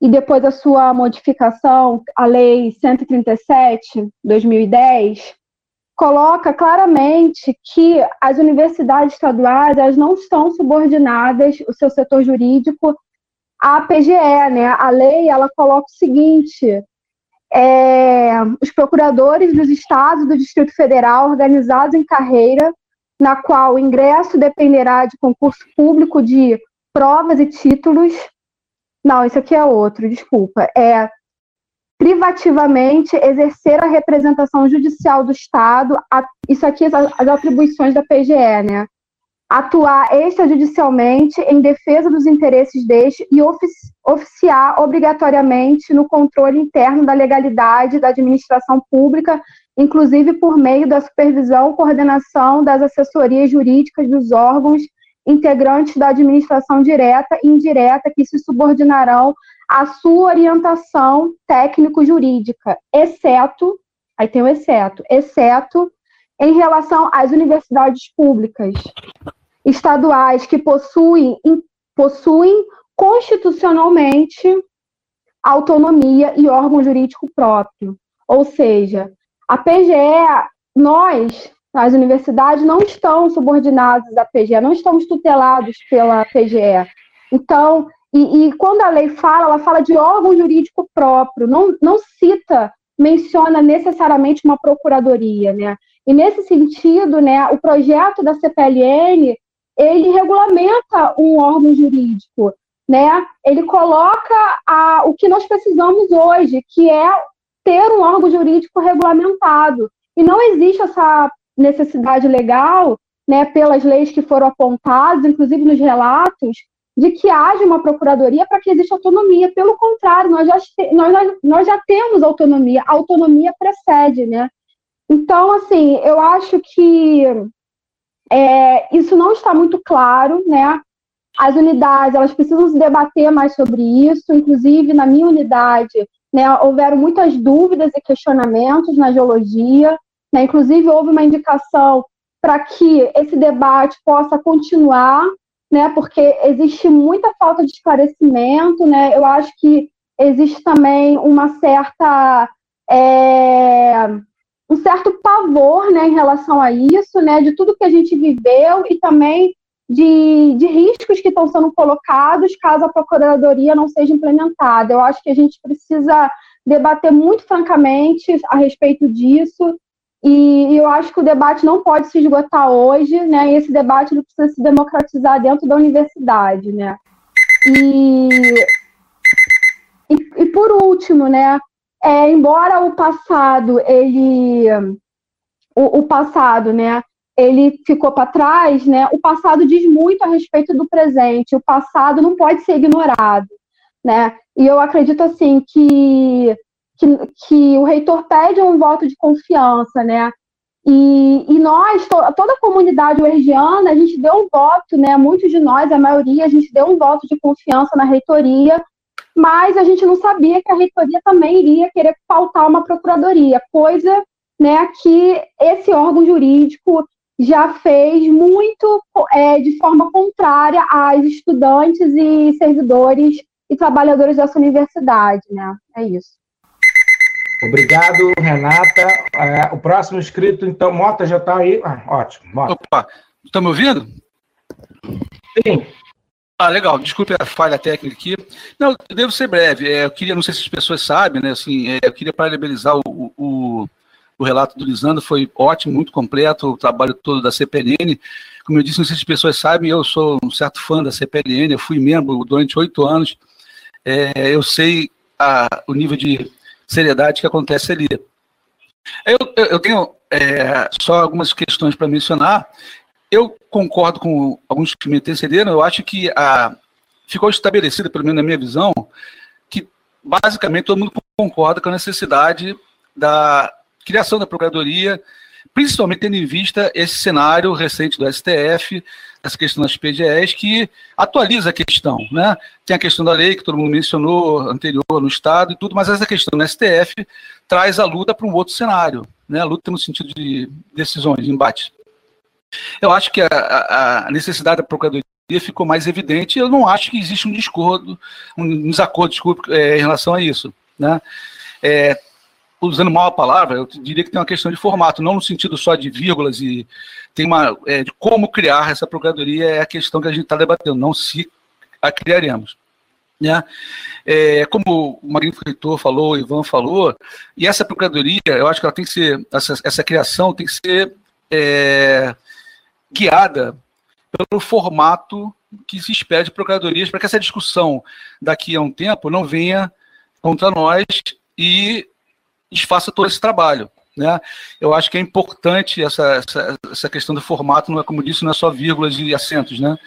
e depois a sua modificação, a Lei 137, 2010, coloca claramente que as universidades estaduais elas não estão subordinadas, o seu setor jurídico, à PGE, né? A lei ela coloca o seguinte: é, os procuradores dos estados do Distrito Federal organizados em carreira, na qual o ingresso dependerá de concurso público de provas e títulos. Não, isso aqui é outro, desculpa. É privativamente exercer a representação judicial do Estado, a, isso aqui as, as atribuições da PGE, né? atuar extrajudicialmente em defesa dos interesses deste e ofici oficiar obrigatoriamente no controle interno da legalidade da administração pública, inclusive por meio da supervisão e coordenação das assessorias jurídicas dos órgãos integrantes da administração direta e indireta que se subordinarão à sua orientação técnico-jurídica, exceto, aí tem o exceto, exceto em relação às universidades públicas, estaduais que possuem, possuem constitucionalmente autonomia e órgão jurídico próprio. Ou seja, a PGE, nós, as universidades, não estão subordinados à PGE, não estamos tutelados pela PGE. Então, e, e, quando a lei fala, ela fala de órgão jurídico próprio, não, não cita, menciona necessariamente uma procuradoria, né? E nesse sentido, né, o projeto da CPLN, ele regulamenta um órgão jurídico, né? Ele coloca a, o que nós precisamos hoje, que é ter um órgão jurídico regulamentado. E não existe essa necessidade legal, né, pelas leis que foram apontadas, inclusive nos relatos, de que haja uma procuradoria para que exista autonomia. Pelo contrário, nós já, nós, nós já temos autonomia. A autonomia precede, né? Então, assim, eu acho que é, isso não está muito claro, né? As unidades, elas precisam se debater mais sobre isso, inclusive na minha unidade, né, houveram muitas dúvidas e questionamentos na geologia, né, inclusive houve uma indicação para que esse debate possa continuar, né, porque existe muita falta de esclarecimento, né, eu acho que existe também uma certa é, um certo pavor né, em relação a isso, né, de tudo que a gente viveu e também de, de riscos que estão sendo colocados caso a procuradoria não seja implementada. Eu acho que a gente precisa debater muito francamente a respeito disso e eu acho que o debate não pode se esgotar hoje, né? E esse debate precisa se democratizar dentro da universidade, né? E, e, e por último, né? é, embora o passado ele o, o passado, né, ele ficou para trás, né? O passado diz muito a respeito do presente. O passado não pode ser ignorado, né? E eu acredito assim que que, que o reitor pede um voto de confiança, né? E, e nós, to, toda a comunidade uergiana, a gente deu um voto, né? Muitos de nós, a maioria, a gente deu um voto de confiança na reitoria mas a gente não sabia que a reitoria também iria querer pautar uma procuradoria, coisa né, que esse órgão jurídico já fez muito é, de forma contrária às estudantes e servidores e trabalhadores dessa universidade, né? É isso. Obrigado, Renata. É, o próximo inscrito, então, Mota já está aí. Ah, ótimo, Mota. Opa, estão me ouvindo? Sim. Ah, legal. Desculpe a falha técnica aqui. Não, eu devo ser breve. É, eu queria, não sei se as pessoas sabem, né? Assim, é, eu queria parabenizar o, o, o relato do Lisandro, foi ótimo, muito completo, o trabalho todo da CPLN. Como eu disse, não sei se as pessoas sabem, eu sou um certo fã da CPLN, eu fui membro durante oito anos. É, eu sei a, o nível de seriedade que acontece ali. Eu, eu, eu tenho é, só algumas questões para mencionar. Eu concordo com alguns que me antecederam, eu acho que a, ficou estabelecido, pelo menos na minha visão, que basicamente todo mundo concorda com a necessidade da criação da Procuradoria, principalmente tendo em vista esse cenário recente do STF, essa questão das PGEs, que atualiza a questão. Né? Tem a questão da lei, que todo mundo mencionou, anterior no Estado e tudo, mas essa questão no STF traz a luta para um outro cenário, né? a luta no sentido de decisões, de embate. Eu acho que a, a necessidade da Procuradoria ficou mais evidente, eu não acho que existe um discordo, um desacordo, desculpe, é, em relação a isso. Né? É, usando mal a palavra, eu diria que tem uma questão de formato, não no sentido só de vírgulas e tem uma é, de como criar essa procuradoria é a questão que a gente está debatendo, não se a criaremos. Né? É, como o Magnífico Reitor falou, o Ivan falou, e essa procuradoria, eu acho que ela tem que ser, essa, essa criação tem que ser é, guiada pelo formato que se espera de procuradorias, para que essa discussão daqui a um tempo não venha contra nós e desfaça todo esse trabalho. Né? Eu acho que é importante essa, essa, essa, questão do formato, não é como disse, não é só vírgulas e acentos. Né?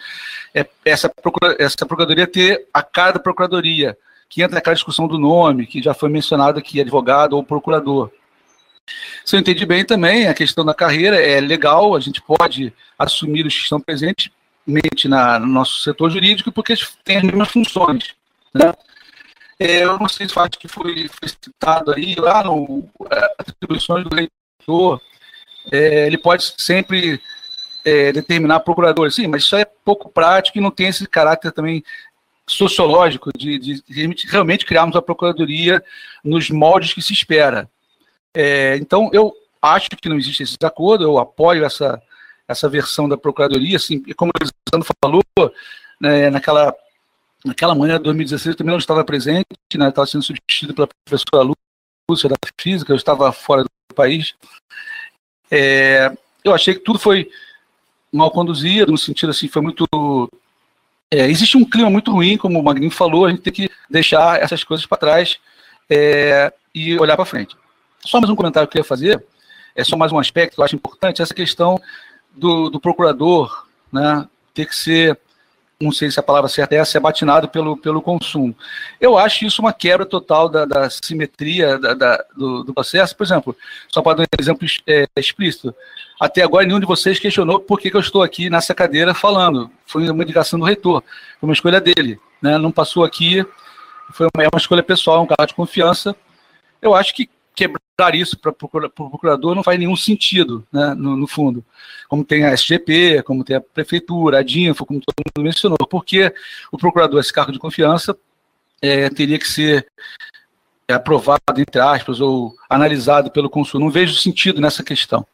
É essa, procura, essa procuradoria ter a cara da procuradoria, que entra naquela discussão do nome, que já foi mencionado aqui, advogado ou procurador. Se eu entendi bem também, a questão da carreira é legal, a gente pode assumir os que estão presentes na, no nosso setor jurídico, porque têm as mesmas funções. Né? É, eu não sei se acho que foi, foi, citado aí, lá no é, atribuições do reitor, é, ele pode sempre é, determinar procurador, sim, mas isso é pouco prático e não tem esse caráter também sociológico de, de, realmente criarmos a procuradoria nos moldes que se espera. É, então, eu acho que não existe esse desacordo, eu apoio essa, essa versão da procuradoria, assim, como o Alexandre falou, né, naquela Naquela manhã de 2016 eu também não estava presente, né, estava sendo substituído pela professora Lúcia da Física, eu estava fora do país. É, eu achei que tudo foi mal conduzido, no sentido assim, foi muito. É, existe um clima muito ruim, como o Magninho falou, a gente tem que deixar essas coisas para trás é, e olhar para frente. Só mais um comentário que eu queria fazer, é só mais um aspecto que eu acho importante, essa questão do, do procurador né, ter que ser não sei se a palavra certa é essa, é batinado pelo, pelo consumo. Eu acho isso uma quebra total da, da simetria da, da, do, do, processo. Por exemplo, só para dar um exemplo é, explícito, até agora nenhum de vocês questionou por que, que eu estou aqui nessa cadeira falando. Foi uma indicação do reitor, foi uma escolha dele. Né? Não passou aqui, foi uma, é uma escolha pessoal, um cargo de confiança. Eu acho que quebrar isso para o procurador não faz nenhum sentido, né, no, no, fundo. Como tem a SGP, como tem a prefeitura, a DINFO, como todo mundo mencionou, porque o procurador, esse cargo de confiança, é, teria que ser aprovado, entre aspas, ou analisado pelo consul. Não vejo sentido nessa questão.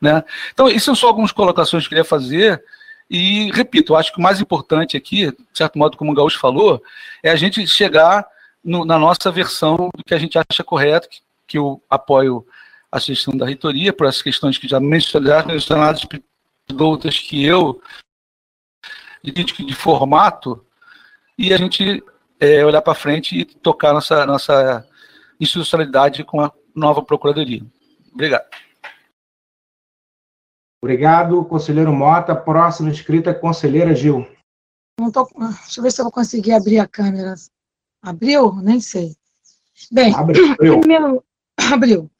Né? Então, isso são só algumas colocações que eu queria fazer. E, repito, eu acho que o mais importante aqui, de certo modo, como o Gaúcho falou, é a gente chegar no, na nossa versão do que a gente acha correto, que, que eu apoio a gestão da reitoria, por essas questões que já mencionadas, outras que eu, de, de formato, e a gente é, olhar para frente e tocar nossa, nossa institucionalidade com a nova Procuradoria. Obrigado. Obrigado, conselheiro Mota. Próxima inscrita, conselheira Gil. Não tô, deixa eu ver se eu vou conseguir abrir a câmera. Abriu? Nem sei. Bem, Abriu. primeiro, abriu.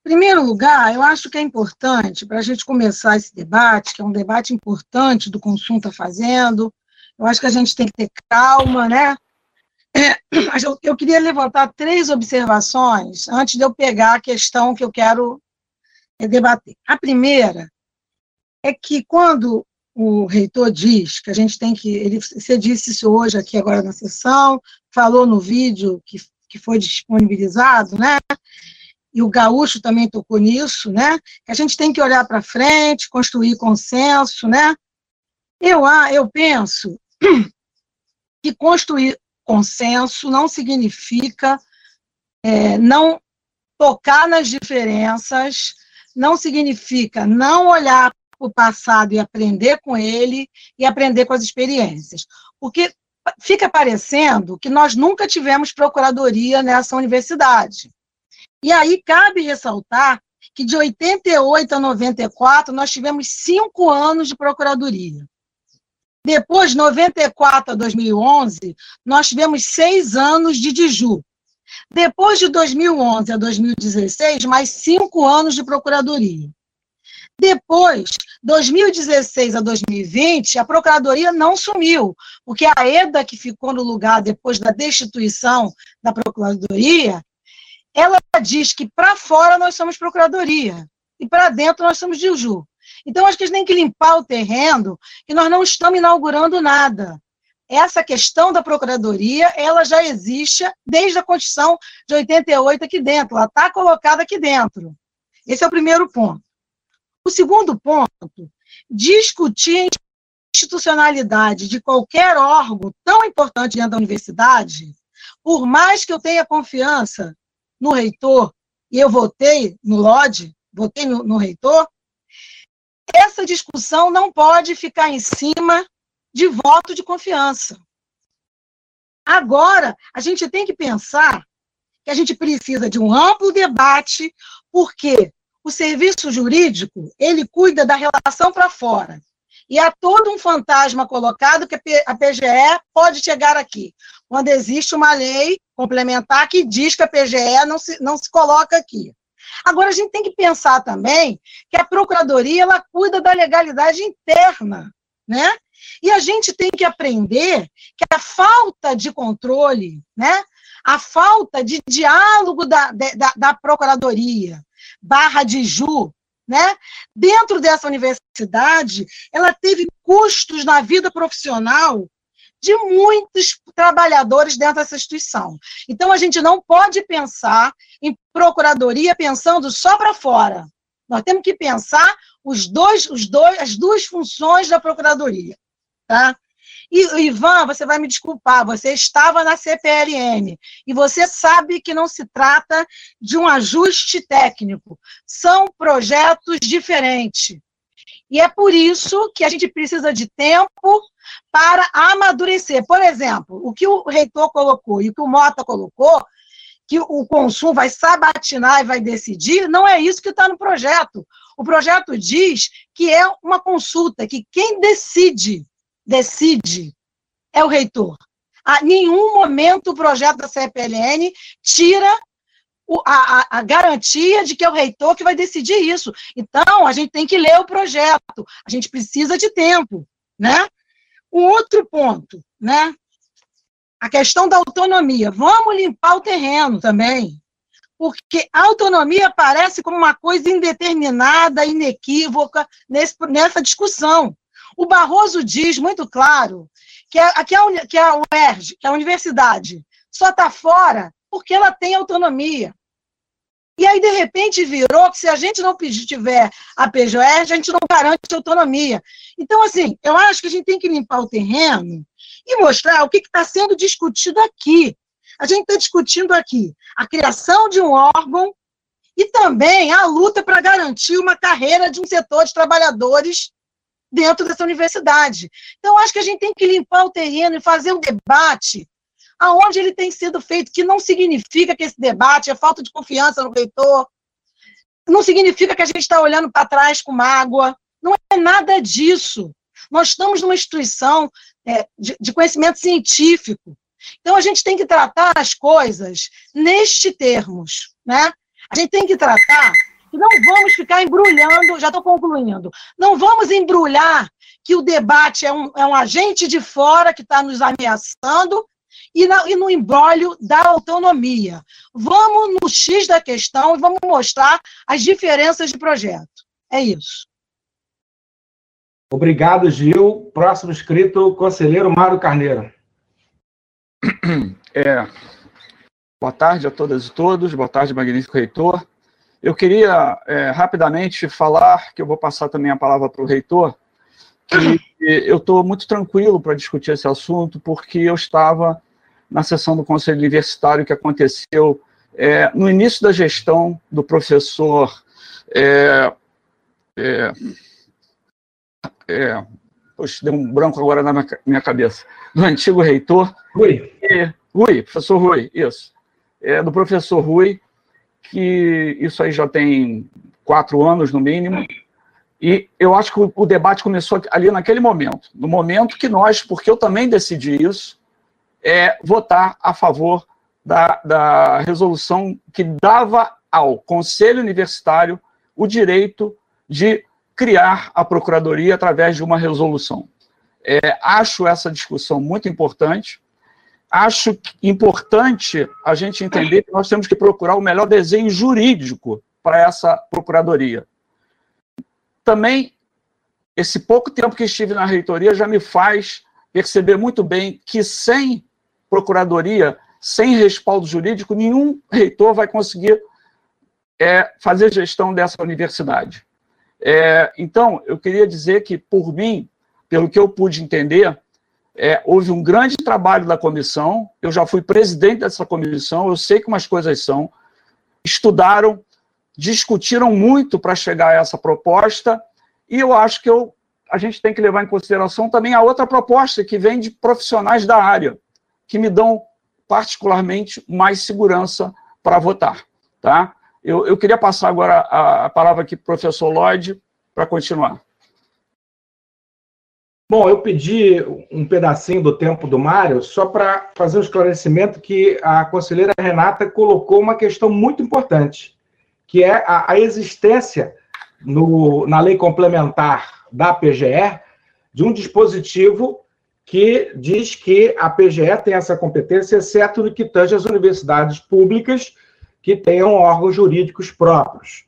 Em primeiro lugar, eu acho que é importante, para a gente começar esse debate, que é um debate importante do consumo está fazendo, eu acho que a gente tem que ter calma, né? É, eu, eu queria levantar três observações antes de eu pegar a questão que eu quero é, debater. A primeira é que quando o reitor diz que a gente tem que. Ele, você disse isso hoje aqui agora na sessão, falou no vídeo que, que foi disponibilizado, né? E o Gaúcho também tocou nisso, né? Que a gente tem que olhar para frente, construir consenso, né? Eu, eu penso que construir consenso não significa é, não tocar nas diferenças, não significa não olhar para o passado e aprender com ele e aprender com as experiências. Porque fica parecendo que nós nunca tivemos procuradoria nessa universidade. E aí cabe ressaltar que de 88 a 94 nós tivemos cinco anos de procuradoria. Depois, de 94 a 2011, nós tivemos seis anos de Diju. Depois de 2011 a 2016, mais cinco anos de procuradoria. Depois, 2016 a 2020, a Procuradoria não sumiu, porque a EDA, que ficou no lugar depois da destituição da Procuradoria, ela diz que para fora nós somos Procuradoria e para dentro nós somos Diju. Então, acho que a gente tem que limpar o terreno, que nós não estamos inaugurando nada. Essa questão da Procuradoria, ela já existe desde a Constituição de 88 aqui dentro, ela está colocada aqui dentro. Esse é o primeiro ponto. O segundo ponto, discutir a institucionalidade de qualquer órgão tão importante dentro da universidade, por mais que eu tenha confiança no reitor, e eu votei no LOD, votei no, no reitor, essa discussão não pode ficar em cima de voto de confiança. Agora, a gente tem que pensar que a gente precisa de um amplo debate, porque o serviço jurídico, ele cuida da relação para fora. E há todo um fantasma colocado que a PGE pode chegar aqui, quando existe uma lei complementar que diz que a PGE não se, não se coloca aqui. Agora, a gente tem que pensar também que a Procuradoria ela cuida da legalidade interna, né? E a gente tem que aprender que a falta de controle, né? a falta de diálogo da, da, da Procuradoria, barra de Ju, né? Dentro dessa universidade, ela teve custos na vida profissional de muitos trabalhadores dentro dessa instituição. Então, a gente não pode pensar em procuradoria pensando só para fora. Nós temos que pensar os dois, os dois, as duas funções da procuradoria. Tá? E, Ivan, você vai me desculpar, você estava na CPLM e você sabe que não se trata de um ajuste técnico, são projetos diferentes. E é por isso que a gente precisa de tempo para amadurecer. Por exemplo, o que o reitor colocou e o que o Mota colocou, que o consumo vai sabatinar e vai decidir, não é isso que está no projeto. O projeto diz que é uma consulta, que quem decide decide é o reitor. A nenhum momento o projeto da CPLN tira a, a, a, garantia de que é o reitor que vai decidir isso. Então, a gente tem que ler o projeto, a gente precisa de tempo, né? Um outro ponto, né? A questão da autonomia. Vamos limpar o terreno também, porque a autonomia parece como uma coisa indeterminada, inequívoca nesse, nessa discussão. O Barroso diz muito claro que a, que a, que a UERJ, que a universidade, só está fora porque ela tem autonomia. E aí, de repente, virou que se a gente não tiver a PJR, a gente não garante autonomia. Então, assim, eu acho que a gente tem que limpar o terreno e mostrar o que está sendo discutido aqui. A gente está discutindo aqui a criação de um órgão e também a luta para garantir uma carreira de um setor de trabalhadores dentro dessa universidade. Então, acho que a gente tem que limpar o terreno e fazer um debate aonde ele tem sido feito, que não significa que esse debate é falta de confiança no reitor, não significa que a gente está olhando para trás com mágoa, não é nada disso. Nós estamos numa instituição é, de, de conhecimento científico, então a gente tem que tratar as coisas neste termos, né? A gente tem que tratar que não vamos ficar embrulhando, já estou concluindo, não vamos embrulhar que o debate é um, é um agente de fora que está nos ameaçando e, na, e no embrólio da autonomia. Vamos no X da questão e vamos mostrar as diferenças de projeto. É isso. Obrigado, Gil. Próximo inscrito, conselheiro Mário Carneiro. É, boa tarde a todas e todos, boa tarde, magnífico reitor. Eu queria é, rapidamente falar, que eu vou passar também a palavra para o reitor, que eu estou muito tranquilo para discutir esse assunto, porque eu estava na sessão do Conselho Universitário que aconteceu é, no início da gestão do professor. É, é, é, poxa, deu um branco agora na minha cabeça. Do antigo reitor. Rui. E, Rui, professor Rui, isso. É, do professor Rui, que isso aí já tem quatro anos no mínimo. E eu acho que o, debate começou ali naquele momento. No momento que nós, porque eu também decidi isso, é votar a favor da, da resolução que dava ao Conselho Universitário o direito de criar a Procuradoria através de uma resolução. É, acho essa discussão muito importante. Acho importante a gente entender que nós temos que procurar o melhor desenho jurídico para essa Procuradoria. Também, esse pouco tempo que estive na reitoria já me faz perceber muito bem que sem Procuradoria, sem respaldo jurídico, nenhum reitor vai conseguir é, fazer gestão dessa universidade. É, então, eu queria dizer que, por mim, pelo que eu pude entender, é, houve um grande trabalho da comissão, eu já fui presidente dessa comissão, eu sei como as coisas são, estudaram, discutiram muito para chegar a essa proposta, e eu acho que eu, a gente tem que levar em consideração também a outra proposta que vem de profissionais da área, que me dão particularmente mais segurança para votar. Tá? Eu, eu queria passar agora a, a palavra aqui para o professor Lloyd para continuar. Bom, eu pedi um pedacinho do tempo do Mário só para fazer um esclarecimento que a conselheira Renata colocou uma questão muito importante, que é a, a existência no, na lei complementar da PGE de um dispositivo que diz que a PGE tem essa competência, exceto no que tange as universidades públicas que tenham órgãos jurídicos próprios.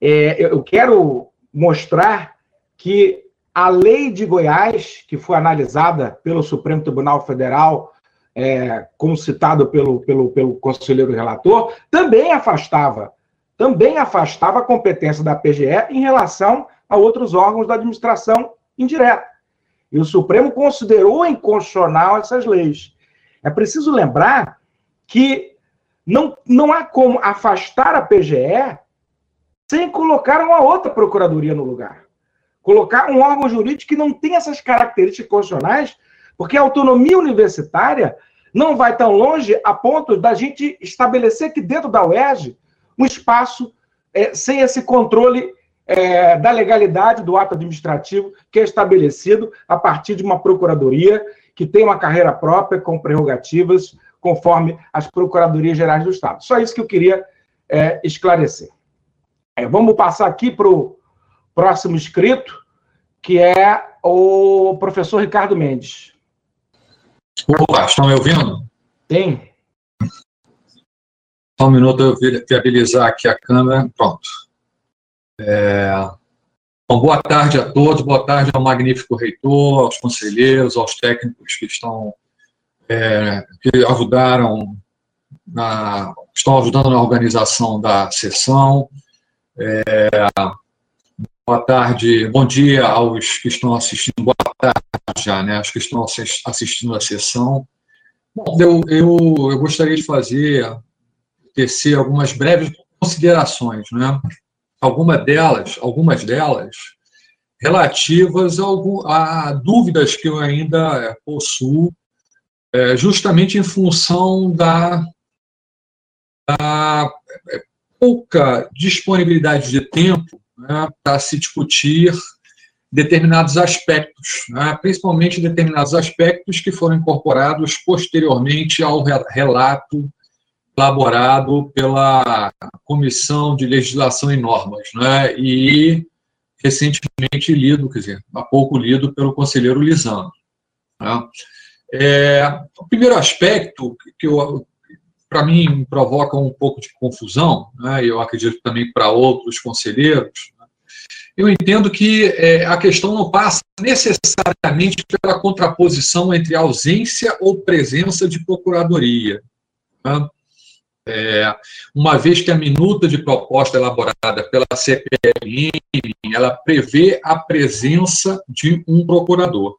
É, eu quero mostrar que a lei de Goiás, que foi analisada pelo Supremo Tribunal Federal, é, como citado pelo, pelo, pelo conselheiro relator, também afastava, também afastava a competência da PGE em relação a outros órgãos da administração indireta. E o Supremo considerou inconstitucional essas leis. É preciso lembrar que não, não há como afastar a PGE sem colocar uma outra procuradoria no lugar. Colocar um órgão jurídico que não tem essas características constitucionais, porque a autonomia universitária não vai tão longe a ponto da gente estabelecer que dentro da UERJ um espaço é, sem esse controle é, da legalidade do ato administrativo que é estabelecido a partir de uma procuradoria que tem uma carreira própria com prerrogativas conforme as procuradorias gerais do Estado. Só isso que eu queria é, esclarecer. É, vamos passar aqui para o próximo inscrito, que é o professor Ricardo Mendes. Opa, estão me ouvindo? Sim. Só um minuto eu viabilizar aqui a câmera. Pronto. É... Bom, boa tarde a todos, boa tarde ao magnífico reitor, aos conselheiros, aos técnicos que estão é, que ajudaram na, estão ajudando na organização da sessão. É, boa tarde, bom dia aos que estão assistindo, boa tarde já, né, aos que estão assistindo a sessão. Bom, eu, eu, eu gostaria de fazer, tecer algumas breves considerações, né, algumas delas, algumas delas relativas a, algum, a dúvidas que eu ainda possuo, é, justamente em função da, da pouca disponibilidade de tempo né, para se discutir determinados aspectos, né, principalmente determinados aspectos que foram incorporados posteriormente ao relato elaborado pela Comissão de Legislação e Normas, né, e recentemente lido, quer dizer, há pouco lido pelo conselheiro Lisandro. Né. É, o primeiro aspecto que para mim provoca um pouco de confusão, né, eu acredito também para outros conselheiros, né, eu entendo que é, a questão não passa necessariamente pela contraposição entre ausência ou presença de procuradoria. Né? é, uma vez que a minuta de proposta elaborada pela CPLM, ela prevê a presença de um procurador.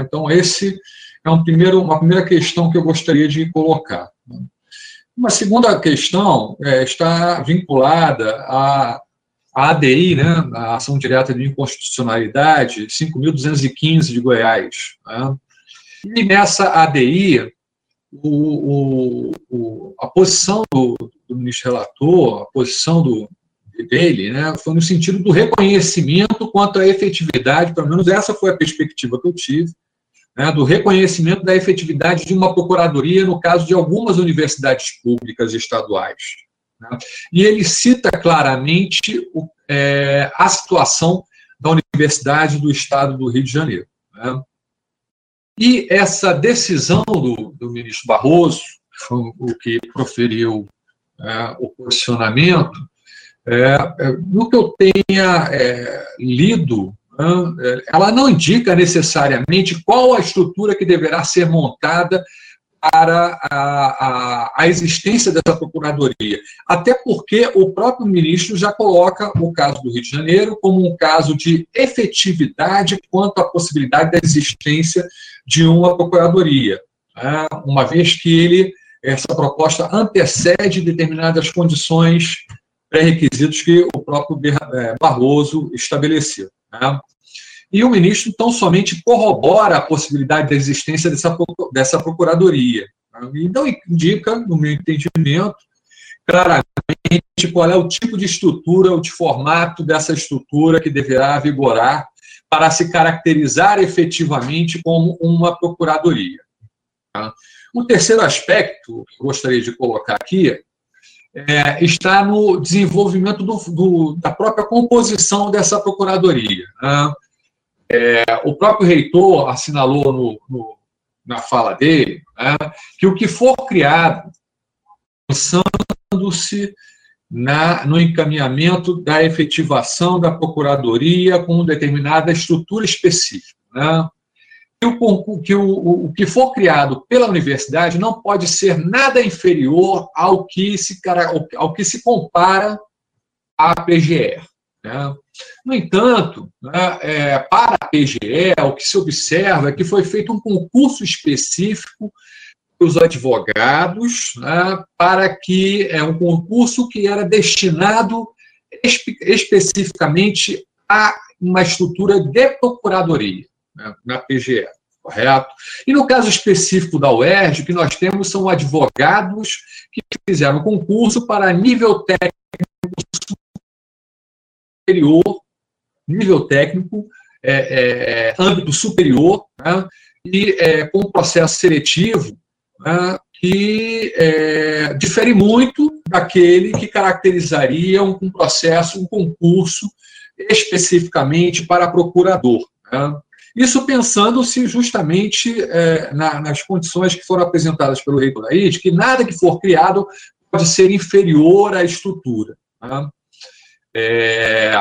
Então, esse é um primeiro, uma primeira questão que eu gostaria de colocar. Uma segunda questão é, está vinculada à, à ADI, né, a Ação Direta de Inconstitucionalidade 5.215 de Goiás. Né? E nessa ADI, o, o, a posição do, do, ministro relator, a posição do, dele, né, foi no sentido do reconhecimento quanto à efetividade, pelo menos essa foi a perspectiva que eu tive, né, do reconhecimento da efetividade de uma procuradoria no caso de algumas universidades públicas estaduais. Né, e ele cita claramente o, é, a situação da Universidade do Estado do Rio de Janeiro. Né. E essa decisão do, do ministro Barroso, o que proferiu é, o posicionamento, é, é, no que eu tenha é, lido ela não indica necessariamente qual a estrutura que deverá ser montada para a, a, a, existência dessa procuradoria. Até porque o próprio ministro já coloca o caso do Rio de Janeiro como um caso de efetividade quanto à possibilidade da existência de uma procuradoria, né? uma vez que ele essa proposta antecede determinadas condições pré-requisitos que o próprio é, Barroso estabeleceu. Né? E o ministro tão somente corrobora a possibilidade da existência dessa, dessa procuradoria. Né? Indica, no meu entendimento, claramente qual é o tipo de estrutura, o de formato dessa estrutura que deverá vigorar para se caracterizar efetivamente como uma procuradoria. Tá? O terceiro aspecto que eu gostaria de colocar aqui é, está no desenvolvimento do, do, da própria composição dessa procuradoria. Né? É, o próprio reitor assinalou no, no, na fala dele né, que o que for criado, pensando-se no encaminhamento da efetivação da procuradoria com determinada estrutura específica. Né? O, que o, o que for criado pela universidade não pode ser nada inferior ao que se, ao que se compara à PGR. Né? No entanto, né, é, para a PGE, o que se observa é que foi feito um concurso específico os advogados, né, para que é um concurso que era destinado espe especificamente a uma estrutura de procuradoria né, na PGE, correto? E no caso específico da UERJ, o que nós temos são advogados que fizeram concurso para nível técnico superior, nível técnico, é, é, âmbito superior, né, e é, com um processo seletivo né, que é, difere muito daquele que caracterizaria um, um, processo, um concurso especificamente para procurador. Né. Isso pensando-se justamente é, na, nas condições que foram apresentadas pelo da de que nada que for criado pode ser inferior à estrutura. Né. É,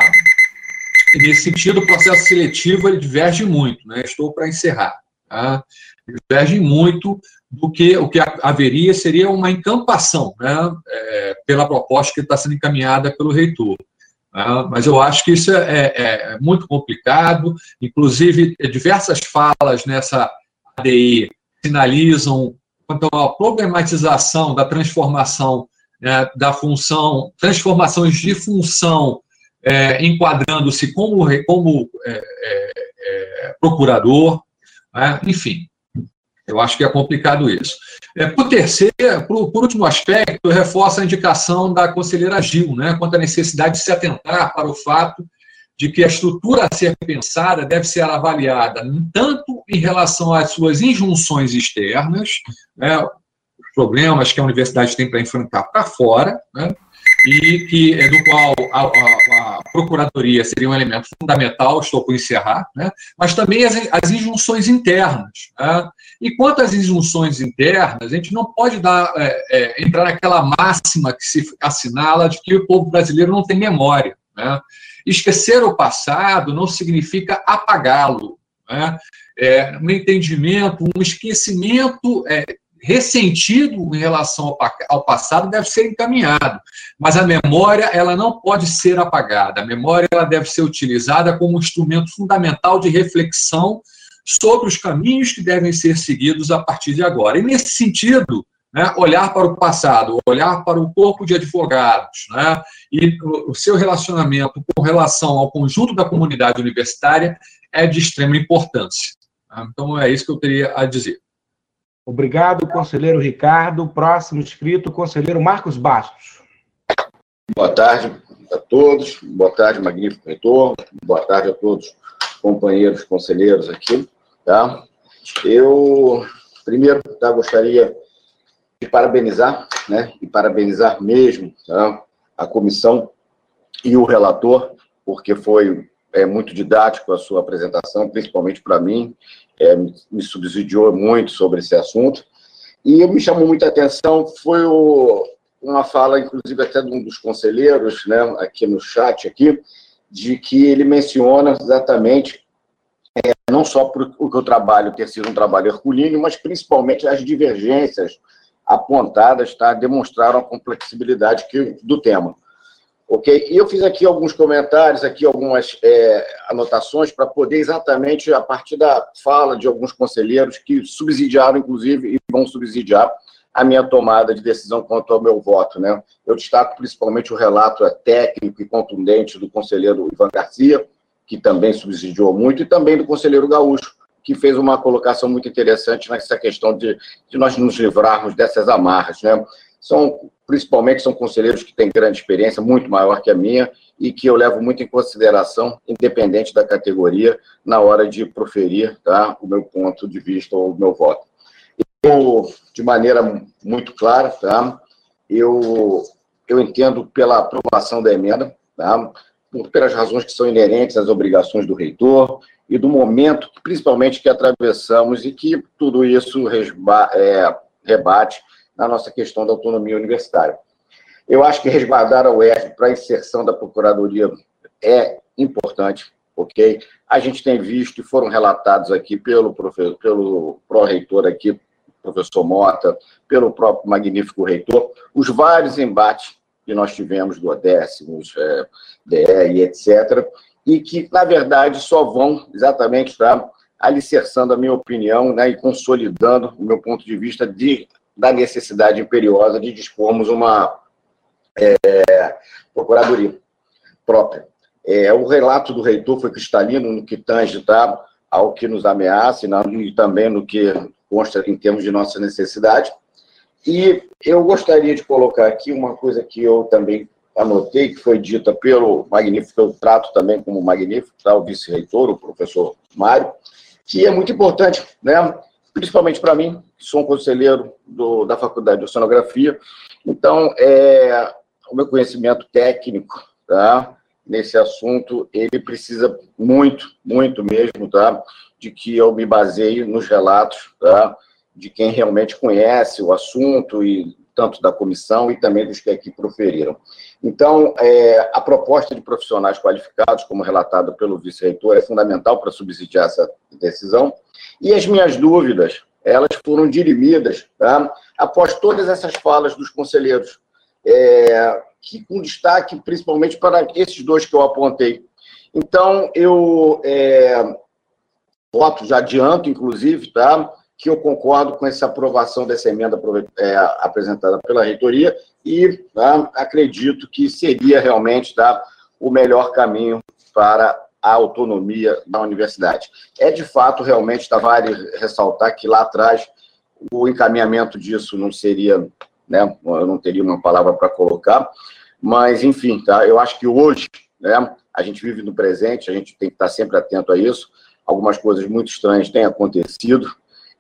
nesse sentido, o processo seletivo ele diverge muito, né? estou para encerrar. Tá? Diverge muito do que o que haveria seria uma encampação né? É, pela proposta que está sendo encaminhada pelo reitor. Tá? Mas eu acho que isso é, é, é muito complicado, inclusive diversas falas nessa ADI sinalizam quanto à problematização da transformação né, da função, transformações de função é, enquadrando-se como, como é, é, é, procurador, né? enfim, eu acho que é complicado isso. É, por terceiro, por, por, último aspecto, reforça a indicação da conselheira Gil, né, quanto à necessidade de se atentar para o fato de que a estrutura a ser pensada deve ser avaliada tanto em relação às suas injunções externas, né, os problemas que a universidade tem para enfrentar para fora, né, e que é do qual a, a, a, procuradoria seria um elemento fundamental, estou por encerrar, né? mas também as, as injunções internas. Né? E quanto às injunções internas, a gente não pode dar, é, é, entrar naquela máxima que se assinala de que o povo brasileiro não tem memória. Né? Esquecer o passado não significa apagá-lo. Né? É, um entendimento, um esquecimento é, ressentido em relação ao, passado deve ser encaminhado, mas a memória ela não pode ser apagada. A memória ela deve ser utilizada como um instrumento fundamental de reflexão sobre os caminhos que devem ser seguidos a partir de agora. E nesse sentido, né, olhar para o passado, olhar para o corpo de advogados, né, e o seu relacionamento com relação ao conjunto da comunidade universitária é de extrema importância. Tá? Então, é isso que eu teria a dizer. Obrigado, conselheiro Ricardo. Próximo inscrito, conselheiro Marcos Bastos. Boa tarde a todos. Boa tarde, magnífico reitor. Boa tarde a todos companheiros conselheiros aqui. Tá? Eu, primeiro, tá, gostaria de parabenizar, né, e parabenizar mesmo tá, a comissão e o relator, porque foi é, muito didático a sua apresentação, principalmente para mim, é, me subsidiou muito sobre esse assunto. E me chamou muita atenção foi o, uma fala, inclusive até de um dos conselheiros, né, aqui no chat aqui, de que ele menciona exatamente é, não só o que o trabalho ter sido um trabalho herculíneo, mas principalmente as divergências apontadas tá, demonstraram a complexibilidade que, do tema. Ok? E eu fiz aqui alguns comentários, aqui algumas é, anotações para poder exatamente, a partir da fala de alguns conselheiros que subsidiaram, inclusive, e vão subsidiar a minha tomada de decisão quanto ao meu voto. Né? Eu destaco principalmente o relato técnico e contundente do conselheiro Ivan Garcia, que também subsidiou muito, e também do conselheiro Gaúcho, que fez uma colocação muito interessante nessa questão de, de nós nos livrarmos dessas amarras. Né? São, principalmente, são conselheiros que têm grande experiência, muito maior que a minha, e que eu levo muito em consideração, independente da categoria, na hora de proferir tá, o meu ponto de vista ou o meu voto. Eu, de maneira muito clara, tá, eu, eu entendo pela aprovação da emenda, tá, pelas razões que são inerentes às obrigações do reitor, e do momento, principalmente, que atravessamos e que tudo isso resba, é, rebate na nossa questão da autonomia universitária. Eu acho que resguardar a UERJ para a inserção da Procuradoria é importante, ok? A gente tem visto e foram relatados aqui pelo, professor, pelo pró-reitor aqui, professor Mota, pelo próprio magnífico reitor, os vários embates que nós tivemos do décimos, é, DE e etc., e que, na verdade, só vão exatamente estar alicerçando a minha opinião né, e consolidando o meu ponto de vista de, da necessidade imperiosa de dispormos uma é, procuradoria própria. É, o relato do reitor foi cristalino no que tange tá, ao que nos ameaça e, também no que consta em termos de nossa necessidade. E eu gostaria de colocar aqui uma coisa que eu também anotei, que foi dita pelo Magnífico, eu trato também como Magnífico, tá? o vice-reitor, o professor Mário, que é muito importante, né? Principalmente para mim, que sou um conselheiro do, da Faculdade de Oceanografia. Então, é, o meu conhecimento técnico tá? nesse assunto, ele precisa muito, muito mesmo, tá? de que eu me baseie nos relatos tá? de quem realmente conhece o assunto e tanto da comissão e também dos que aqui proferiram. Então, é, a proposta de profissionais qualificados, como relatado pelo vice-reitor, é fundamental para subsidiar essa decisão. E as minhas dúvidas, elas foram dirimidas tá? após todas essas falas dos conselheiros, é, que, com destaque principalmente para esses dois que eu apontei. Então, eu é, voto, já adianto, inclusive, tá? Que eu concordo com essa aprovação dessa emenda é, apresentada pela reitoria e tá, acredito que seria realmente tá, o melhor caminho para a autonomia da universidade. É de fato, realmente, tá, vale ressaltar que lá atrás o encaminhamento disso não seria, né, eu não teria uma palavra para colocar, mas, enfim, tá, eu acho que hoje, né, a gente vive no presente, a gente tem que estar sempre atento a isso, algumas coisas muito estranhas têm acontecido,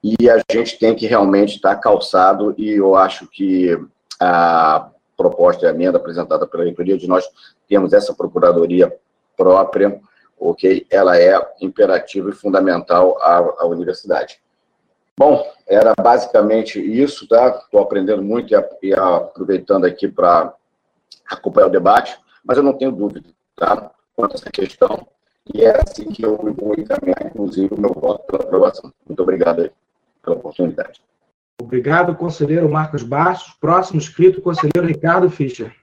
e a gente tem que realmente estar calçado, e eu acho que a proposta e a emenda apresentada pela reitoria de nós temos essa procuradoria própria, ok? Ela é imperativa e fundamental à, à universidade. Bom, era basicamente isso, tá? Estou aprendendo muito e, e aproveitando aqui para acompanhar o debate, mas eu não tenho dúvida, tá? Quanto a essa questão, e é assim que eu vou encaminhar, inclusive, o meu voto pela aprovação. Muito obrigado aí pela oportunidade. Obrigado, conselheiro Marcos Bastos. Próximo inscrito, conselheiro Ricardo Fischer.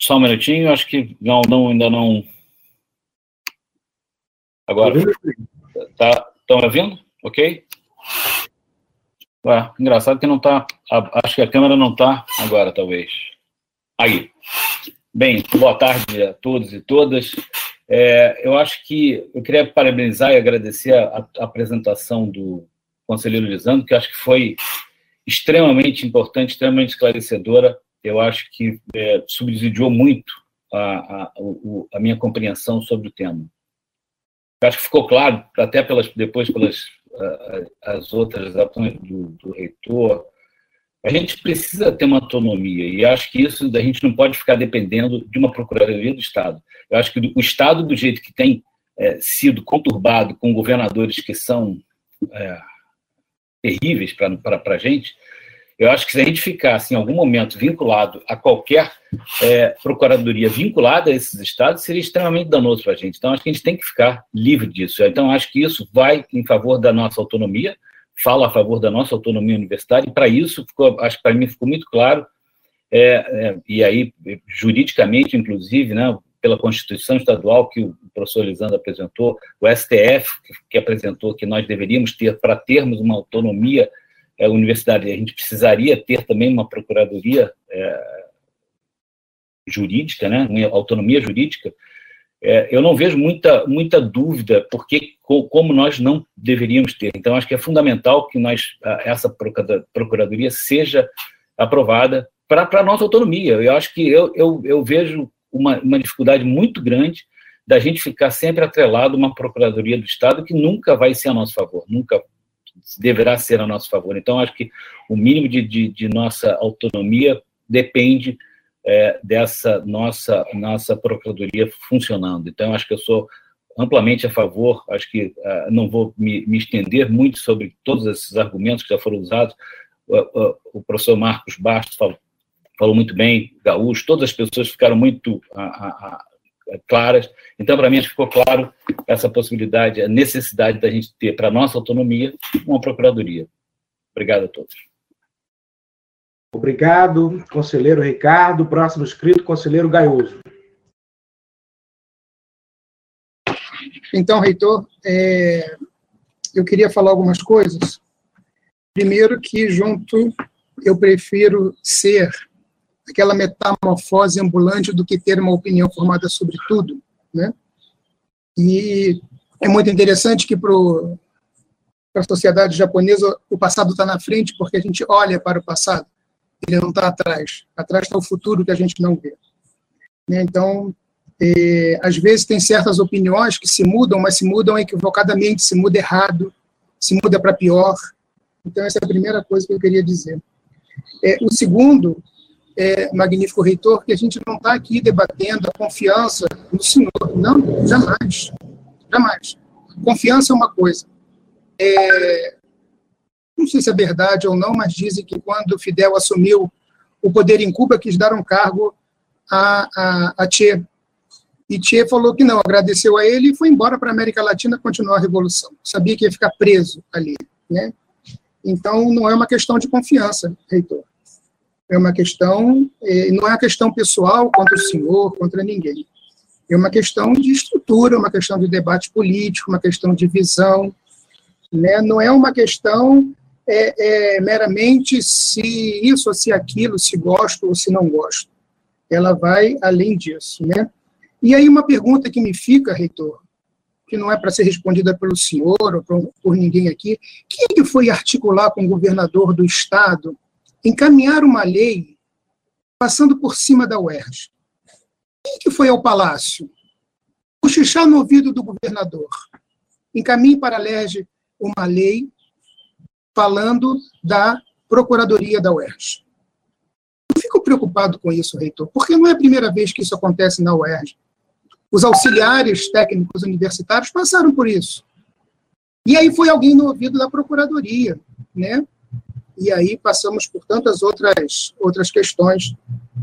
Só um minutinho, acho que não, não ainda não. Agora. Tá, estão me ouvindo? Ok? Ué, engraçado que não está. Acho que a câmera não está agora, talvez. Aí. Bem, boa tarde a todos e todas. É, eu acho que eu queria parabenizar e agradecer a, a apresentação do conselheiro Lisandro, que acho que foi extremamente importante, extremamente esclarecedora. Eu acho que é, subsidiou muito a, a, a, minha compreensão sobre o tema. Eu acho que ficou claro, até pelas, depois pelas as outras ações do, do reitor, a gente precisa ter uma autonomia e acho que isso a gente não pode ficar dependendo de uma procuradoria do Estado. Eu acho que o Estado, do jeito que tem é, sido conturbado com governadores que são é, terríveis para a gente, eu acho que se a gente ficasse em algum momento vinculado a qualquer é, procuradoria vinculada a esses estados, seria extremamente danoso para a gente. Então, acho que a gente tem que ficar livre disso. Então, acho que isso vai em favor da nossa autonomia, fala a favor da nossa autonomia universitária, e para isso, ficou, acho que para mim ficou muito claro, é, é, e aí, juridicamente, inclusive, né, pela Constituição Estadual que o professor Lisandro apresentou, o STF que, apresentou que nós deveríamos ter, para termos uma autonomia é, universidade, a gente precisaria ter também uma procuradoria é, jurídica, né, uma autonomia jurídica, é, eu não vejo muita, muita dúvida porque como nós não deveríamos ter. Então, acho que é fundamental que nós, essa procuradoria seja aprovada para a nossa autonomia. Eu acho que eu, eu, eu vejo uma, uma dificuldade muito grande da gente ficar sempre atrelado a uma procuradoria do Estado que nunca vai ser a nosso favor, nunca deverá ser a nosso favor. Então, acho que o mínimo de, de, de nossa autonomia depende é, dessa nossa, nossa procuradoria funcionando. Então, acho que eu sou amplamente a favor, acho que uh, não vou me, me, estender muito sobre todos esses argumentos que já foram usados. O professor Marcos Bastos falou, falou, muito bem, Gaúcho, todas as pessoas ficaram muito claras. Então, para mim, ficou claro essa possibilidade, a necessidade da gente ter, para a nossa autonomia, uma procuradoria. Obrigado a todos. Obrigado, conselheiro Ricardo. Próximo escrito, conselheiro Gaioso. Então, reitor, é, eu queria falar algumas coisas. Primeiro que junto eu prefiro ser aquela metamorfose ambulante do que ter uma opinião formada sobre tudo, né? E é muito interessante que para a sociedade japonesa o passado está na frente porque a gente olha para o passado, ele não está atrás. Atrás está o futuro que a gente não vê. Né? Então, é, às vezes tem certas opiniões que se mudam, mas se mudam equivocadamente, se muda errado, se muda para pior. Então, essa é a primeira coisa que eu queria dizer. É, o segundo é, magnífico reitor, que a gente não está aqui debatendo a confiança no senhor. Não, jamais. Jamais. Confiança é uma coisa. É, não sei se é verdade ou não, mas dizem que quando Fidel assumiu o poder em Cuba, quis dar um cargo a, a, a Che. E Che falou que não, agradeceu a ele e foi embora para a América Latina continuar a revolução. Sabia que ia ficar preso ali. Né? Então, não é uma questão de confiança, reitor é uma questão, é, não é uma questão pessoal contra o senhor, contra ninguém. É uma questão de estrutura, uma questão de debate político, uma questão de visão. Né? Não é uma questão é, é, meramente se isso ou se aquilo, se gosto ou se não gosto. Ela vai além disso. Né? E aí uma pergunta que me fica, reitor, que não é para ser respondida pelo senhor ou por, por ninguém aqui, quem que foi articular com o governador do estado encaminhar uma lei passando por cima da UERJ. Quem que foi ao palácio? Cochichar no ouvido do governador. Encaminhe para a LERJ uma lei falando da Procuradoria da UERJ. Eu fico preocupado com isso, reitor, porque não é a primeira vez que isso acontece na UERJ. Os auxiliares técnicos universitários passaram por isso. E aí foi alguém no ouvido da Procuradoria, né? E aí passamos por tantas outras, outras questões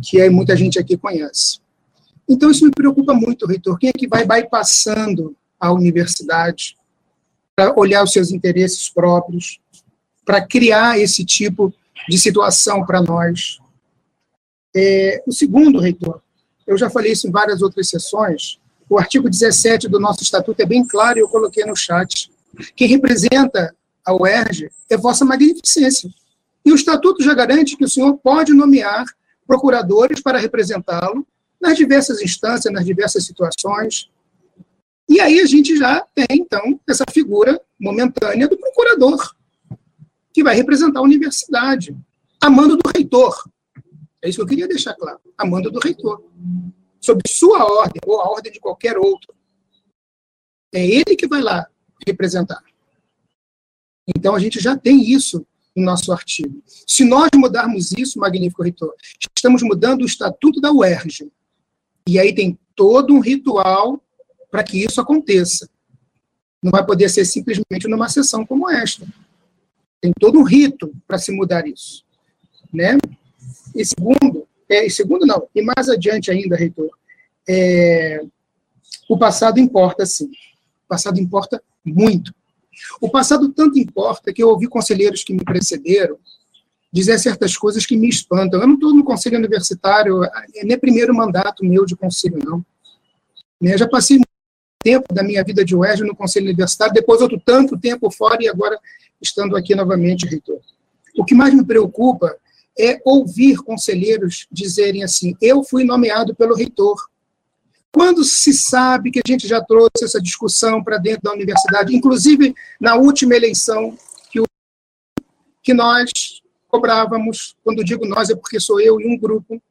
que aí muita gente aqui conhece. Então, isso me preocupa muito, reitor. Quem é que vai bypassando a universidade para olhar os seus interesses próprios? para criar esse tipo de situação para nós. É, o segundo, reitor, eu já falei isso em várias outras sessões, o artigo 17 do nosso estatuto é bem claro eu coloquei no chat. Quem representa a UERJ é Vossa Magnificência. E o estatuto já garante que o senhor pode nomear procuradores para representá-lo nas diversas instâncias, nas diversas situações. E aí a gente já tem, então, essa figura momentânea do procurador, que vai representar a universidade, a mando do reitor. É isso que eu queria deixar claro, a mando do reitor. Sob sua ordem, ou a ordem de qualquer outro. É ele que vai lá representar. Então a gente já tem isso no nosso artigo. Se nós mudarmos isso, magnífico reitor, estamos mudando o estatuto da UERJ. E aí tem todo um ritual para que isso aconteça. Não vai poder ser simplesmente numa sessão como esta. Tem todo um rito para se mudar isso. Né? E segundo, é, e segundo não, e mais adiante ainda, reitor, é, o passado importa sim. O passado importa muito. O passado tanto importa que eu ouvi conselheiros que me precederam dizer certas coisas que me espantam. Eu não estou no conselho universitário, é nem primeiro mandato meu de conselho, não. Eu né, já passei muito tempo da minha vida de UERJ no conselho universitário, depois outro tanto tempo fora e agora estando aqui novamente, reitor. O que mais me preocupa é ouvir conselheiros dizerem assim: eu fui nomeado pelo reitor. Quando se sabe que a gente já trouxe essa discussão para dentro da universidade, inclusive na última eleição que, o, que nós cobrávamos, quando digo nós é porque sou eu e um grupo,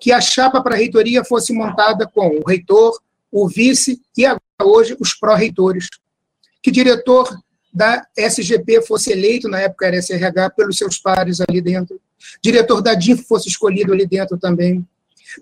que a chapa para a reitoria fosse montada com o reitor, o vice e agora hoje os pró-reitores. Que diretor da SGP fosse eleito, na época era SRH, pelos seus pares ali dentro. Diretor da DIF fosse escolhido ali dentro também.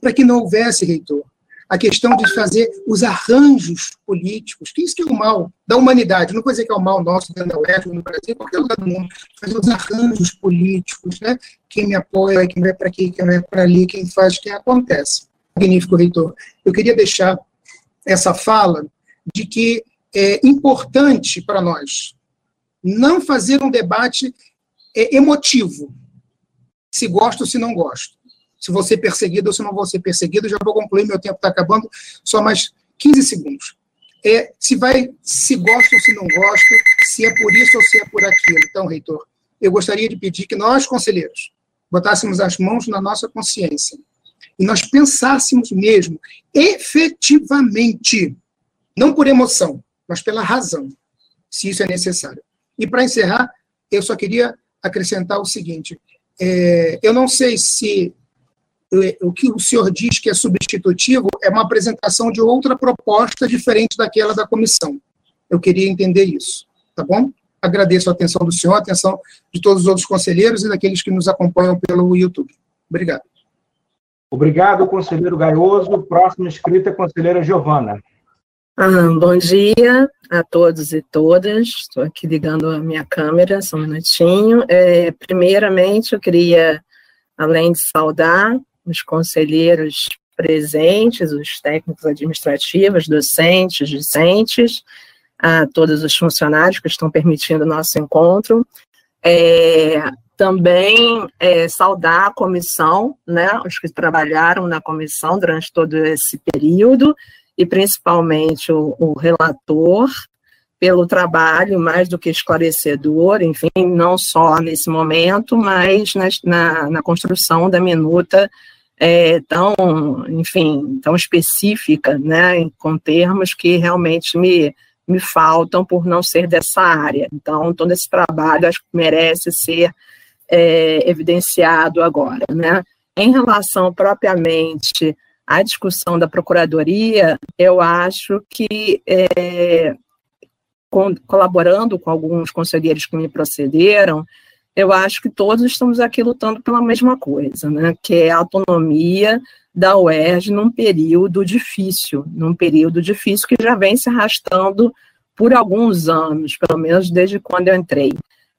Para que não houvesse reitor a questão de fazer os arranjos políticos, que isso que é o mal da humanidade, não vou dizer que é o mal nosso dentro da UERJ, no Brasil, em qualquer lugar do mundo, fazer os arranjos políticos, né? quem me apoia, quem vai para aqui, quem vai para ali, quem faz, quem acontece. Magnífico, reitor. Eu queria deixar essa fala de que é importante para nós não fazer um debate é, emotivo, se gosto ou se não gosto se vou ser perseguido ou se não vou ser perseguido. Já vou concluir, meu tempo está acabando, só mais 15 segundos. É, se vai, se gosta ou se não gosta, se é por isso ou se é por aquilo. Então, reitor, eu gostaria de pedir que nós, conselheiros, botássemos as mãos na nossa consciência e nós pensássemos mesmo, efetivamente, não por emoção, mas pela razão, se isso é necessário. E para encerrar, eu só queria acrescentar o seguinte: é, eu não sei se o que o senhor diz que é substitutivo é uma apresentação de outra proposta diferente daquela da comissão. Eu queria entender isso, tá bom? Agradeço a atenção do senhor, a atenção de todos os outros conselheiros e daqueles que nos acompanham pelo YouTube. Obrigado. Obrigado, conselheiro Gaioso. Próxima inscrita, conselheira Giovana. Ah, bom dia a todos e todas. Estou aqui ligando a minha câmera, só um minutinho. É, primeiramente, eu queria, além de saudar os conselheiros presentes, os técnicos administrativos, docentes, discentes, a todos os funcionários que estão permitindo o nosso encontro. É, também é, saudar a comissão, né, os que trabalharam na comissão durante todo esse período, e principalmente o, o relator, pelo trabalho mais do que esclarecedor, enfim, não só nesse momento, mas na, na, na construção da minuta é, tão, enfim, tão específica, né, com termos que realmente me, me faltam por não ser dessa área. Então, todo esse trabalho acho que merece ser é, evidenciado agora, né. Em relação propriamente à discussão da Procuradoria, eu acho que, é, colaborando com alguns conselheiros que me procederam, eu acho que todos estamos aqui lutando pela mesma coisa, né, que é a autonomia da UERJ num período difícil, num período difícil que já vem se arrastando por alguns anos, pelo menos desde quando eu entrei.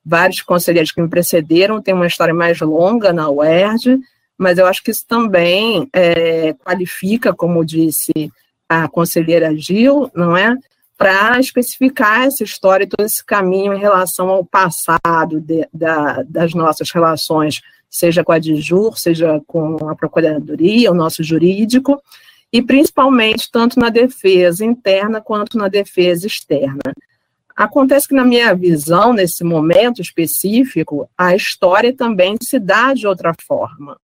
Vários conselheiros que me precederam têm uma história mais longa na UERJ, mas eu acho que isso também é, qualifica, como disse a conselheira Gil, não é? Para especificar essa história e todo esse caminho em relação ao passado de, da, das nossas relações, seja com a DIJUR, seja com a Procuradoria, o nosso jurídico, e principalmente tanto na defesa interna quanto na defesa externa. Acontece que, na minha visão, nesse momento específico, a história também se dá de outra forma,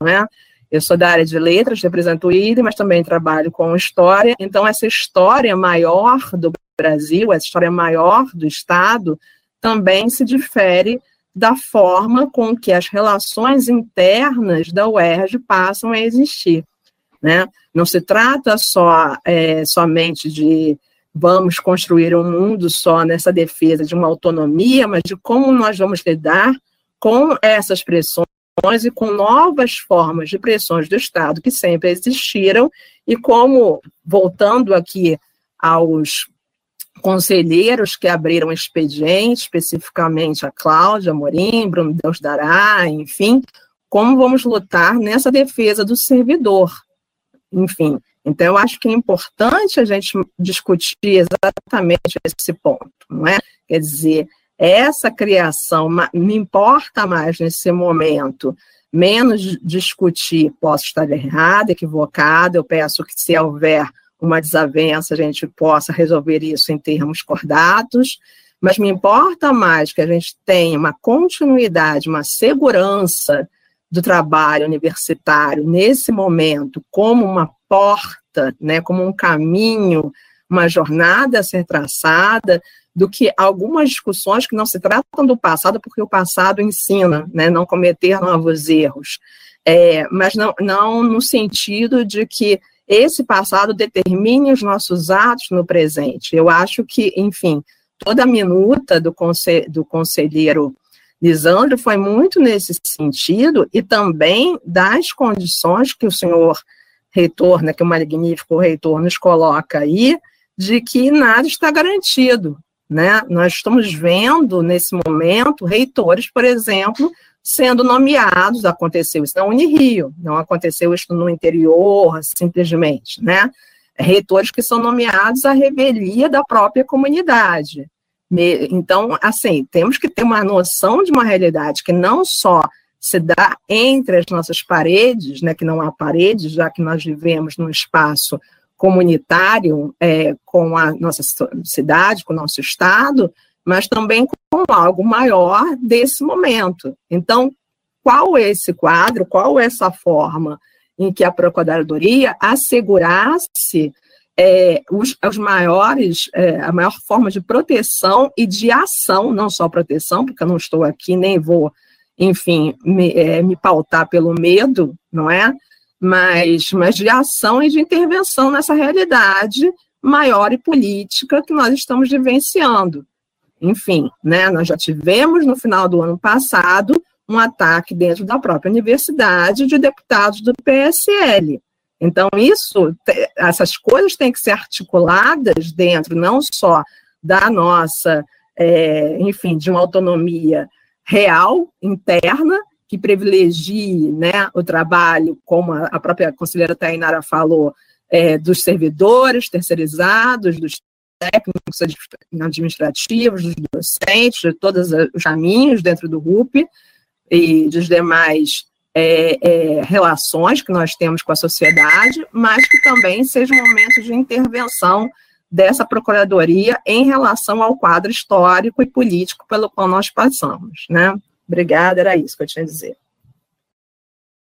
não é? Eu sou da área de letras, represento o IDE, mas também trabalho com história. Então, essa história maior do Brasil, essa história maior do Estado, também se difere da forma com que as relações internas da UERJ passam a existir. Né? Não se trata só é, somente de vamos construir um mundo só nessa defesa de uma autonomia, mas de como nós vamos lidar com essas pressões e com novas formas de pressões do Estado que sempre existiram, e como, voltando aqui aos conselheiros que abriram expediente, especificamente a Cláudia Morim, Bruno Deus Dará, enfim, como vamos lutar nessa defesa do servidor, enfim. Então, eu acho que é importante a gente discutir exatamente esse ponto, não é? Quer dizer, essa criação me importa mais nesse momento, menos discutir, posso estar errado, equivocado, eu peço que se houver uma desavença, a gente possa resolver isso em termos cordatos, mas me importa mais que a gente tenha uma continuidade, uma segurança do trabalho universitário nesse momento como uma porta, né, como um caminho, uma jornada a ser traçada, do que algumas discussões que não se tratam do passado, porque o passado ensina, né, não cometer novos erros, é, mas não, não no sentido de que esse passado determine os nossos atos no presente. Eu acho que, enfim, toda a minuta do, conselho, do conselheiro Lisandro foi muito nesse sentido e também das condições que o senhor reitor, né, que o magnífico reitor nos coloca aí, de que nada está garantido, né? Nós estamos vendo, nesse momento, reitores, por exemplo, sendo nomeados, aconteceu isso na Unirio, não aconteceu isso no interior, simplesmente, né? Reitores que são nomeados à revelia da própria comunidade. Então, assim, temos que ter uma noção de uma realidade que não só se dá entre as nossas paredes, né, que não há paredes, já que nós vivemos num espaço comunitário é, com a nossa cidade, com o nosso Estado, mas também com algo maior desse momento. Então, qual é esse quadro, qual é essa forma em que a Procuradoria assegurasse é, os, os, maiores, é, a maior forma de proteção e de ação, não só proteção, porque eu não estou aqui, nem vou, enfim, me, é, me pautar pelo medo, não é? Mas, mas de ação e de intervenção nessa realidade maior e política que nós estamos vivenciando. Enfim, né, nós já tivemos no final do ano passado um ataque dentro da própria universidade de deputados do PSL. Então, isso, essas coisas têm que ser articuladas dentro não só da nossa, é, enfim, de uma autonomia real, interna, que privilegie né, o trabalho, como a própria conselheira Tainara falou, é, dos servidores terceirizados, dos técnicos administrativos, dos docentes, de todos os caminhos dentro do RUP e dos demais é, é, relações que nós temos com a sociedade, mas que também seja um momento de intervenção dessa procuradoria em relação ao quadro histórico e político pelo qual nós passamos, né? Obrigada, era isso que eu tinha a dizer.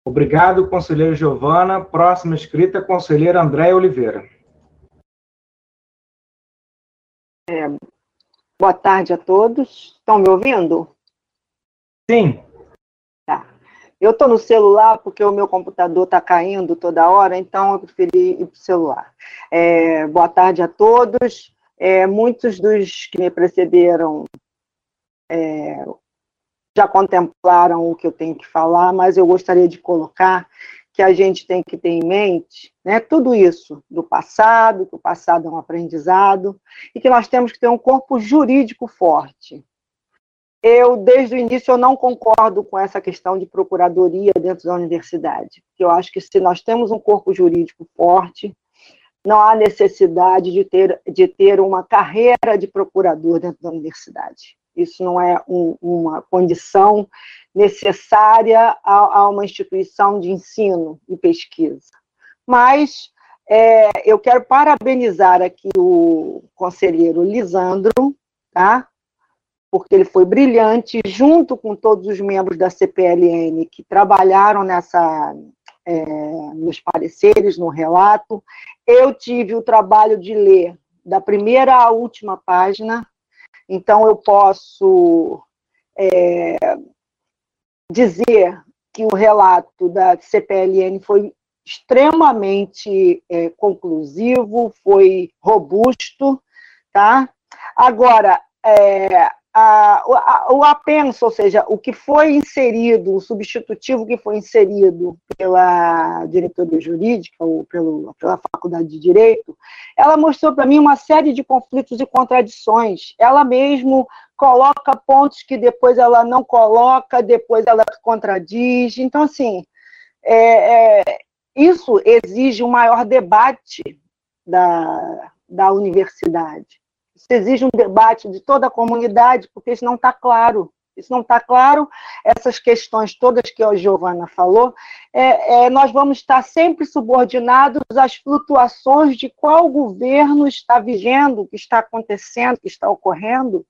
Obrigado, conselheiro Giovana. Próxima escrita, conselheiro André Oliveira. É, boa tarde a todos. Estão me ouvindo? Sim. Tá. Eu estou no celular porque o meu computador está caindo toda hora, então eu preferi ir para o celular. É, boa tarde a todos. É, muitos dos que me precederam é, já contemplaram o que eu tenho que falar, mas eu gostaria de colocar que a gente tem que ter em mente né, tudo isso do passado, que o passado é um aprendizado, e que nós temos que ter um corpo jurídico forte. Eu, desde o início, eu não concordo com essa questão de procuradoria dentro da universidade, eu acho que se nós temos um corpo jurídico forte, não há necessidade de ter, de ter uma carreira de procurador dentro da universidade. Isso não é um, uma condição necessária a, a, uma instituição de ensino e pesquisa. Mas é, eu quero parabenizar aqui o conselheiro Lisandro, tá? porque ele foi brilhante, junto com todos os membros da CPLN que trabalharam nessa, é, nos pareceres, no relato. Eu tive o trabalho de ler da primeira à última página, então eu posso é, dizer que o relato da CPLN foi extremamente é, conclusivo, foi robusto, tá? Agora, é, o apenso, ou seja, o que foi inserido, o substitutivo que foi inserido pela diretoria jurídica ou pelo, pela faculdade de direito, ela mostrou para mim uma série de conflitos e contradições. Ela mesmo coloca pontos que depois ela não coloca, depois ela contradiz. Então, assim, é, é, isso exige um maior debate da, da universidade isso exige um debate de toda a comunidade, porque isso não está claro. Isso não está claro, essas questões todas que a Giovana falou, é, é, nós vamos estar sempre subordinados às flutuações de qual governo está vigendo, o que está acontecendo, o que está ocorrendo.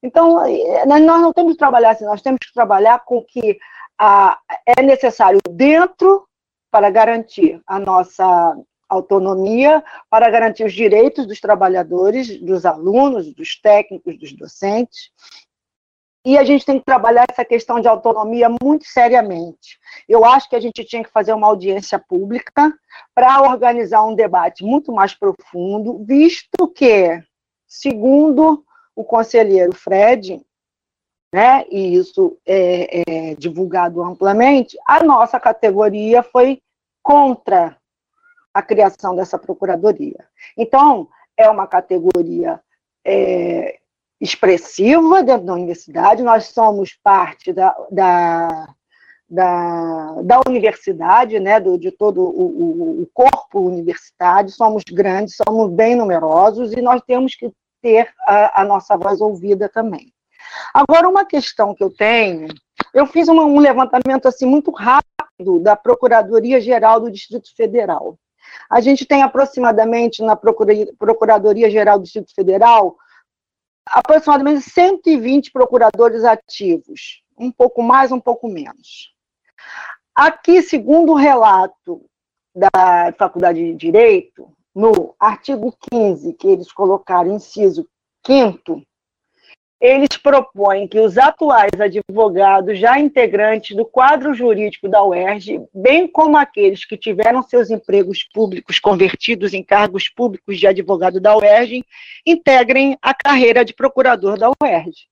Então, é, nós não temos que trabalhar assim, nós temos que trabalhar com o que a, é necessário dentro para garantir a nossa autonomia para garantir os direitos dos trabalhadores, dos alunos, dos técnicos, dos docentes. E a gente tem que trabalhar essa questão de autonomia muito seriamente. Eu acho que a gente tinha que fazer uma audiência pública para organizar um debate muito mais profundo, visto que, segundo o conselheiro Fred, né, e isso é, é divulgado amplamente, a nossa categoria foi contra a criação dessa procuradoria. Então, é uma categoria é, expressiva dentro da universidade, nós somos parte da, da, da, da universidade, né, do, de todo o, o, corpo universitário, somos grandes, somos bem numerosos, e nós temos que ter a, a nossa voz ouvida também. Agora, uma questão que eu tenho, eu fiz uma, um levantamento assim muito rápido da Procuradoria-Geral do Distrito Federal. A gente tem aproximadamente na Procuradoria-Geral do Distrito Federal aproximadamente 120 procuradores ativos, um pouco mais, um pouco menos. Aqui, segundo o relato da Faculdade de Direito, no artigo 15, que eles colocaram, inciso 5 eles propõem que os atuais advogados já integrantes do quadro jurídico da UERJ, bem como aqueles que tiveram seus empregos públicos convertidos em cargos públicos de advogado da UERJ, integrem a carreira de procurador da UERJ.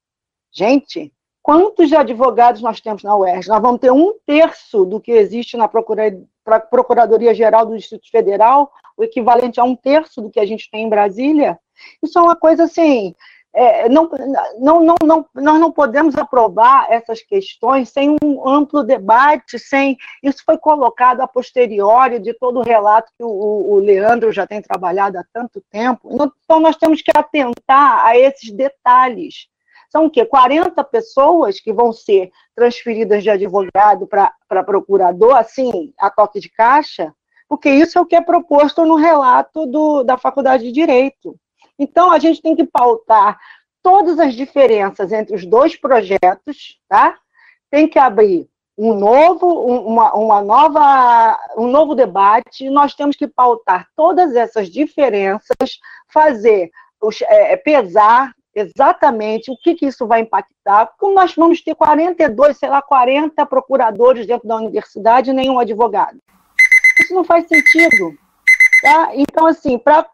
Gente, quantos advogados nós temos na UERJ? Nós vamos ter um terço do que existe na Procuradoria-Geral do Distrito Federal, o equivalente a um terço do que a gente tem em Brasília. Isso é uma coisa assim é, não, não, não, não, nós não podemos aprovar essas questões sem um amplo debate, sem isso foi colocado a posteriori de todo o relato que o, o Leandro já tem trabalhado há tanto tempo. Então, nós temos que atentar a esses detalhes. São o quê? 40 pessoas que vão ser transferidas de advogado para procurador, assim, a toque de caixa? Porque isso é o que é proposto no relato do, da Faculdade de Direito. Então, a gente tem que pautar todas as diferenças entre os dois projetos, tá? Tem que abrir um novo, uma, uma nova, um novo debate. Nós temos que pautar todas essas diferenças, fazer, é, pesar exatamente o que, que isso vai impactar, porque nós vamos ter 42, sei lá, 40 procuradores dentro da universidade e nenhum advogado. Isso não faz sentido. Tá? Então, assim, para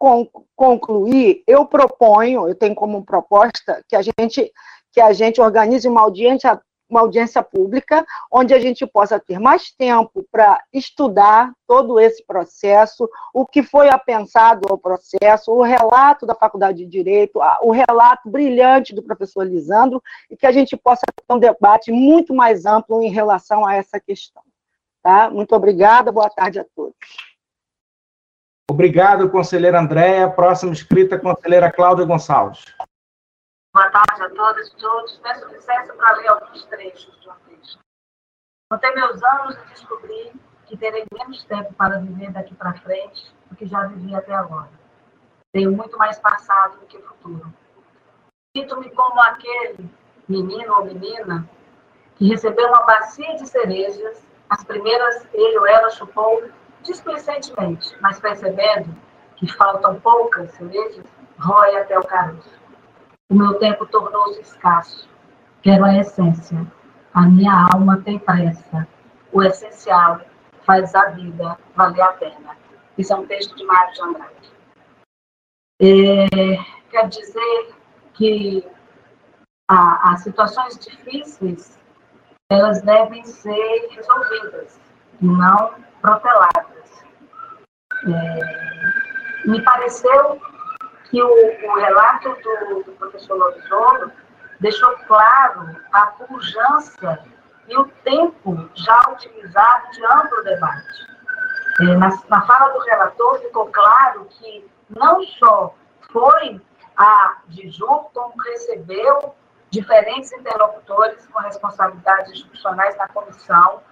concluir, eu proponho, eu tenho como proposta que a gente, que a gente organize uma audiência, uma audiência pública, onde a gente possa ter mais tempo para estudar todo esse processo, o que foi apensado ao processo, o relato da Faculdade de Direito, o relato brilhante do professor Lisandro, e que a gente possa ter um debate muito mais amplo em relação a essa questão. Tá? Muito obrigada, boa tarde a todos. Obrigado, conselheira Andréia. Próxima inscrita, conselheira Cláudia Gonçalves. Boa tarde a todas e todos. Peço licença para ler alguns trechos de um texto. Contei meus anos e descobri que terei menos tempo para viver daqui para frente do que já vivi até agora. Tenho muito mais passado do que futuro. Sinto-me como aquele menino ou menina que recebeu uma bacia de cerejas, as primeiras ele ou ela chupou displicentemente, mas percebendo que faltam poucas cerejas, rói até o caroço. O meu tempo tornou-se escasso. Quero a essência. A minha alma tem pressa. O essencial faz a vida valer a pena. Isso é um texto de Mário de Andrade. É, quer dizer que as situações difíceis elas devem ser resolvidas, não proteladas. Me pareceu que o, o relato do, do professor Lobisolo deixou claro a pujança e o tempo já utilizado de amplo debate. É, na, na fala do relator ficou claro que não só foi a Diju como recebeu diferentes interlocutores com responsabilidades institucionais na comissão,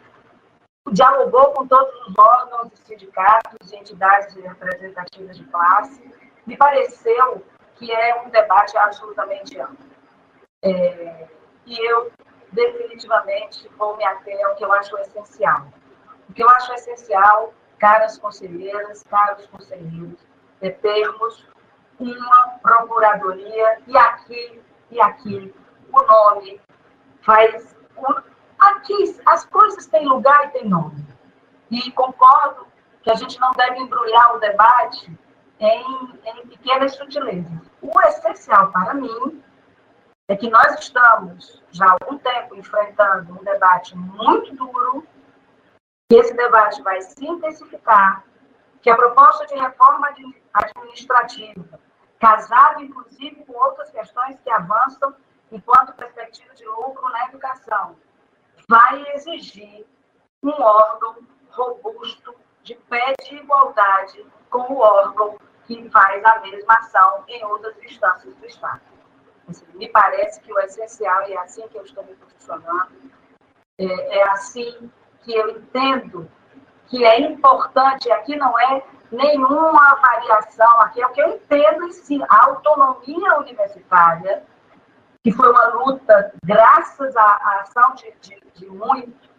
dialogou com todos os órgãos e sindicatos e entidades representativas de classe, me pareceu que é um debate absolutamente amplo. É, e eu, definitivamente, vou me ater ao que eu acho essencial. O que eu acho essencial, caras conselheiras, caros conselheiros, é termos uma procuradoria, e aqui, e aqui, o nome faz. Aqui, as coisas têm lugar e têm nome. E concordo que a gente não deve embrulhar o debate em, em pequenas sutilezas. O essencial para mim é que nós estamos já há algum tempo enfrentando um debate muito duro, que esse debate vai se intensificar, que a proposta de reforma administrativa, casado inclusive com outras questões que avançam enquanto perspectiva de lucro na educação, vai exigir um órgão robusto de pé de igualdade com o órgão que faz a mesma ação em outras instâncias do Estado. Assim, me parece que o essencial, e é assim que eu estou me posicionando, é, é assim que eu entendo que é importante, aqui não é nenhuma variação, aqui é o que eu entendo em si, a autonomia universitária, que foi uma luta, graças à, à ação de, de, de muitos,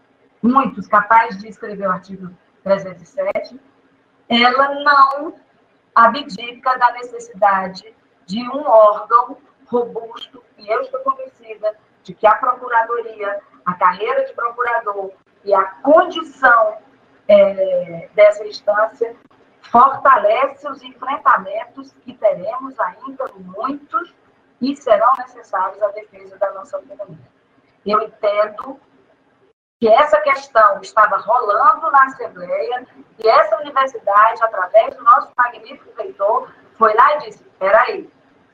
muitos capazes de escrever o artigo 307, ela não abdica da necessidade de um órgão robusto, e eu estou convencida de que a Procuradoria, a carreira de procurador e a condição é, dessa instância fortalece os enfrentamentos que teremos ainda muitos e serão necessários à defesa da nossa autonomia. Eu entendo que essa questão estava rolando na Assembleia e essa universidade, através do nosso magnífico reitor, foi lá e disse: peraí,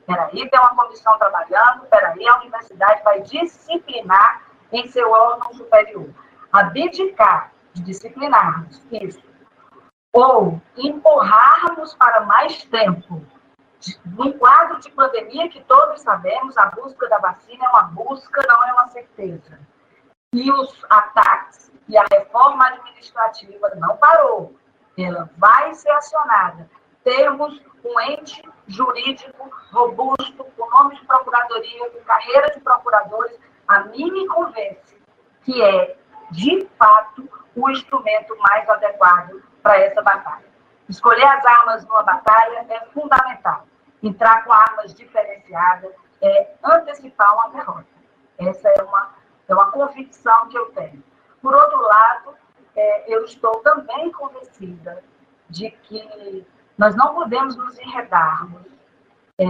peraí, tem uma comissão trabalhando, peraí, a universidade vai disciplinar em seu órgão superior. Abdicar de disciplinarmos isso, ou empurrarmos para mais tempo, num quadro de pandemia que todos sabemos, a busca da vacina é uma busca, não é uma certeza e os ataques e a reforma administrativa não parou, ela vai ser acionada. Temos um ente jurídico robusto, com nome de procuradoria, com carreira de procuradores, a mim me convence que é, de fato, o instrumento mais adequado para essa batalha. Escolher as armas numa batalha é fundamental. Entrar com armas diferenciadas é antecipar uma derrota. Essa é uma é uma convicção que eu tenho. Por outro lado, é, eu estou também convencida de que nós não podemos nos enredarmos é,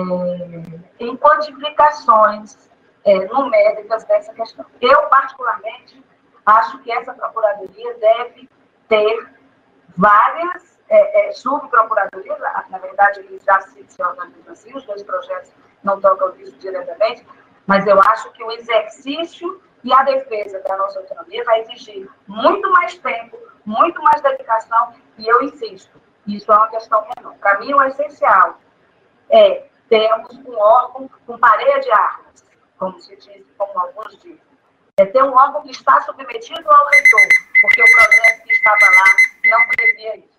em quantificações é, numéricas dessa questão. Eu, particularmente, acho que essa procuradoria deve ter várias é, é, subprocuradorias, na verdade, eles já se, se organizam assim, os dois projetos não tocam isso diretamente, mas eu acho que o exercício e a defesa da nossa autonomia vai exigir muito mais tempo, muito mais dedicação, e eu insisto, Isso é uma questão menor. Para mim, o essencial é termos um órgão com parede de armas, como se diz, como alguns dizem. É ter um órgão que está submetido ao reitor, porque o projeto que estava lá não previa isso.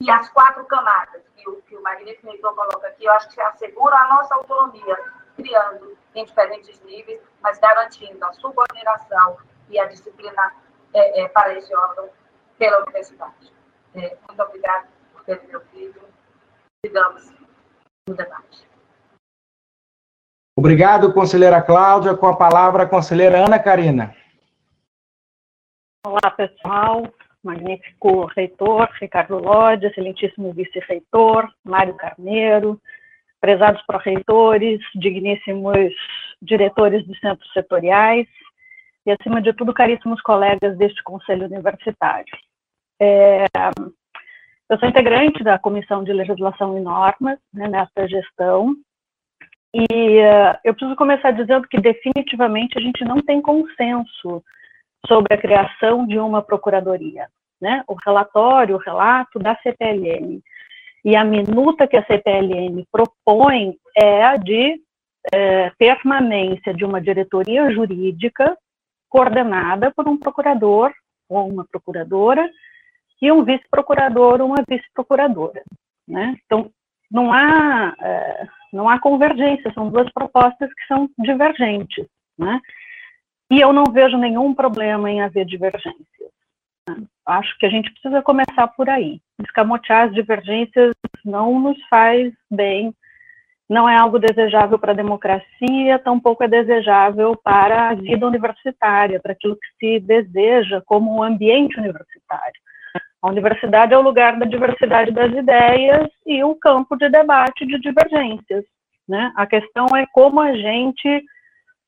E as quatro camadas que o, que o Magnífico Reitor coloca aqui, eu acho que asseguram a nossa autonomia, criando em diferentes níveis, mas garantindo a subordinação e a disciplina é, é, para esse órgão pela universidade. É, muito obrigada por ter me ouvido. Sigamos no debate. Obrigado, conselheira Cláudia. Com a palavra, a conselheira Ana Karina. Olá, pessoal. Magnífico reitor, Ricardo Lodi, excelentíssimo vice-reitor, Mário Carneiro, prezados pró-reitores, digníssimos diretores de centros setoriais e, acima de tudo, caríssimos colegas deste Conselho Universitário. É, eu sou integrante da Comissão de Legislação e Normas né, nessa gestão e uh, eu preciso começar dizendo que definitivamente a gente não tem consenso sobre a criação de uma procuradoria. Né? O relatório, o relato da CPLM e a minuta que a CPLM propõe é a de é, permanência de uma diretoria jurídica coordenada por um procurador ou uma procuradora e um vice-procurador ou uma vice-procuradora. Né? Então, não há, é, não há convergência, são duas propostas que são divergentes. Né? E eu não vejo nenhum problema em haver divergências. Acho que a gente precisa começar por aí. Escamotear as divergências não nos faz bem, não é algo desejável para a democracia, tampouco é desejável para a vida universitária, para aquilo que se deseja como um ambiente universitário. A universidade é o lugar da diversidade das ideias e o campo de debate de divergências. Né? A questão é como a gente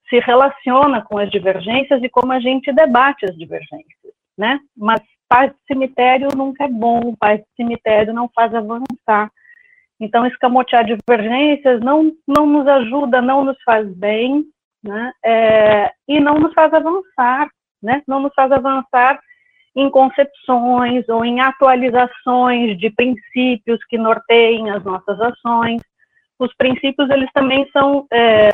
se relaciona com as divergências e como a gente debate as divergências. Né? Mas paz de cemitério nunca é bom, paz de cemitério não faz avançar. Então, escamotear divergências não, não nos ajuda, não nos faz bem, né? É, e não nos faz avançar, né? Não nos faz avançar em concepções ou em atualizações de princípios que norteiem as nossas ações. Os princípios, eles também são, é,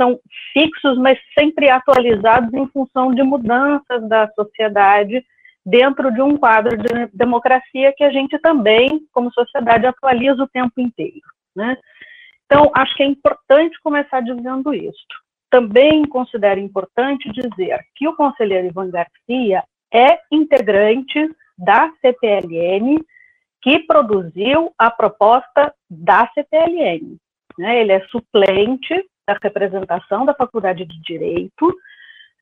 são fixos, mas sempre atualizados em função de mudanças da sociedade, dentro de um quadro de democracia que a gente também, como sociedade, atualiza o tempo inteiro. Né? Então, acho que é importante começar dizendo isso. Também considero importante dizer que o conselheiro Ivan Garcia é integrante da CPLN, que produziu a proposta da CPLN. Né? Ele é suplente da representação da Faculdade de Direito,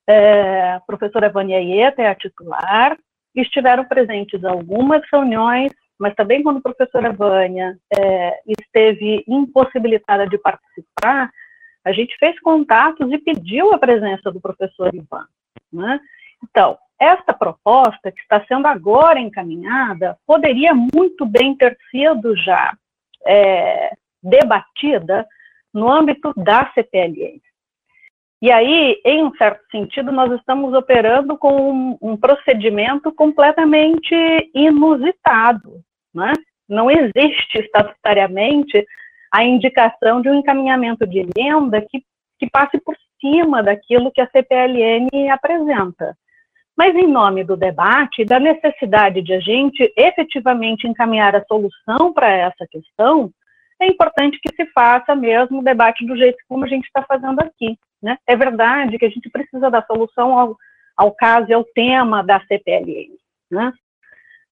é, a professora Vânia Ieta é a titular, estiveram presentes algumas reuniões, mas também quando a professora Vânia é, esteve impossibilitada de participar, a gente fez contatos e pediu a presença do professor Ivan. Né? Então, esta proposta que está sendo agora encaminhada poderia muito bem ter sido já é, debatida no âmbito da CPLN. E aí, em um certo sentido, nós estamos operando com um, um procedimento completamente inusitado. Né? Não existe estatutariamente a indicação de um encaminhamento de emenda que, que passe por cima daquilo que a CPLN apresenta. Mas, em nome do debate, da necessidade de a gente efetivamente encaminhar a solução para essa questão, é importante que se faça mesmo o debate do jeito como a gente está fazendo aqui. Né? É verdade que a gente precisa dar solução ao, ao caso e ao tema da CPLN. Né?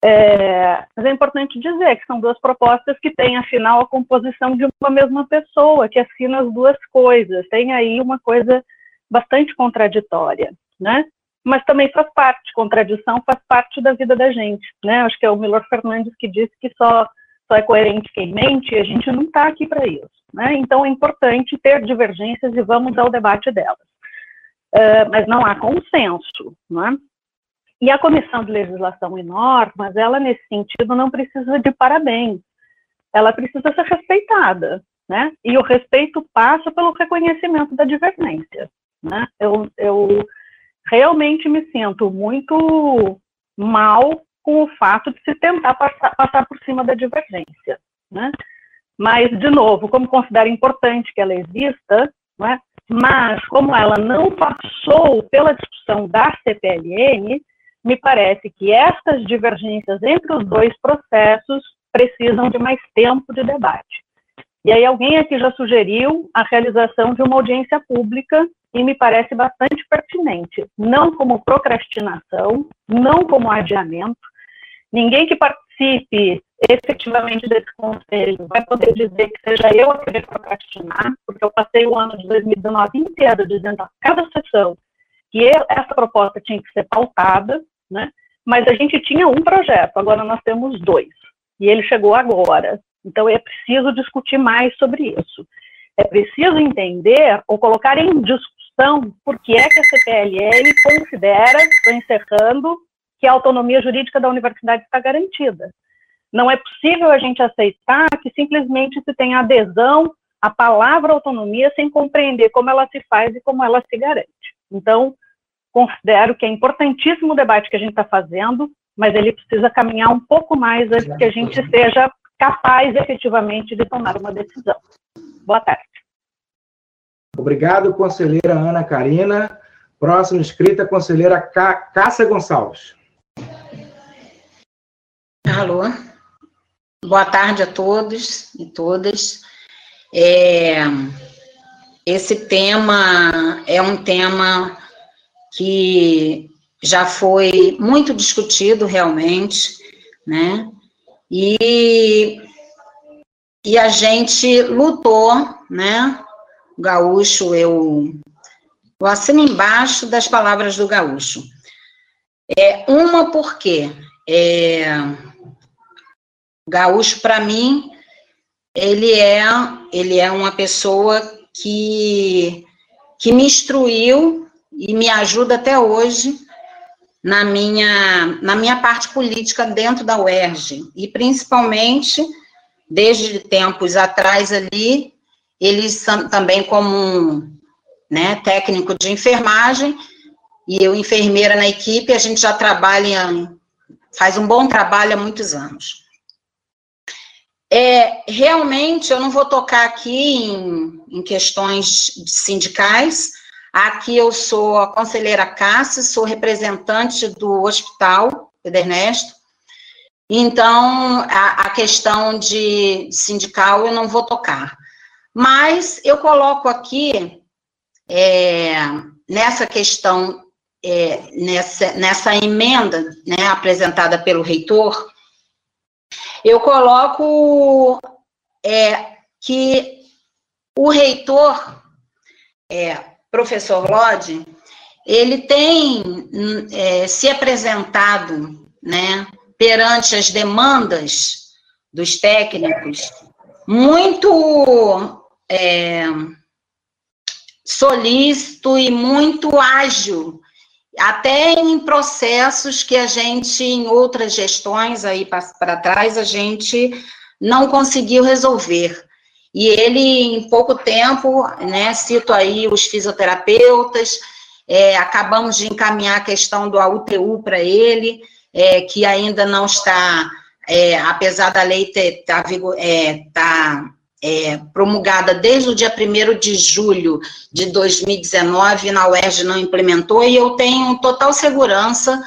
É, mas é importante dizer que são duas propostas que têm, afinal, a composição de uma mesma pessoa, que assina as duas coisas. Tem aí uma coisa bastante contraditória, né? Mas também faz parte, contradição faz parte da vida da gente, né? Acho que é o Milor Fernandes que disse que só só é coerente quem mente, a gente não está aqui para isso. Né? Então, é importante ter divergências e vamos ao debate delas. Uh, mas não há consenso. Né? E a Comissão de Legislação e Normas, ela, nesse sentido, não precisa de parabéns. Ela precisa ser respeitada. Né? E o respeito passa pelo reconhecimento da divergência. Né? Eu, eu realmente me sinto muito mal com o fato de se tentar passar, passar por cima da divergência. Né? Mas, de novo, como considero importante que ela exista, é? mas como ela não passou pela discussão da CPLN, me parece que essas divergências entre os dois processos precisam de mais tempo de debate. E aí alguém aqui já sugeriu a realização de uma audiência pública e me parece bastante pertinente, não como procrastinação, não como adiamento. Ninguém que participe efetivamente desse conselho vai poder dizer que seja eu a querer procrastinar, porque eu passei o ano de 2019 inteiro dizendo a cada sessão que essa proposta tinha que ser pautada, né? Mas a gente tinha um projeto, agora nós temos dois, e ele chegou agora. Então, é preciso discutir mais sobre isso. É preciso entender ou colocar em discussão por que é que a CPLL considera, estou encerrando, que a autonomia jurídica da universidade está garantida. Não é possível a gente aceitar que simplesmente se tenha adesão à palavra autonomia sem compreender como ela se faz e como ela se garante. Então, considero que é importantíssimo o debate que a gente está fazendo, mas ele precisa caminhar um pouco mais antes que a gente seja capaz efetivamente de tomar uma decisão. Boa tarde. Obrigado, conselheira Ana Karina. Próximo inscrita, conselheira Cássia Gonçalves. Alô. Boa tarde a todos e todas. É, esse tema é um tema que já foi muito discutido realmente, né? E, e a gente lutou, né? Gaúcho, eu, eu assino embaixo das palavras do gaúcho. É, uma porque é, gaúcho, para mim, ele é, ele é uma pessoa que, que me instruiu e me ajuda até hoje na minha, na minha parte política dentro da UERJ, e principalmente, desde tempos atrás ali, eles também como né, técnico de enfermagem, e eu enfermeira na equipe, a gente já trabalha, faz um bom trabalho há muitos anos. É, realmente, eu não vou tocar aqui em, em questões sindicais, Aqui eu sou a conselheira Cássia, sou representante do Hospital Pedro Ernesto. Então, a, a questão de sindical eu não vou tocar. Mas eu coloco aqui, é, nessa questão, é, nessa, nessa emenda né, apresentada pelo reitor, eu coloco é, que o reitor, é, professor Lodge, ele tem é, se apresentado, né, perante as demandas dos técnicos, muito é, solícito e muito ágil, até em processos que a gente, em outras gestões aí para trás, a gente não conseguiu resolver. E ele, em pouco tempo, né, cito aí os fisioterapeutas, é, acabamos de encaminhar a questão do AUTU para ele, é, que ainda não está, é, apesar da lei estar tá, é, promulgada desde o dia 1 de julho de 2019, na UERJ não implementou, e eu tenho total segurança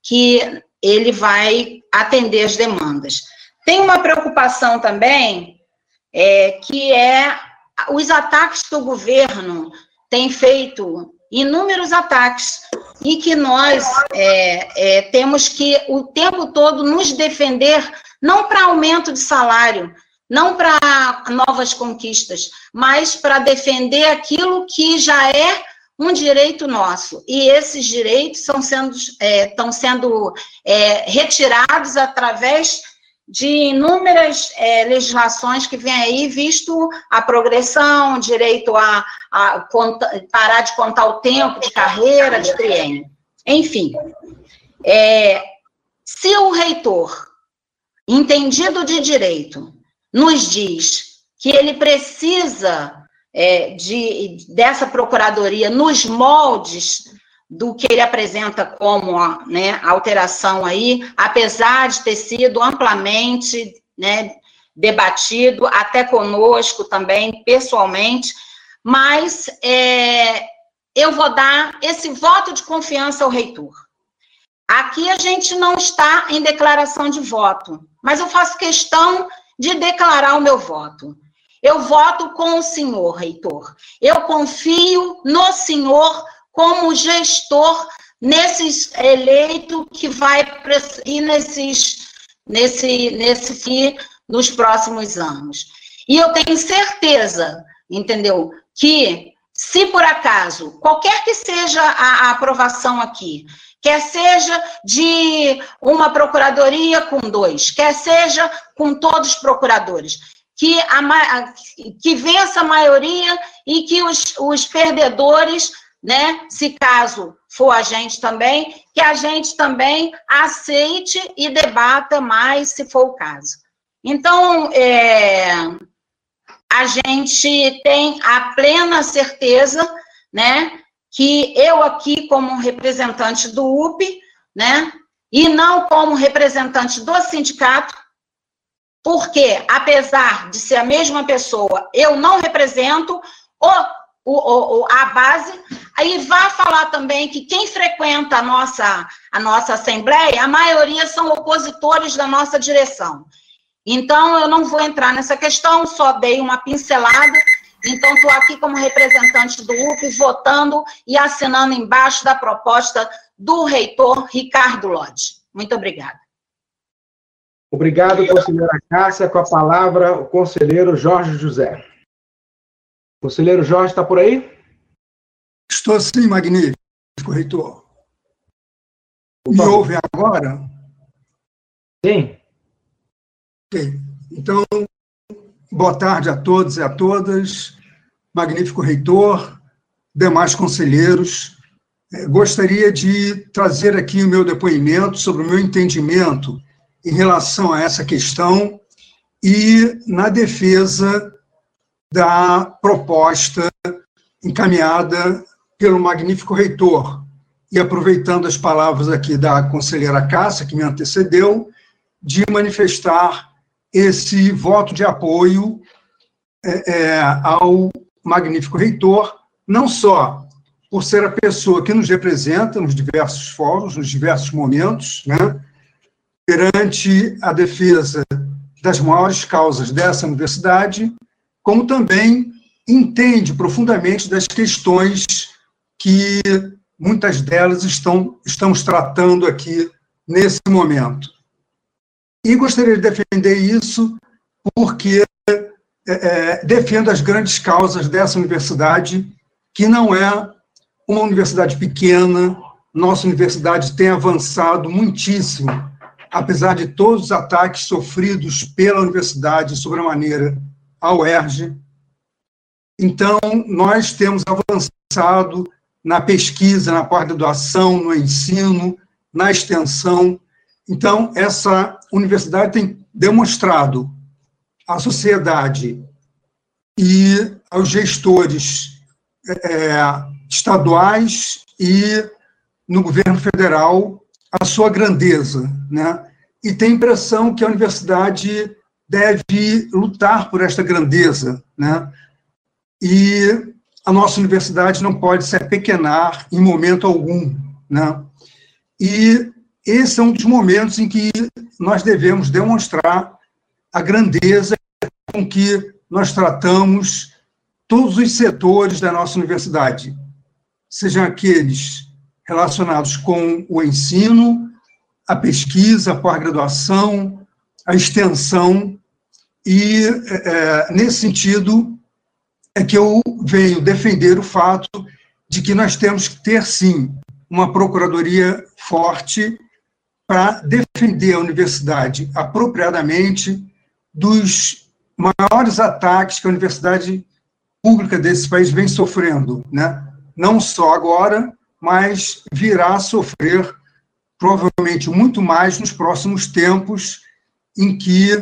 que ele vai atender as demandas. Tem uma preocupação também é, que é os ataques que o governo tem feito, inúmeros ataques, e que nós é, é, temos que o tempo todo nos defender, não para aumento de salário, não para novas conquistas, mas para defender aquilo que já é um direito nosso. E esses direitos estão sendo, é, estão sendo é, retirados através de inúmeras é, legislações que vem aí, visto a progressão, direito a, a conta, parar de contar o tempo de carreira, de triênio. Enfim, é, se o reitor, entendido de direito, nos diz que ele precisa é, de, dessa procuradoria nos moldes do que ele apresenta como né, alteração aí, apesar de ter sido amplamente né, debatido, até conosco também, pessoalmente, mas é, eu vou dar esse voto de confiança ao reitor. Aqui a gente não está em declaração de voto, mas eu faço questão de declarar o meu voto. Eu voto com o senhor, reitor. Eu confio no senhor como gestor nesses eleito que vai ir nesses nesse nesse nos próximos anos. E eu tenho certeza, entendeu, que se por acaso qualquer que seja a, a aprovação aqui, quer seja de uma procuradoria com dois, quer seja com todos os procuradores, que, a, que vença a maioria e que os, os perdedores, né, se caso for a gente também, que a gente também aceite e debata mais, se for o caso. Então, é, a gente tem a plena certeza, né, que eu aqui, como representante do UP, né, e não como representante do sindicato, porque, apesar de ser a mesma pessoa, eu não represento o, o, o, a base, aí vá falar também que quem frequenta a nossa, a nossa assembleia, a maioria são opositores da nossa direção. Então, eu não vou entrar nessa questão, só dei uma pincelada. Então, estou aqui como representante do UP, votando e assinando embaixo da proposta do reitor Ricardo Lodge. Muito obrigada. Obrigado, conselheira Cássia. Com a palavra, o conselheiro Jorge José. Conselheiro Jorge, está por aí? Estou sim, magnífico, reitor. Me ouve agora? Sim. Ok. Então, boa tarde a todos e a todas. Magnífico reitor, demais conselheiros. É, gostaria de trazer aqui o meu depoimento sobre o meu entendimento em relação a essa questão e na defesa da proposta encaminhada pelo magnífico reitor. E aproveitando as palavras aqui da conselheira Cássia, que me antecedeu, de manifestar esse voto de apoio é, é, ao magnífico reitor, não só por ser a pessoa que nos representa nos diversos fóruns, nos diversos momentos, né, perante a defesa das maiores causas dessa universidade, como também entende profundamente das questões que muitas delas estão, estamos tratando aqui nesse momento. E gostaria de defender isso porque é, é, defendo as grandes causas dessa universidade, que não é uma universidade pequena, nossa universidade tem avançado muitíssimo apesar de todos os ataques sofridos pela universidade sobre a maneira ao UERJ. Então, nós temos avançado na pesquisa, na pós-graduação, no ensino, na extensão. Então, essa universidade tem demonstrado à sociedade e aos gestores é, estaduais e no governo federal a sua grandeza, né? E tem a impressão que a universidade deve lutar por esta grandeza, né? E a nossa universidade não pode se apequenar em momento algum, né? E esse é um dos momentos em que nós devemos demonstrar a grandeza com que nós tratamos todos os setores da nossa universidade, sejam aqueles relacionados com o ensino, a pesquisa, a pós-graduação, a extensão, e é, nesse sentido é que eu venho defender o fato de que nós temos que ter, sim, uma procuradoria forte para defender a universidade apropriadamente dos maiores ataques que a universidade pública desse país vem sofrendo, né? não só agora, mas virá a sofrer provavelmente muito mais nos próximos tempos, em que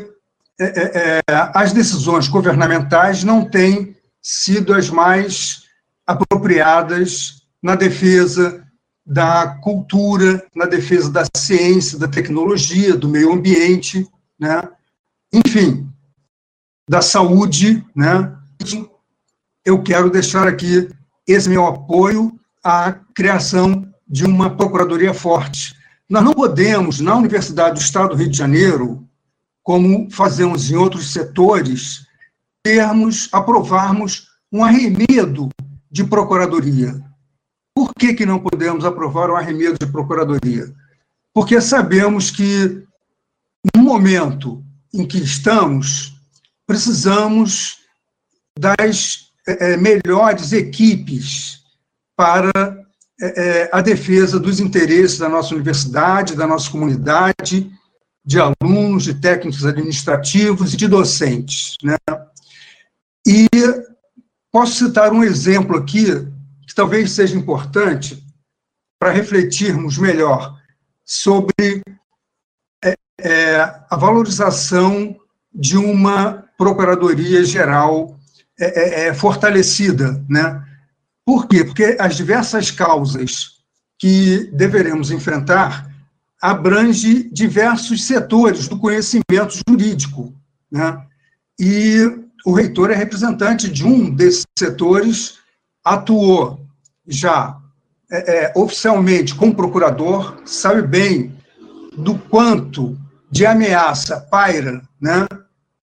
é, é, é, as decisões governamentais não têm sido as mais apropriadas na defesa da cultura, na defesa da ciência, da tecnologia, do meio ambiente, né? enfim, da saúde. Né? Eu quero deixar aqui esse meu apoio à criação de uma procuradoria forte. Nós não podemos, na Universidade do Estado do Rio de Janeiro, como fazemos em outros setores, termos, aprovarmos um arremedo de procuradoria. Por que, que não podemos aprovar um arremedo de procuradoria? Porque sabemos que, no momento em que estamos, precisamos das é, melhores equipes para é, a defesa dos interesses da nossa universidade, da nossa comunidade, de alunos, de técnicos administrativos e de docentes. Né? E posso citar um exemplo aqui que talvez seja importante para refletirmos melhor sobre é, é, a valorização de uma Procuradoria Geral é, é, é, fortalecida. Né? Por quê? Porque as diversas causas que deveremos enfrentar abrange diversos setores do conhecimento jurídico. Né? E o reitor é representante de um desses setores, atuou já é, é, oficialmente como procurador, sabe bem do quanto de ameaça paira né,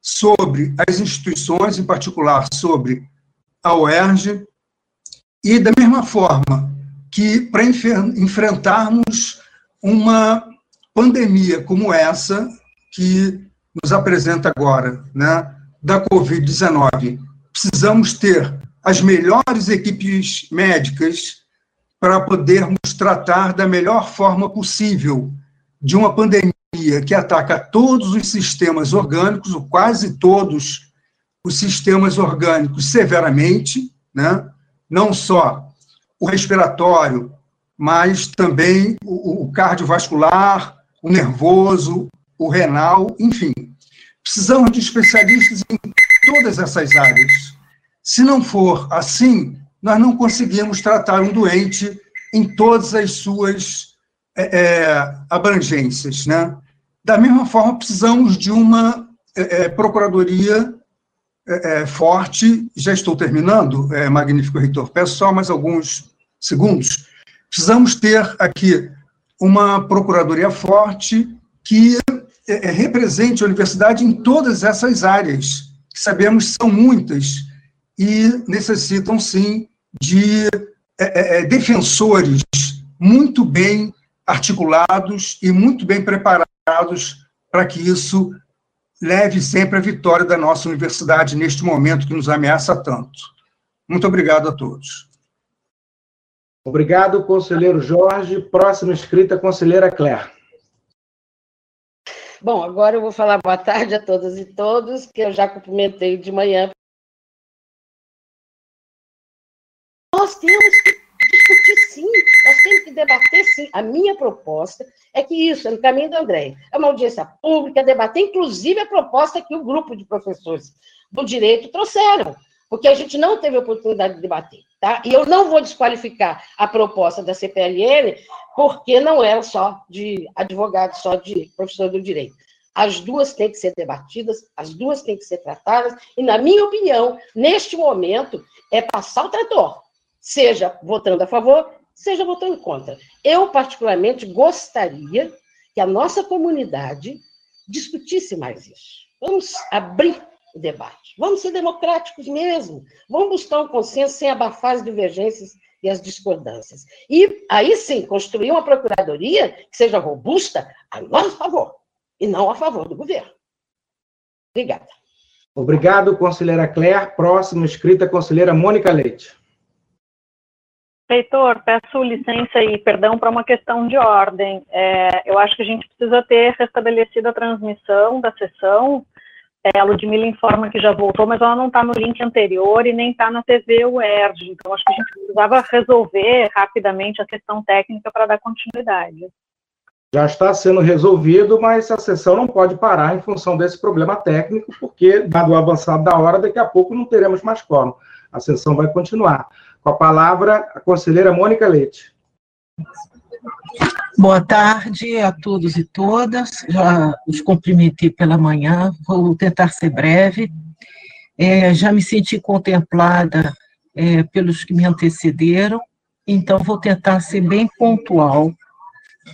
sobre as instituições, em particular sobre a UERJ, e da mesma forma que para enfrentarmos uma pandemia como essa que nos apresenta agora, né, da Covid-19. Precisamos ter as melhores equipes médicas para podermos tratar da melhor forma possível de uma pandemia que ataca todos os sistemas orgânicos, ou quase todos os sistemas orgânicos severamente, né? não só o respiratório, mas também o, o cardiovascular, o nervoso, o renal, enfim. Precisamos de especialistas em todas essas áreas. Se não for assim, nós não conseguimos tratar um doente em todas as suas é, é abrangências. Né? Da mesma forma, precisamos de uma é, é procuradoria é, é, forte. Já estou terminando, magnífico reitor. Peço só mais alguns segundos. Precisamos ter aqui uma procuradoria forte que represente a universidade em todas essas áreas, que sabemos são muitas, e necessitam, sim, de é, é, defensores muito bem articulados e muito bem preparados para que isso leve sempre a vitória da nossa universidade neste momento que nos ameaça tanto. Muito obrigado a todos. Obrigado, conselheiro Jorge. Próxima escrita, conselheira Claire. Bom, agora eu vou falar boa tarde a todas e todos, que eu já cumprimentei de manhã. Nós temos que discutir sim, nós temos que debater sim. A minha proposta é que isso, é no caminho do André, é uma audiência pública, debater, inclusive a proposta que o grupo de professores do direito trouxeram, porque a gente não teve oportunidade de debater. Tá? E eu não vou desqualificar a proposta da CPLN, porque não é só de advogado, só de professor do direito. As duas têm que ser debatidas, as duas têm que ser tratadas, e, na minha opinião, neste momento, é passar o trator, seja votando a favor, seja votando contra. Eu, particularmente, gostaria que a nossa comunidade discutisse mais isso. Vamos abrir o debate. Vamos ser democráticos mesmo. Vamos buscar um consenso sem abafar as divergências e as discordâncias. E aí sim, construir uma procuradoria que seja robusta a nosso favor e não a favor do governo. Obrigada. Obrigado, conselheira Claire. Próximo escrita, conselheira Mônica Leite. Reitor, peço licença e perdão para uma questão de ordem. É, eu acho que a gente precisa ter restabelecido a transmissão da sessão é, a Ludmilla informa que já voltou, mas ela não está no link anterior e nem está na TV UERJ. Então, acho que a gente precisava resolver rapidamente a questão técnica para dar continuidade. Já está sendo resolvido, mas a sessão não pode parar em função desse problema técnico, porque, dado o avançado da hora, daqui a pouco não teremos mais quórum. A sessão vai continuar. Com a palavra, a conselheira Mônica Leite. Boa tarde a todos e todas. Já os cumprimentei pela manhã, vou tentar ser breve. É, já me senti contemplada é, pelos que me antecederam, então vou tentar ser bem pontual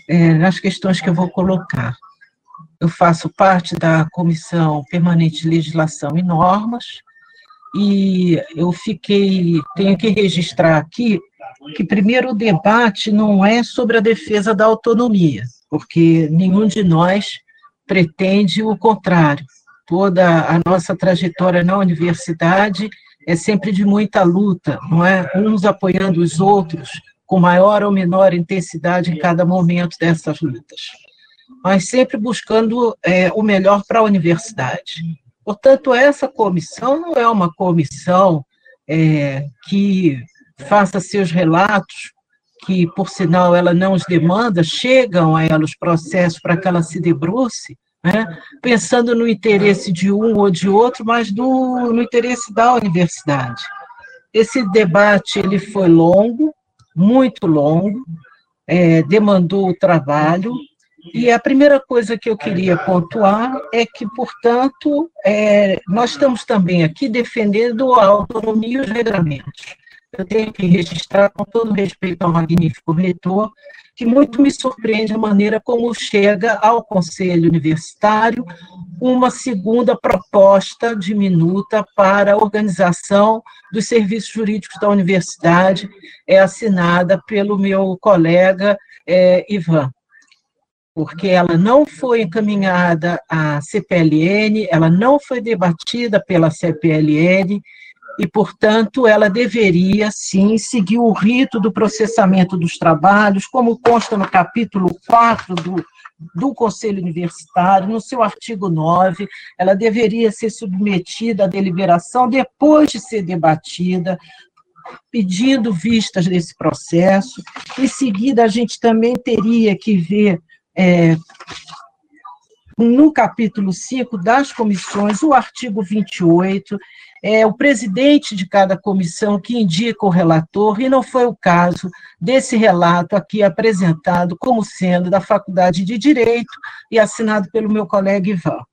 é, nas questões que eu vou colocar. Eu faço parte da Comissão Permanente de Legislação e Normas, e eu fiquei, tenho que registrar aqui que primeiro o debate não é sobre a defesa da autonomia, porque nenhum de nós pretende o contrário. Toda a nossa trajetória na universidade é sempre de muita luta, não é? Uns apoiando os outros com maior ou menor intensidade em cada momento dessas lutas, mas sempre buscando é, o melhor para a universidade. Portanto, essa comissão não é uma comissão é, que faça seus relatos, que, por sinal, ela não os demanda, chegam a ela os processos para que ela se debruce, né, pensando no interesse de um ou de outro, mas do, no interesse da universidade. Esse debate ele foi longo, muito longo, é, demandou trabalho, e a primeira coisa que eu queria pontuar é que, portanto, é, nós estamos também aqui defendendo a autonomia e os regramentos eu tenho que registrar, com todo respeito ao magnífico reitor, que muito me surpreende a maneira como chega ao Conselho Universitário uma segunda proposta de minuta para a organização dos serviços jurídicos da universidade, é assinada pelo meu colega é, Ivan porque ela não foi encaminhada à CPLN, ela não foi debatida pela CPLN, e, portanto, ela deveria, sim, seguir o rito do processamento dos trabalhos, como consta no capítulo 4 do, do Conselho Universitário, no seu artigo 9, ela deveria ser submetida à deliberação depois de ser debatida, pedindo vistas desse processo. Em seguida, a gente também teria que ver. É, no capítulo 5 das comissões, o artigo 28, é o presidente de cada comissão que indica o relator, e não foi o caso desse relato aqui apresentado como sendo da Faculdade de Direito e assinado pelo meu colega Ivan.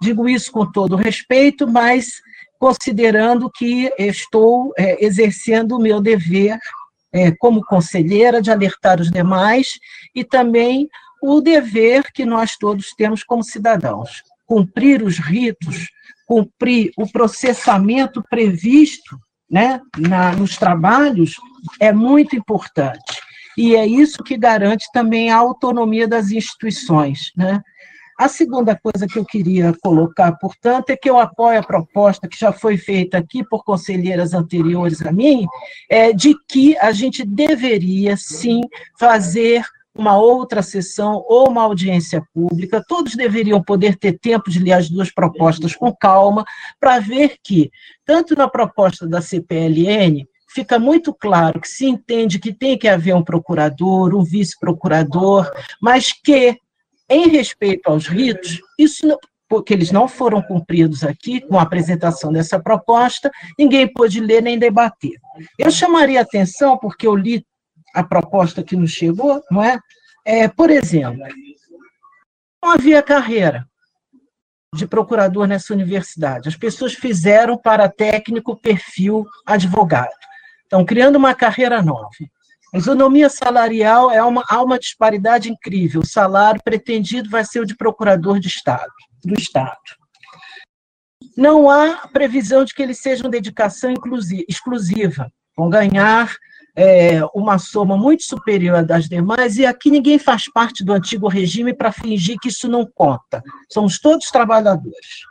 Digo isso com todo respeito, mas considerando que estou é, exercendo o meu dever é, como conselheira de alertar os demais e também o dever que nós todos temos como cidadãos, cumprir os ritos cumprir o processamento previsto né, na, nos trabalhos é muito importante. E é isso que garante também a autonomia das instituições. Né? A segunda coisa que eu queria colocar, portanto, é que eu apoio a proposta que já foi feita aqui por conselheiras anteriores a mim, é de que a gente deveria, sim, fazer uma outra sessão ou uma audiência pública, todos deveriam poder ter tempo de ler as duas propostas com calma, para ver que, tanto na proposta da CPLN, fica muito claro que se entende que tem que haver um procurador, um vice-procurador, mas que, em respeito aos ritos, isso não, porque eles não foram cumpridos aqui com a apresentação dessa proposta, ninguém pôde ler nem debater. Eu chamaria atenção, porque eu li a proposta que nos chegou, não é? é por exemplo, não havia carreira de procurador nessa universidade. As pessoas fizeram para técnico perfil advogado. Estão criando uma carreira nova. A isonomia salarial é uma, há uma disparidade incrível. O salário pretendido vai ser o de procurador de Estado, do Estado. Não há previsão de que eles sejam dedicação exclusiva. Vão ganhar é, uma soma muito superior à das demais, e aqui ninguém faz parte do antigo regime para fingir que isso não conta. Somos todos trabalhadores.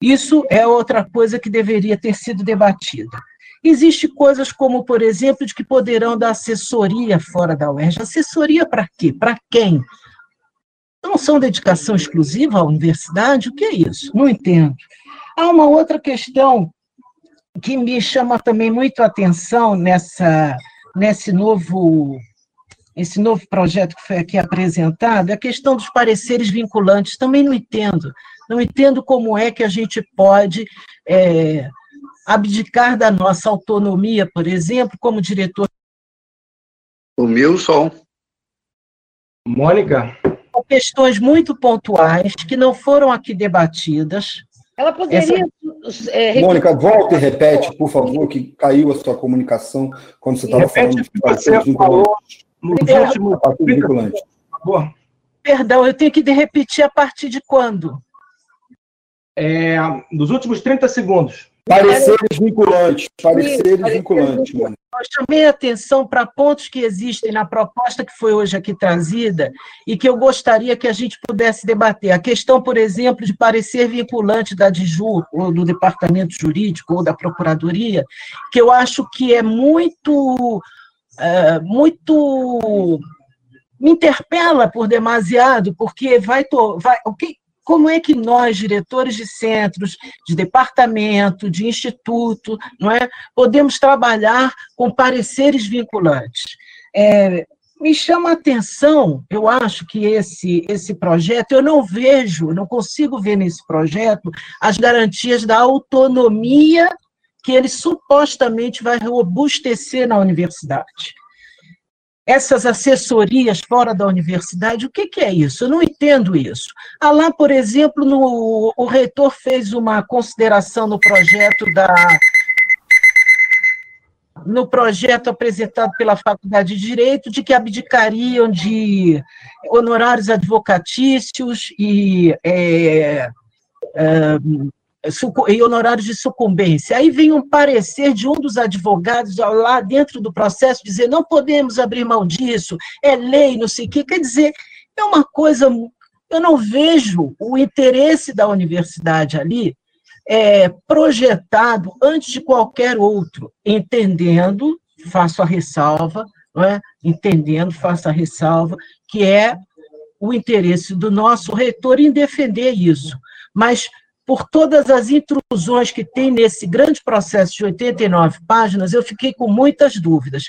Isso é outra coisa que deveria ter sido debatida. Existem coisas como, por exemplo, de que poderão dar assessoria fora da UERJ. Assessoria para quê? Para quem? Não são dedicação exclusiva à universidade? O que é isso? Não entendo. Há uma outra questão que me chama também muito a atenção nessa, nesse novo esse novo projeto que foi aqui apresentado, é a questão dos pareceres vinculantes. Também não entendo. Não entendo como é que a gente pode é, abdicar da nossa autonomia, por exemplo, como diretor. O meu som. Mônica? Questões muito pontuais que não foram aqui debatidas. Ela poderia. Essa... É, Mônica, volta e repete, por favor, que caiu a sua comunicação quando você estava falando de você falou nos últimos favor. Perdão, eu tenho que repetir a partir de quando? É, nos últimos 30 segundos. Pareceres vinculantes, pareceres vinculantes, mano. Eu chamei atenção para pontos que existem na proposta que foi hoje aqui trazida e que eu gostaria que a gente pudesse debater. A questão, por exemplo, de parecer vinculante da DIJU, ou do Departamento Jurídico, ou da Procuradoria, que eu acho que é muito. É, muito me interpela por demasiado, porque vai, vai o que, como é que nós, diretores de centros, de departamento, de instituto, não é, podemos trabalhar com pareceres vinculantes? É, me chama a atenção, eu acho que esse, esse projeto, eu não vejo, não consigo ver nesse projeto as garantias da autonomia que ele supostamente vai robustecer na universidade essas assessorias fora da universidade, o que, que, é isso? Eu não entendo isso. Ah, lá, por exemplo, no, o reitor fez uma consideração no projeto da. No projeto apresentado pela Faculdade de Direito, de que abdicariam de honorários advocatícios e é, é, e honorários de sucumbência. Aí vem um parecer de um dos advogados lá dentro do processo dizer não podemos abrir mão disso, é lei, não sei o quê. Quer dizer, é uma coisa. Eu não vejo o interesse da universidade ali é, projetado antes de qualquer outro, entendendo, faço a ressalva, é? entendendo, faço a ressalva, que é o interesse do nosso reitor em defender isso. Mas por todas as intrusões que tem nesse grande processo de 89 páginas, eu fiquei com muitas dúvidas.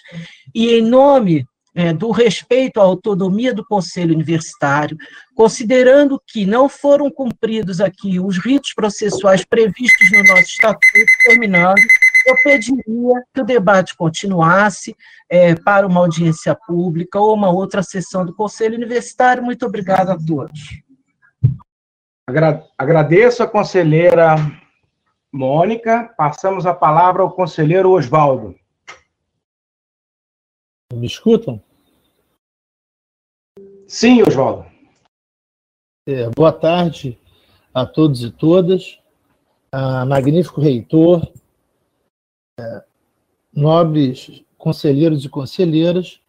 E, em nome é, do respeito à autonomia do Conselho Universitário, considerando que não foram cumpridos aqui os ritos processuais previstos no nosso estatuto, terminando, eu pediria que o debate continuasse é, para uma audiência pública ou uma outra sessão do Conselho Universitário. Muito obrigada a todos. Agradeço a conselheira Mônica. Passamos a palavra ao conselheiro Oswaldo. Me escutam? Sim, Oswaldo. É, boa tarde a todos e todas. A magnífico reitor, é, nobres conselheiros e conselheiras.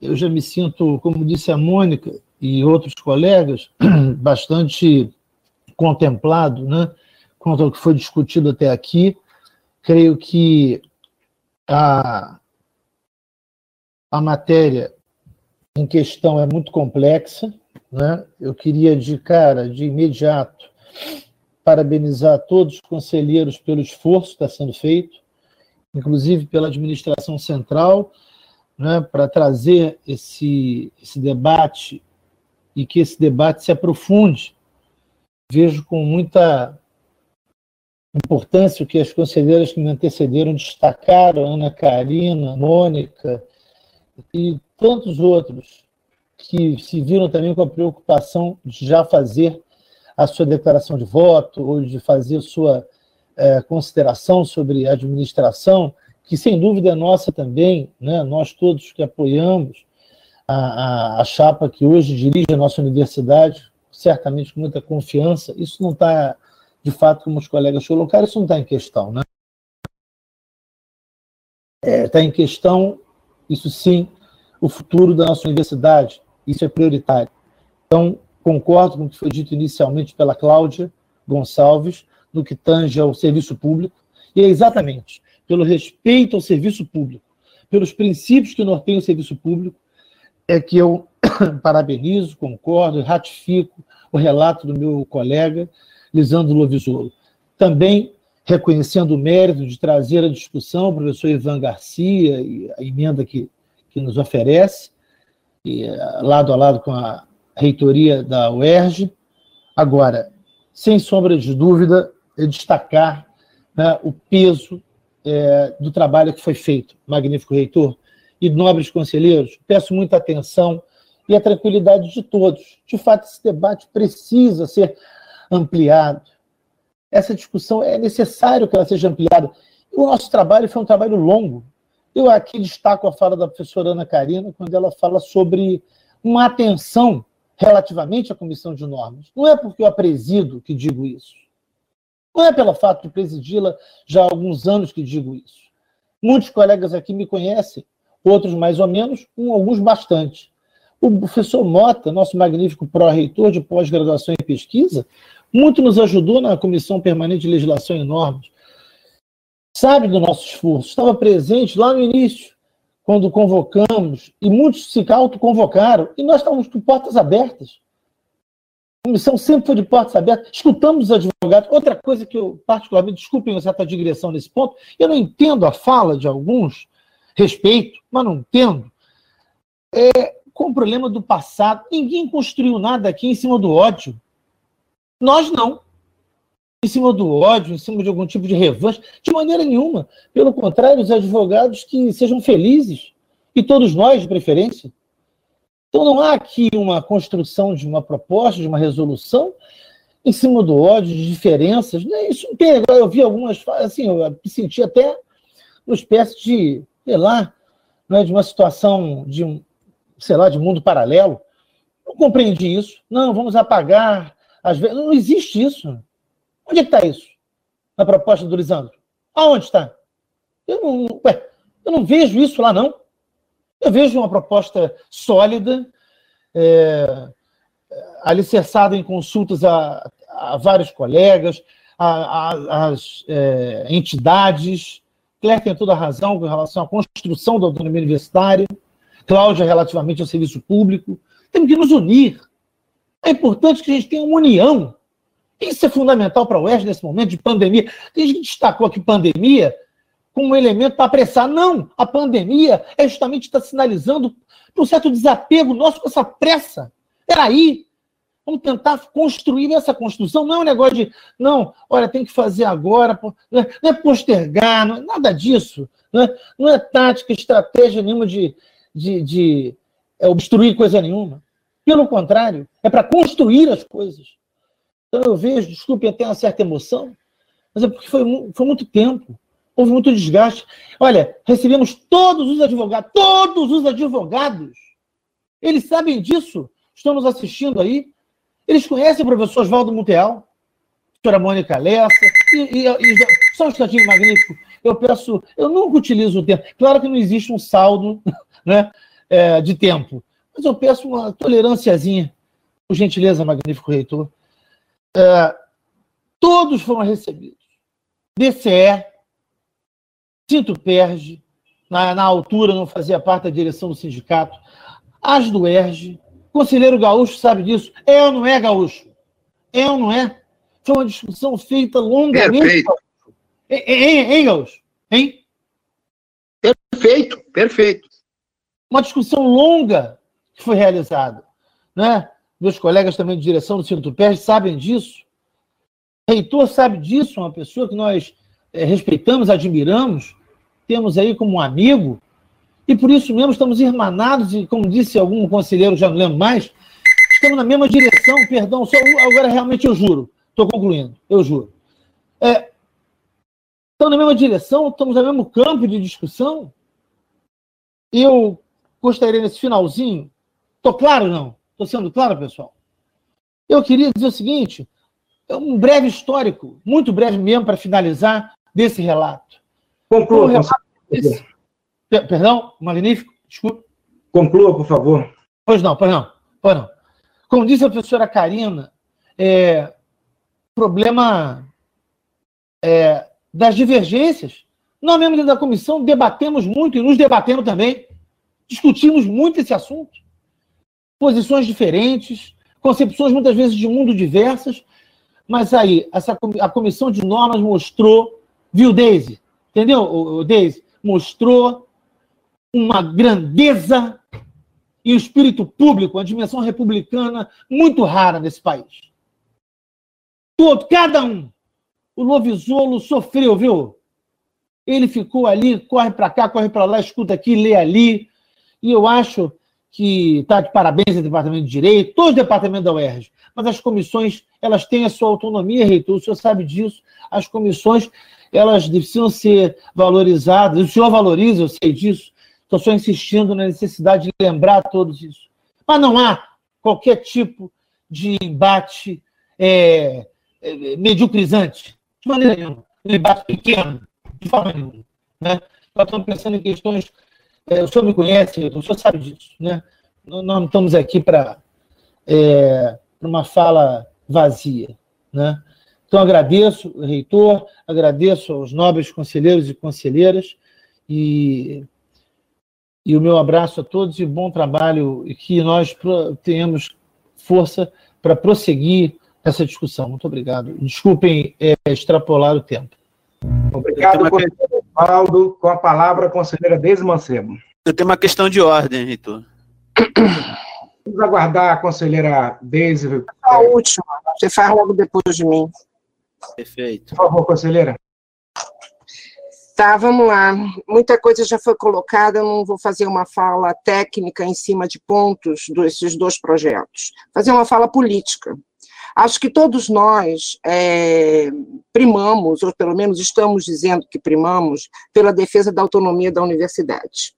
Eu já me sinto, como disse a Mônica e outros colegas, bastante contemplado, né, quanto ao que foi discutido até aqui. Creio que a, a matéria em questão é muito complexa. Né? Eu queria, de cara, de imediato, parabenizar todos os conselheiros pelo esforço que está sendo feito, inclusive pela administração central, né, para trazer esse, esse debate e que esse debate se aprofunde vejo com muita importância o que as conselheiras que me antecederam destacaram, Ana Karina, Mônica e tantos outros que se viram também com a preocupação de já fazer a sua declaração de voto ou de fazer sua é, consideração sobre a administração, que sem dúvida é nossa também, né? nós todos que apoiamos a, a, a chapa que hoje dirige a nossa universidade, certamente com muita confiança. Isso não está, de fato, como os colegas colocaram, isso não está em questão. Né? Está é, tá em questão, isso sim, o futuro da nossa universidade. Isso é prioritário. Então, concordo com o que foi dito inicialmente pela Cláudia Gonçalves, no que tange ao serviço público, e é exatamente pelo respeito ao serviço público, pelos princípios que norteiam o serviço público, é que eu parabenizo, concordo, ratifico o relato do meu colega Lisandro Lovisolo. Também reconhecendo o mérito de trazer a discussão o professor Ivan Garcia e a emenda que, que nos oferece, e, eh, lado a lado com a reitoria da UERJ. Agora, sem sombra de dúvida, destacar né, o peso é, do trabalho que foi feito. Magnífico reitor, e nobres conselheiros, peço muita atenção e a tranquilidade de todos. De fato, esse debate precisa ser ampliado. Essa discussão é necessário que ela seja ampliada. O nosso trabalho foi um trabalho longo. Eu aqui destaco a fala da professora Ana Karina, quando ela fala sobre uma atenção relativamente à comissão de normas. Não é porque eu a presido que digo isso. Não é pelo fato de presidi-la já há alguns anos que digo isso. Muitos colegas aqui me conhecem, outros mais ou menos, alguns bastante. O professor Mota, nosso magnífico pró-reitor de pós-graduação em pesquisa, muito nos ajudou na Comissão Permanente de Legislação e Normas. Sabe do nosso esforço, estava presente lá no início, quando convocamos, e muitos se autoconvocaram, e nós estávamos com portas abertas. A comissão sempre foi de portas abertas, escutamos os advogados. Outra coisa que eu, particularmente, desculpem uma certa digressão nesse ponto, eu não entendo a fala de alguns, respeito, mas não entendo, é, com o problema do passado. Ninguém construiu nada aqui em cima do ódio. Nós não. Em cima do ódio, em cima de algum tipo de revanche, de maneira nenhuma. Pelo contrário, os advogados que sejam felizes, e todos nós, de preferência. Então não há aqui uma construção de uma proposta, de uma resolução, em cima do ódio, de diferenças. Né? Isso não tem. Eu vi algumas, assim, eu me senti até uma espécie de, sei lá, né, de uma situação de sei lá, de mundo paralelo. Não compreendi isso. Não, vamos apagar as vezes. Não existe isso. Onde é que está isso? Na proposta do Lisandro? Aonde está? Eu não, ué, eu não vejo isso lá, não. Eu vejo uma proposta sólida, é, alicerçada em consultas a, a vários colegas, às é, entidades. Claire tem toda a razão com relação à construção da autonomia universitária. Cláudia, relativamente ao serviço público. Temos que nos unir. É importante que a gente tenha uma união. Isso é fundamental para o Oeste nesse momento de pandemia. Tem gente destacou aqui pandemia como um elemento para apressar. Não, a pandemia é justamente está sinalizando um certo desapego nosso com essa pressa. Peraí, vamos tentar construir essa construção. Não é um negócio de, não, olha, tem que fazer agora, não é, não é postergar, não é nada disso. Não é, não é tática, estratégia nenhuma de, de, de é, obstruir coisa nenhuma. Pelo contrário, é para construir as coisas. Então eu vejo, desculpe até uma certa emoção, mas é porque foi, foi muito tempo, houve muito desgaste. Olha, recebemos todos os advogados, todos os advogados, eles sabem disso, estão nos assistindo aí, eles conhecem o professor Oswaldo Munteal, a senhora Mônica Lessa, e, e, e, só um instantinho magnífico, eu peço, eu nunca utilizo o tempo, claro que não existe um saldo, né, é, de tempo. Mas eu peço uma tolerânciazinha, por gentileza, magnífico reitor. É, todos foram recebidos. DCE, Cinto Perge, na, na, altura não fazia parte da direção do sindicato, as do ERG, conselheiro Gaúcho sabe disso, é ou não é, Gaúcho? É ou não é? Foi uma discussão feita longamente. Perfeito. Hein, hein, hein? Perfeito, perfeito uma discussão longa que foi realizada. Né? Meus colegas também de direção do Centro Pérez sabem disso. O reitor sabe disso, uma pessoa que nós é, respeitamos, admiramos, temos aí como um amigo, e por isso mesmo estamos irmanados, e como disse algum conselheiro, já não lembro mais, estamos na mesma direção, perdão, só, agora realmente eu juro, estou concluindo, eu juro. É, estamos na mesma direção, estamos no mesmo campo de discussão. Eu gostaria nesse finalzinho. Estou claro, não? Estou sendo claro, pessoal? Eu queria dizer o seguinte: é um breve histórico, muito breve mesmo, para finalizar, desse relato. Conclua. Um relato desse... Perdão, magnífico, desculpe. Conclua, por favor. Pois não, pois não, pois não. Como disse a professora Karina, é, problema é, das divergências. Nós mesmos da comissão debatemos muito e nos debatemos também discutimos muito esse assunto. Posições diferentes, concepções muitas vezes de mundo diversas, mas aí essa, a comissão de normas mostrou, viu, Deise? Entendeu, Deise? Mostrou uma grandeza e o um espírito público, uma dimensão republicana muito rara nesse país. Todo, cada um. O Lovisolo sofreu, viu? Ele ficou ali, corre para cá, corre para lá, escuta aqui, lê ali, e eu acho que está de parabéns ao Departamento de Direito, todos os departamentos da UERJ, mas as comissões, elas têm a sua autonomia, reitor, o senhor sabe disso, as comissões, elas precisam ser valorizadas, o senhor valoriza, eu sei disso, estou só insistindo na necessidade de lembrar todos isso. Mas não há qualquer tipo de embate é, é, mediocrizante, de maneira nenhuma, um embate pequeno, de forma nenhuma. Né? Nós estamos pensando em questões é, o senhor me conhece, o senhor sabe disso, né? Nós não estamos aqui para é, uma fala vazia, né? Então, agradeço, reitor, agradeço aos nobres conselheiros e conselheiras e, e o meu abraço a todos e bom trabalho e que nós tenhamos força para prosseguir essa discussão. Muito obrigado. Desculpem é, extrapolar o tempo. Obrigado, conselheiro Valdo. Com a palavra, a conselheira Deise Mancebo. Eu tenho uma questão de ordem, reitor. Vamos aguardar a conselheira Deise. A última. Você faz logo depois de mim. Perfeito. Por favor, conselheira. Tá, vamos lá. Muita coisa já foi colocada, eu não vou fazer uma fala técnica em cima de pontos desses dois projetos. Fazer uma fala política. Acho que todos nós é, primamos, ou pelo menos estamos dizendo que primamos, pela defesa da autonomia da universidade.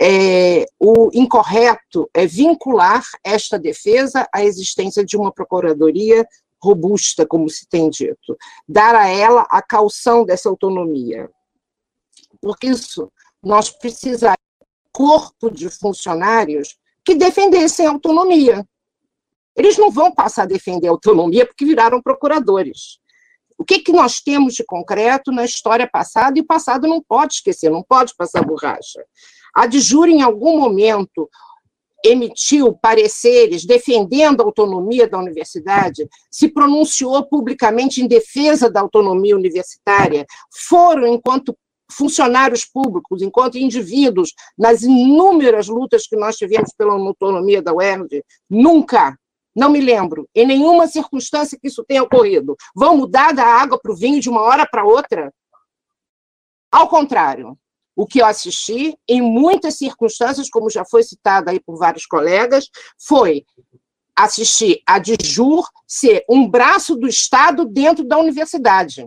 É, o incorreto é vincular esta defesa à existência de uma procuradoria robusta, como se tem dito, dar a ela a calção dessa autonomia. Por isso, nós precisamos de um corpo de funcionários que defendessem a autonomia, eles não vão passar a defender a autonomia porque viraram procuradores. O que, que nós temos de concreto na história passada, e o passado não pode esquecer, não pode passar borracha. A de júri, em algum momento, emitiu pareceres defendendo a autonomia da universidade, se pronunciou publicamente em defesa da autonomia universitária, foram, enquanto funcionários públicos, enquanto indivíduos, nas inúmeras lutas que nós tivemos pela autonomia da UERJ, nunca não me lembro, em nenhuma circunstância que isso tenha ocorrido. Vão mudar da água para o vinho de uma hora para outra? Ao contrário, o que eu assisti, em muitas circunstâncias, como já foi citado aí por vários colegas, foi assistir a Dijur ser um braço do Estado dentro da universidade,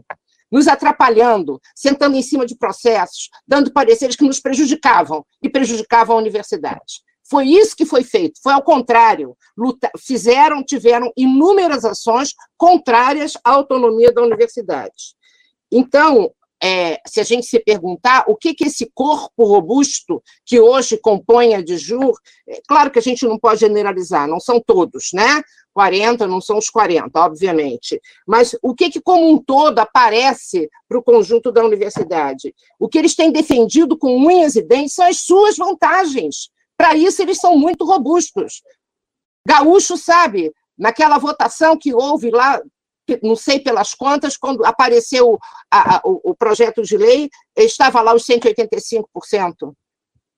nos atrapalhando, sentando em cima de processos, dando pareceres que nos prejudicavam e prejudicavam a universidade. Foi isso que foi feito, foi ao contrário. Luta, fizeram, tiveram inúmeras ações contrárias à autonomia da universidade. Então, é, se a gente se perguntar o que, que esse corpo robusto que hoje compõe a DIJUR, é claro que a gente não pode generalizar, não são todos, né? 40 não são os 40, obviamente, mas o que, que como um todo aparece para o conjunto da universidade? O que eles têm defendido com unhas e dentes são as suas vantagens, para isso, eles são muito robustos. Gaúcho sabe, naquela votação que houve lá, não sei pelas contas, quando apareceu a, a, o, projeto de lei, estava lá os 185%.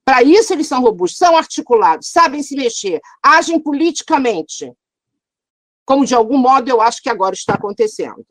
Para isso, eles são robustos, são articulados, sabem se mexer, agem politicamente, como de algum modo eu acho que agora está acontecendo.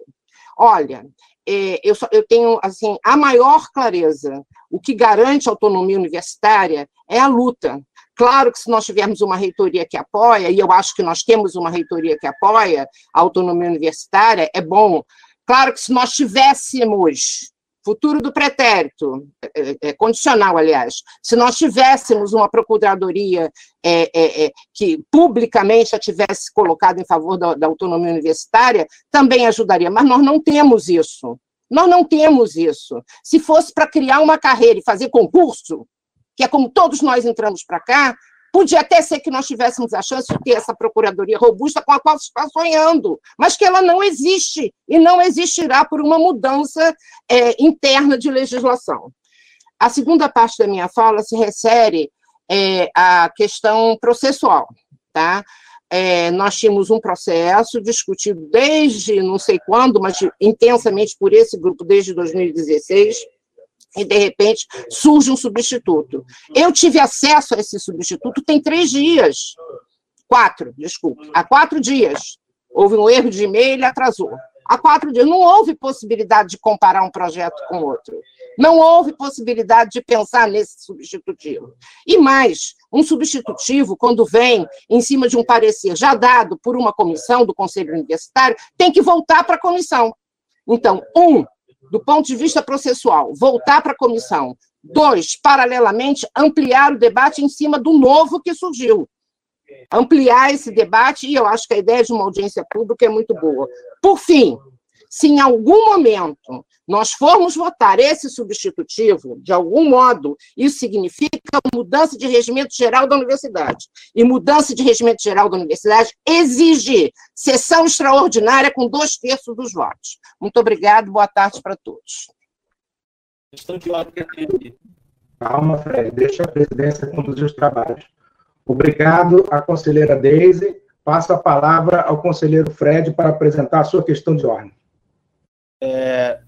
Olha, é, eu, só, eu tenho assim a maior clareza. O que garante autonomia universitária é a luta. Claro que se nós tivermos uma reitoria que apoia, e eu acho que nós temos uma reitoria que apoia a autonomia universitária, é bom. Claro que se nós tivéssemos futuro do pretérito, é, é, é condicional, aliás, se nós tivéssemos uma procuradoria é, é, é que publicamente a tivesse colocado em favor da, da autonomia universitária, também ajudaria, mas nós não temos isso. Nós não temos isso. Se fosse para criar uma carreira e fazer concurso, que é como todos nós entramos para cá, podia até ser que nós tivéssemos a chance de ter essa procuradoria robusta com a qual se está sonhando, mas que ela não existe e não existirá por uma mudança é, interna de legislação. A segunda parte da minha fala se refere é, à questão processual, tá? É, nós tínhamos um processo discutido desde não sei quando, mas intensamente por esse grupo desde 2016, e de repente surge um substituto. Eu tive acesso a esse substituto tem três dias. Quatro, desculpe. Há quatro dias. Houve um erro de e-mail, ele atrasou. há quatro dias. Não houve possibilidade de comparar um projeto com outro. Não houve possibilidade de pensar nesse substitutivo. E mais, um substitutivo, quando vem em cima de um parecer já dado por uma comissão do Conselho Universitário, tem que voltar para a comissão. Então, um, do ponto de vista processual, voltar para a comissão. Dois, paralelamente, ampliar o debate em cima do novo que surgiu. Ampliar esse debate, e eu acho que a ideia de uma audiência pública é muito boa. Por fim, se em algum momento nós formos votar esse substitutivo, de algum modo, isso significa mudança de regimento geral da universidade. E mudança de regimento geral da universidade exige sessão extraordinária com dois terços dos votos. Muito obrigado, boa tarde para todos. Questão de ordem Calma, Fred, deixa a presidência conduzir os trabalhos. Obrigado à conselheira Deise. Passo a palavra ao conselheiro Fred para apresentar a sua questão de ordem. É,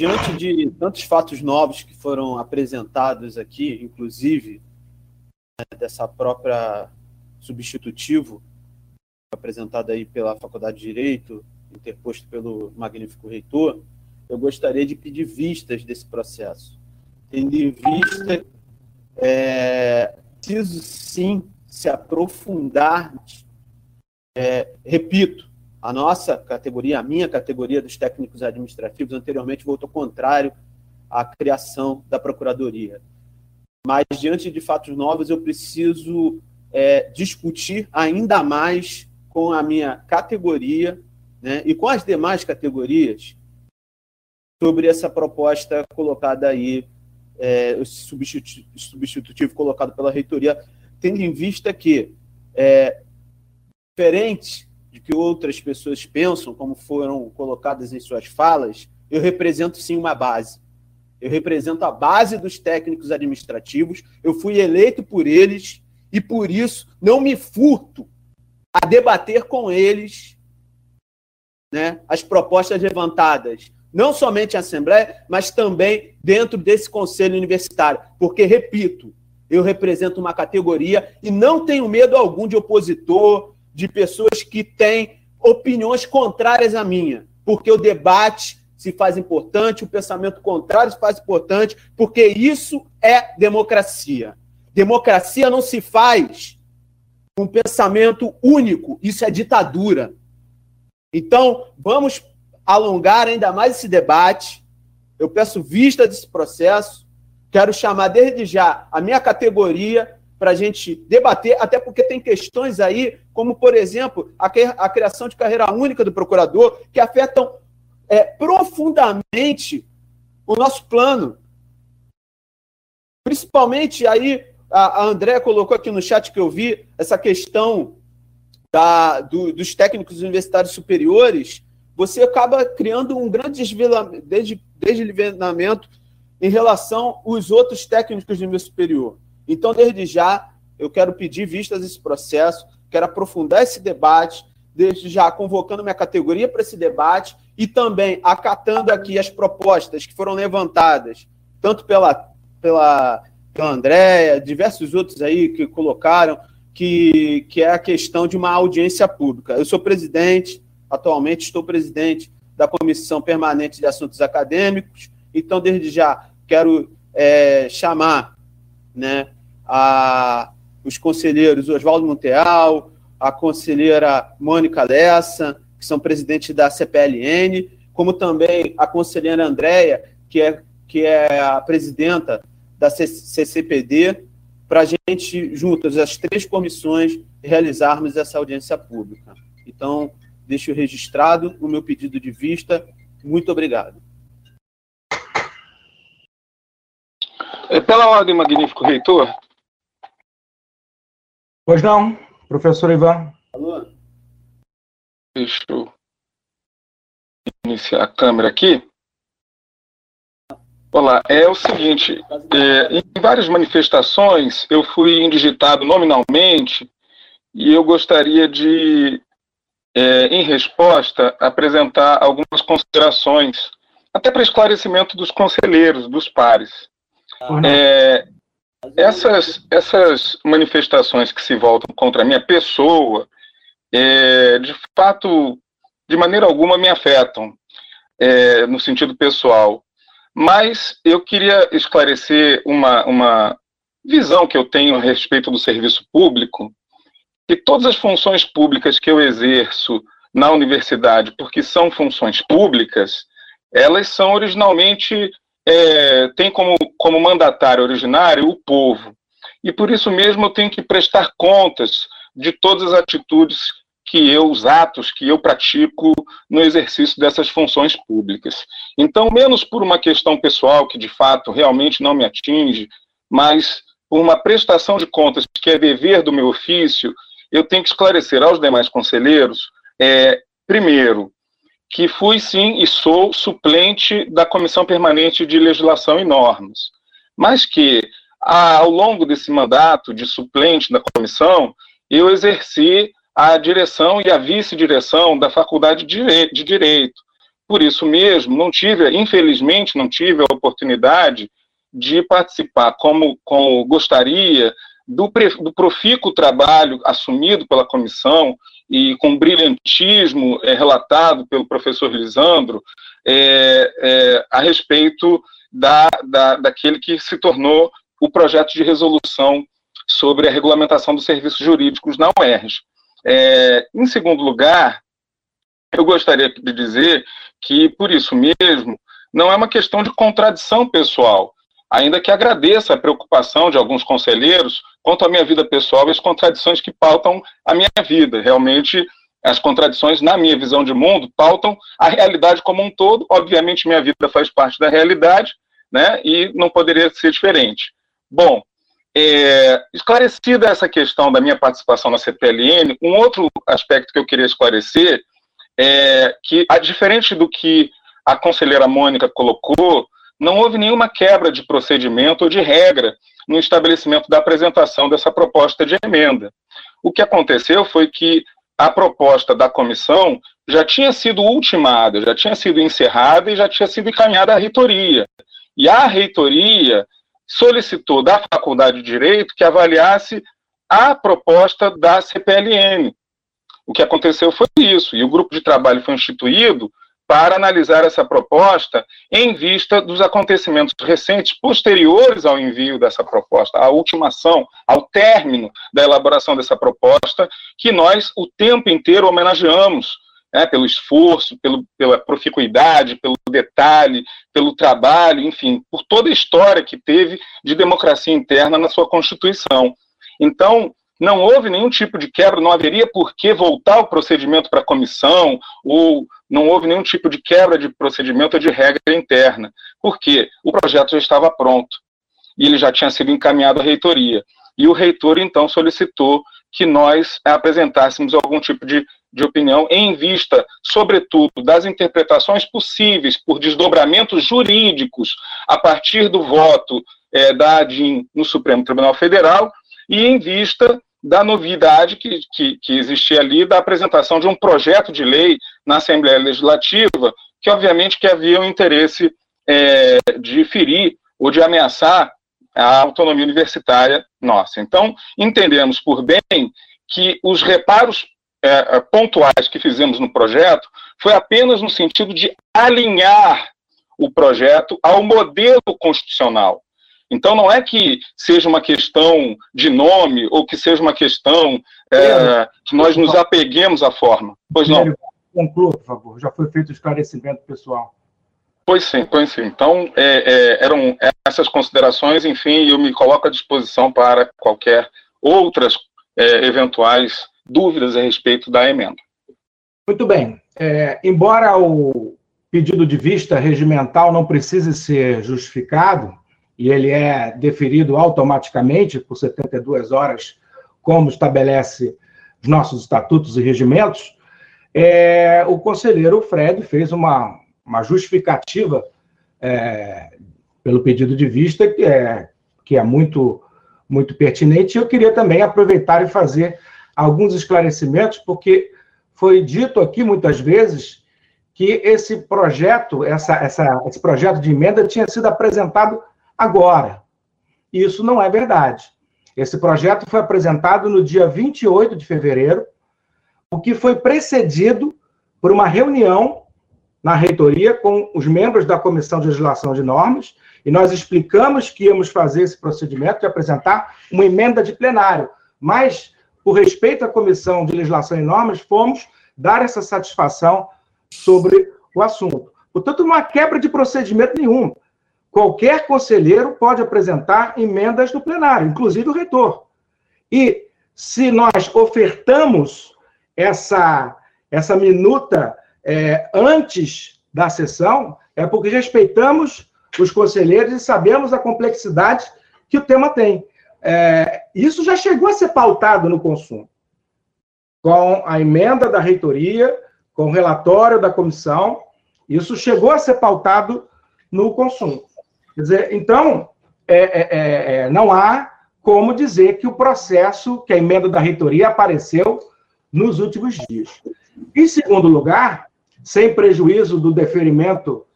diante de tantos fatos novos que foram apresentados aqui, inclusive né, dessa própria substitutivo apresentado aí pela Faculdade de Direito, interposto pelo magnífico reitor, eu gostaria de pedir vistas desse processo. Tendo em vista, é, preciso sim se aprofundar, é, repito, a nossa categoria, a minha categoria dos técnicos administrativos, anteriormente votou contrário à criação da Procuradoria. Mas, diante de fatos novos, eu preciso é, discutir ainda mais com a minha categoria né, e com as demais categorias sobre essa proposta colocada aí, é, substitutivo, substitutivo colocado pela reitoria, tendo em vista que, é, diferente de que outras pessoas pensam, como foram colocadas em suas falas, eu represento sim uma base. Eu represento a base dos técnicos administrativos, eu fui eleito por eles e por isso não me furto a debater com eles né, as propostas levantadas, não somente em Assembleia, mas também dentro desse Conselho Universitário. Porque, repito, eu represento uma categoria e não tenho medo algum de opositor, de pessoas que têm opiniões contrárias à minha, porque o debate se faz importante, o pensamento contrário se faz importante, porque isso é democracia. Democracia não se faz com um pensamento único, isso é ditadura. Então, vamos alongar ainda mais esse debate. Eu peço vista desse processo. Quero chamar desde já a minha categoria para a gente debater, até porque tem questões aí, como, por exemplo, a, criação de carreira única do procurador, que afetam é, profundamente o nosso plano. Principalmente aí, a, a André colocou aqui no chat que eu vi, essa questão da, do, dos técnicos universitários superiores, você acaba criando um grande desnivelamento em relação aos outros técnicos de nível superior. Então, desde já, eu quero pedir vistas esse processo, quero aprofundar esse debate, desde já convocando minha categoria para esse debate e também acatando aqui as propostas que foram levantadas, tanto pela, pela, pela Andréia, diversos outros aí que colocaram, que, que é a questão de uma audiência pública. Eu sou presidente, atualmente estou presidente da Comissão Permanente de Assuntos Acadêmicos, então, desde já, quero é, chamar né, a, os conselheiros Oswaldo Monteal, a conselheira Mônica Lessa, que são presidentes da CPLN, como também a conselheira Andréia, que é, que é a presidenta da CCPD, para a gente, juntas, as três comissões, realizarmos essa audiência pública. Então, deixo registrado o meu pedido de vista. Muito obrigado. É, pela ordem, magnífico reitor, Pois não, professor Ivan. Alô? Deixa eu iniciar a câmera aqui. Olá, é o seguinte, é, em várias manifestações eu fui indigitado nominalmente e eu gostaria de, é, em resposta, apresentar algumas considerações, até para esclarecimento dos conselheiros, dos pares. É, essas, essas manifestações que se voltam contra a minha pessoa, é, de fato, de maneira alguma me afetam, é, no sentido pessoal. Mas eu queria esclarecer uma, uma visão que eu tenho a respeito do serviço público, que todas as funções públicas que eu exerço na universidade, porque são funções públicas, elas são originalmente, é, têm como, como mandatário originário o povo. E por isso mesmo eu tenho que prestar contas de todas as atitudes que eu, os atos que eu pratico no exercício dessas funções públicas. Então, menos por uma questão pessoal que de fato realmente não me atinge, mas por uma prestação de contas que é dever do meu ofício, eu tenho que esclarecer aos demais conselheiros, é, primeiro, que fui sim e sou suplente da Comissão Permanente de Legislação e Normas, mas que ao longo desse mandato de suplente da comissão, eu exerci a direção e a vice-direção da Faculdade de Direito. Por isso mesmo, não tive, infelizmente, não tive a oportunidade de participar como, como gostaria do, do profícuo trabalho assumido pela comissão e com brilhantismo é, relatado pelo professor Lisandro é, é, a respeito da, da, daquele que se tornou o projeto de resolução sobre a regulamentação dos serviços jurídicos na UERJ. É, em segundo lugar, eu gostaria de dizer que, por isso mesmo, não é uma questão de contradição pessoal, ainda que agradeça a preocupação de alguns conselheiros quanto à minha vida pessoal e as contradições que pautam a minha vida. Realmente, as contradições, na minha visão de mundo, pautam a realidade como um todo. Obviamente, minha vida faz parte da realidade, né, e não poderia ser diferente. Bom, é, esclarecida essa questão da minha participação na CPLN, um outro aspecto que eu queria esclarecer é que, diferente do que a conselheira Mônica colocou, não houve nenhuma quebra de procedimento ou de regra no estabelecimento da apresentação dessa proposta de emenda. O que aconteceu foi que a proposta da comissão já tinha sido ultimada, já tinha sido encerrada e já tinha sido encaminhada à reitoria. E a reitoria solicitou da Faculdade de Direito que avaliasse a proposta da CPLN. O que aconteceu foi isso, e o grupo de trabalho foi instituído para analisar essa proposta em vista dos acontecimentos recentes posteriores ao envio dessa proposta, à ultimação, ao término da elaboração dessa proposta, que nós o tempo inteiro homenageamos né, pelo esforço, pelo, pela proficuidade, pelo detalhe, pelo trabalho, enfim, por toda a história que teve de democracia interna na sua Constituição. Então, não houve nenhum tipo de quebra, não haveria por que voltar o procedimento para a comissão, ou não houve nenhum tipo de quebra de procedimento ou de regra interna, porque o projeto já estava pronto e ele já tinha sido encaminhado à reitoria. E o reitor, então, solicitou que nós apresentássemos algum tipo de de opinião em vista, sobretudo, das interpretações possíveis por desdobramentos jurídicos a partir do voto é, da ADIM no Supremo Tribunal Federal e em vista da novidade que, que, que existia ali da apresentação de um projeto de lei na Assembleia Legislativa que, obviamente, que havia o interesse é, de ferir ou de ameaçar a autonomia universitária nossa. Então, entendemos por bem que os reparos é, pontuais que fizemos no projeto foi apenas no sentido de alinhar o projeto ao modelo constitucional. Então, não é que seja uma questão de nome ou que seja uma questão é, que nós nos apeguemos à forma. Pois não. Conclua, por favor. Já foi feito o esclarecimento pessoal. Pois sim, pois sim. Então, é, é, eram essas considerações, enfim, eu me coloco à disposição para qualquer outras é, eventuais dúvidas a respeito da emenda. Muito bem. É, embora o pedido de vista regimental não precise ser justificado, e ele é deferido automaticamente por 72 horas, como estabelece os nossos estatutos e regimentos, é, o conselheiro Fred fez uma, uma justificativa é, pelo pedido de vista que é, que é muito, muito pertinente. Eu queria também aproveitar e fazer alguns esclarecimentos, porque foi dito aqui muitas vezes que esse projeto, essa, essa, esse projeto de emenda tinha sido apresentado agora. Isso não é verdade. Esse projeto foi apresentado no dia 28 de fevereiro, o que foi precedido por uma reunião na reitoria com os membros da Comissão de Legislação de Normas, e nós explicamos que íamos fazer esse procedimento de apresentar uma emenda de plenário, mas, por respeito à Comissão de Legislação e Normas, fomos dar essa satisfação sobre o assunto. Portanto, não há quebra de procedimento nenhum. Qualquer conselheiro pode apresentar emendas no plenário, inclusive o reitor. E se nós ofertamos essa, essa minuta é, antes da sessão, é porque respeitamos os conselheiros e sabemos a complexidade que o tema tem. É, isso já chegou a ser pautado no consumo, com a emenda da reitoria, com o relatório da comissão, isso chegou a ser pautado no consumo. Quer dizer, então, é, é, é, é não há como dizer que o processo, que a emenda da reitoria apareceu nos últimos dias. Em segundo lugar, sem prejuízo do deferimento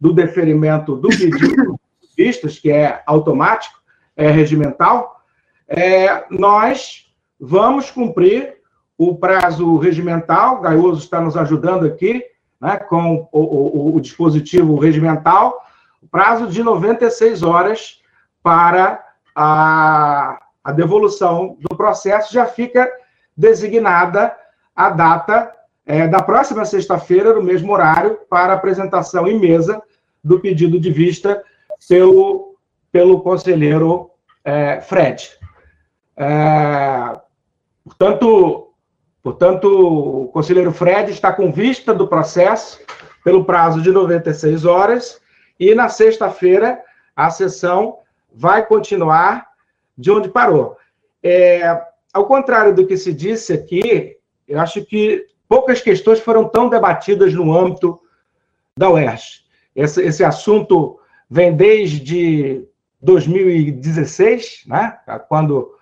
do deferimento do pedido vistas, que é automático, é regimental, é, nós vamos cumprir o prazo regimental, Gaioso está nos ajudando aqui, né, com o, o, o dispositivo regimental, prazo de 96 horas para a, a devolução do processo, já fica designada a data é, da próxima sexta-feira, no mesmo horário, para apresentação em mesa do pedido de vista pelo, pelo conselheiro é, Fred. É, portanto, portanto, o conselheiro Fred está com vista do processo pelo prazo de 96 horas e na sexta-feira a sessão vai continuar de onde parou. É, ao contrário do que se disse aqui, eu acho que poucas questões foram tão debatidas no âmbito da UERJ. Esse, esse assunto vem desde 2016, né, quando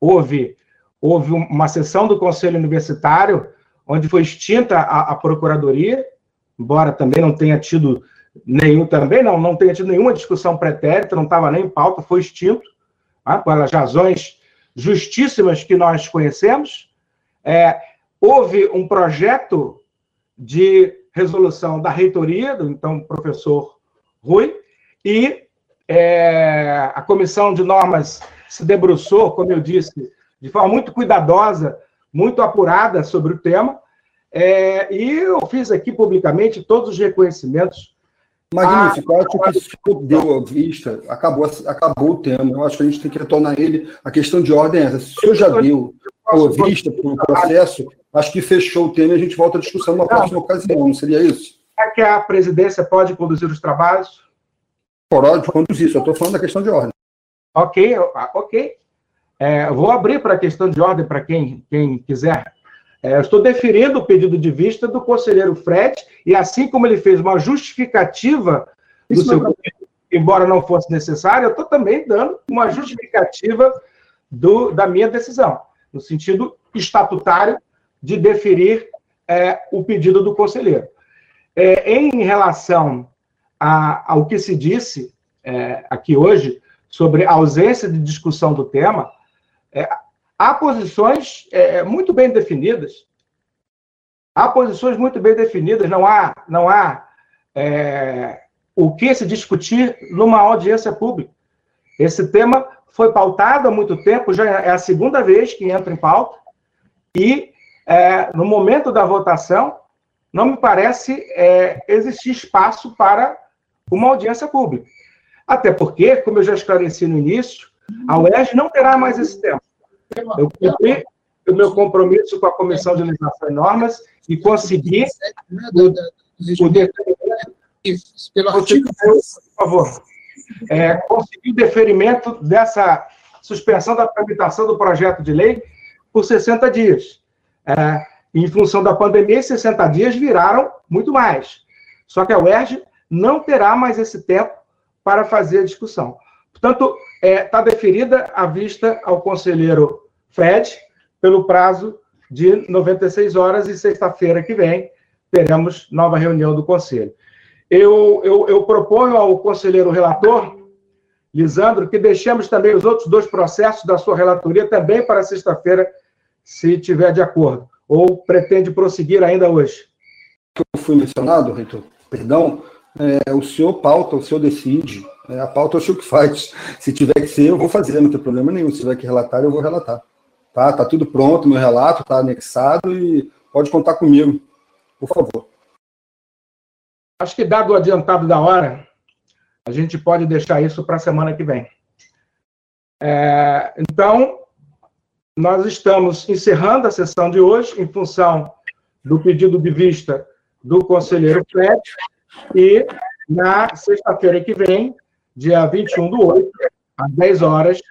houve, houve uma sessão do Conselho Universitário onde foi extinta a, a Procuradoria, embora também não tenha tido nenhum, também não, não tenha tido nenhuma discussão pretérita, não estava nem em pauta, foi extinto, né, pelas razões justíssimas que nós conhecemos. É, houve um projeto de resolução da reitoria, do então professor Rui, e é, a comissão de normas se debruçou, como eu disse, de forma muito cuidadosa, muito apurada sobre o tema, é, e eu fiz aqui publicamente todos os reconhecimentos. Magnífico, eu acho que isso deu a vista, acabou, acabou o tema. Eu acho que a gente tem que retornar ele. A questão de ordem é essa. Se o senhor já deu a vista para o processo, Acho que fechou o tema e a gente volta à discussão numa próxima ocasião, não seria isso? É que a presidência pode conduzir os trabalhos? Pode conduzir, só estou falando da questão de ordem. Ok, ah, ok. É, vou abrir para a questão de ordem para quem, quem quiser. É, estou deferindo o pedido de vista do conselheiro Fred, e assim como ele fez uma justificativa do Isso seu pedido, embora não fosse necessário, eu estou também dando uma justificativa do, da minha decisão, no sentido estatutário de deferir é, o pedido do conselheiro. É, em relação a, ao que se disse é, aqui hoje sobre a ausência de discussão do tema, é, há posições é, muito bem definidas. Há posições muito bem definidas, não há, não há é, o que se discutir numa audiência pública. Esse tema foi pautado há muito tempo, já é a segunda vez que entra em pauta, e é, no momento da votação, não me parece é, existir espaço para uma audiência pública. Até porque, como eu já esclareci no início, a UERJ não terá mais esse tempo. Eu cumpri o meu compromisso com a Comissão de Legislação e Normas e consegui o, o pelo artigo, por favor, é, consegui o deferimento dessa suspensão da tramitação do projeto de lei por 60 dias. É, em função da pandemia, 60 dias viraram muito mais. Só que a UERJ não terá mais esse tempo para fazer a discussão. Portanto, está é, tá deferida a vista ao conselheiro Fred pelo prazo de 96 horas e sexta-feira que vem teremos nova reunião do conselho. Eu, eu, eu proponho ao conselheiro relator, Lisandro, que deixemos também os outros dois processos da sua relatoria também para sexta-feira se tiver de acordo, ou pretende prosseguir ainda hoje? eu fui mencionado, reitor, perdão, é, o senhor pauta, o senhor decide. É, a pauta é o senhor que faz. Se tiver que ser, eu vou fazer, não tem problema nenhum. Se tiver que relatar, eu vou relatar. Tá, tá tudo pronto, meu relato está anexado e pode contar comigo, por favor. Acho que, dado o adiantado da hora, a gente pode deixar isso para a semana que vem. É, então, nós estamos encerrando a sessão de hoje em função do pedido de vista do conselheiro Fred e na sexta-feira que vem, dia 21 do 8, às 10 horas,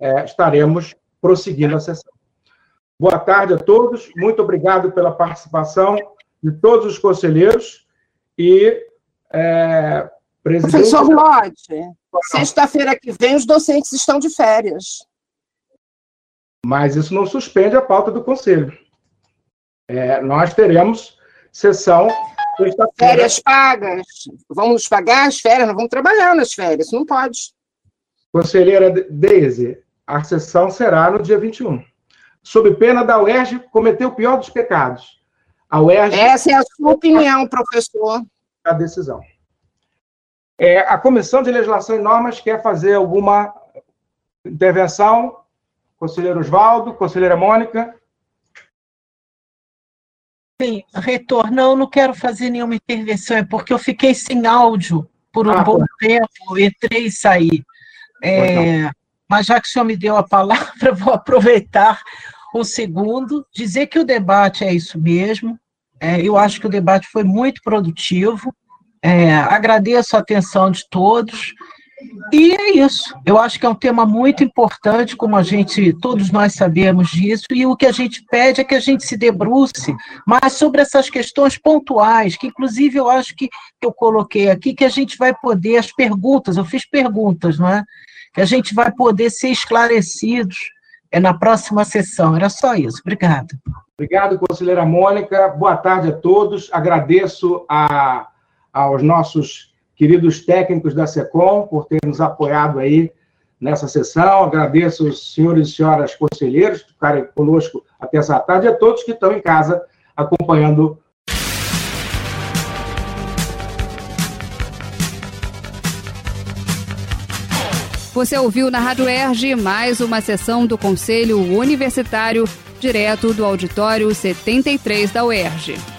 é, estaremos prosseguindo a sessão. Boa tarde a todos, muito obrigado pela participação de todos os conselheiros e é, presidente... Professor Lodge, sexta-feira que vem os docentes estão de férias. Mas isso não suspende a pauta do conselho. É, nós teremos sessão Férias pagas. Vamos pagar as férias, nós vamos trabalhar nas férias, não pode. Conselheira Deise, a sessão será no dia 21. Sob pena da UERJ cometer o pior dos pecados. A UERJ... Essa é a sua opinião, professor. A decisão. É, a Comissão de Legislação e Normas quer fazer alguma intervenção? Conselheiro Oswaldo, conselheira Mônica? Sim, reitor, não, não quero fazer nenhuma intervenção, é porque eu fiquei sem áudio por um ah, bom tempo, entrei e saí. É, mas já que o senhor me deu a palavra, vou aproveitar um segundo, dizer que o debate é isso mesmo. É, eu acho que o debate foi muito produtivo. É, agradeço a atenção de todos. E é isso. Eu acho que é um tema muito importante, como a gente, todos nós sabemos disso, e o que a gente pede é que a gente se debruce mais sobre essas questões pontuais, que inclusive eu acho que, que eu coloquei aqui, que a gente vai poder, as perguntas, eu fiz perguntas, não é? Que a gente vai poder ser esclarecidos é, na próxima sessão. Era só isso. Obrigada. Obrigado, conselheira Mônica. Boa tarde a todos. Agradeço a, aos nossos queridos técnicos da SECOM, por ter nos apoiado aí nessa sessão. Agradeço os senhores e senhoras conselheiros por ficarem conosco até essa tarde e a todos que estão em casa acompanhando. Você ouviu na Rádio Erge mais uma sessão do Conselho Universitário, direto do auditório 73 da UERJ.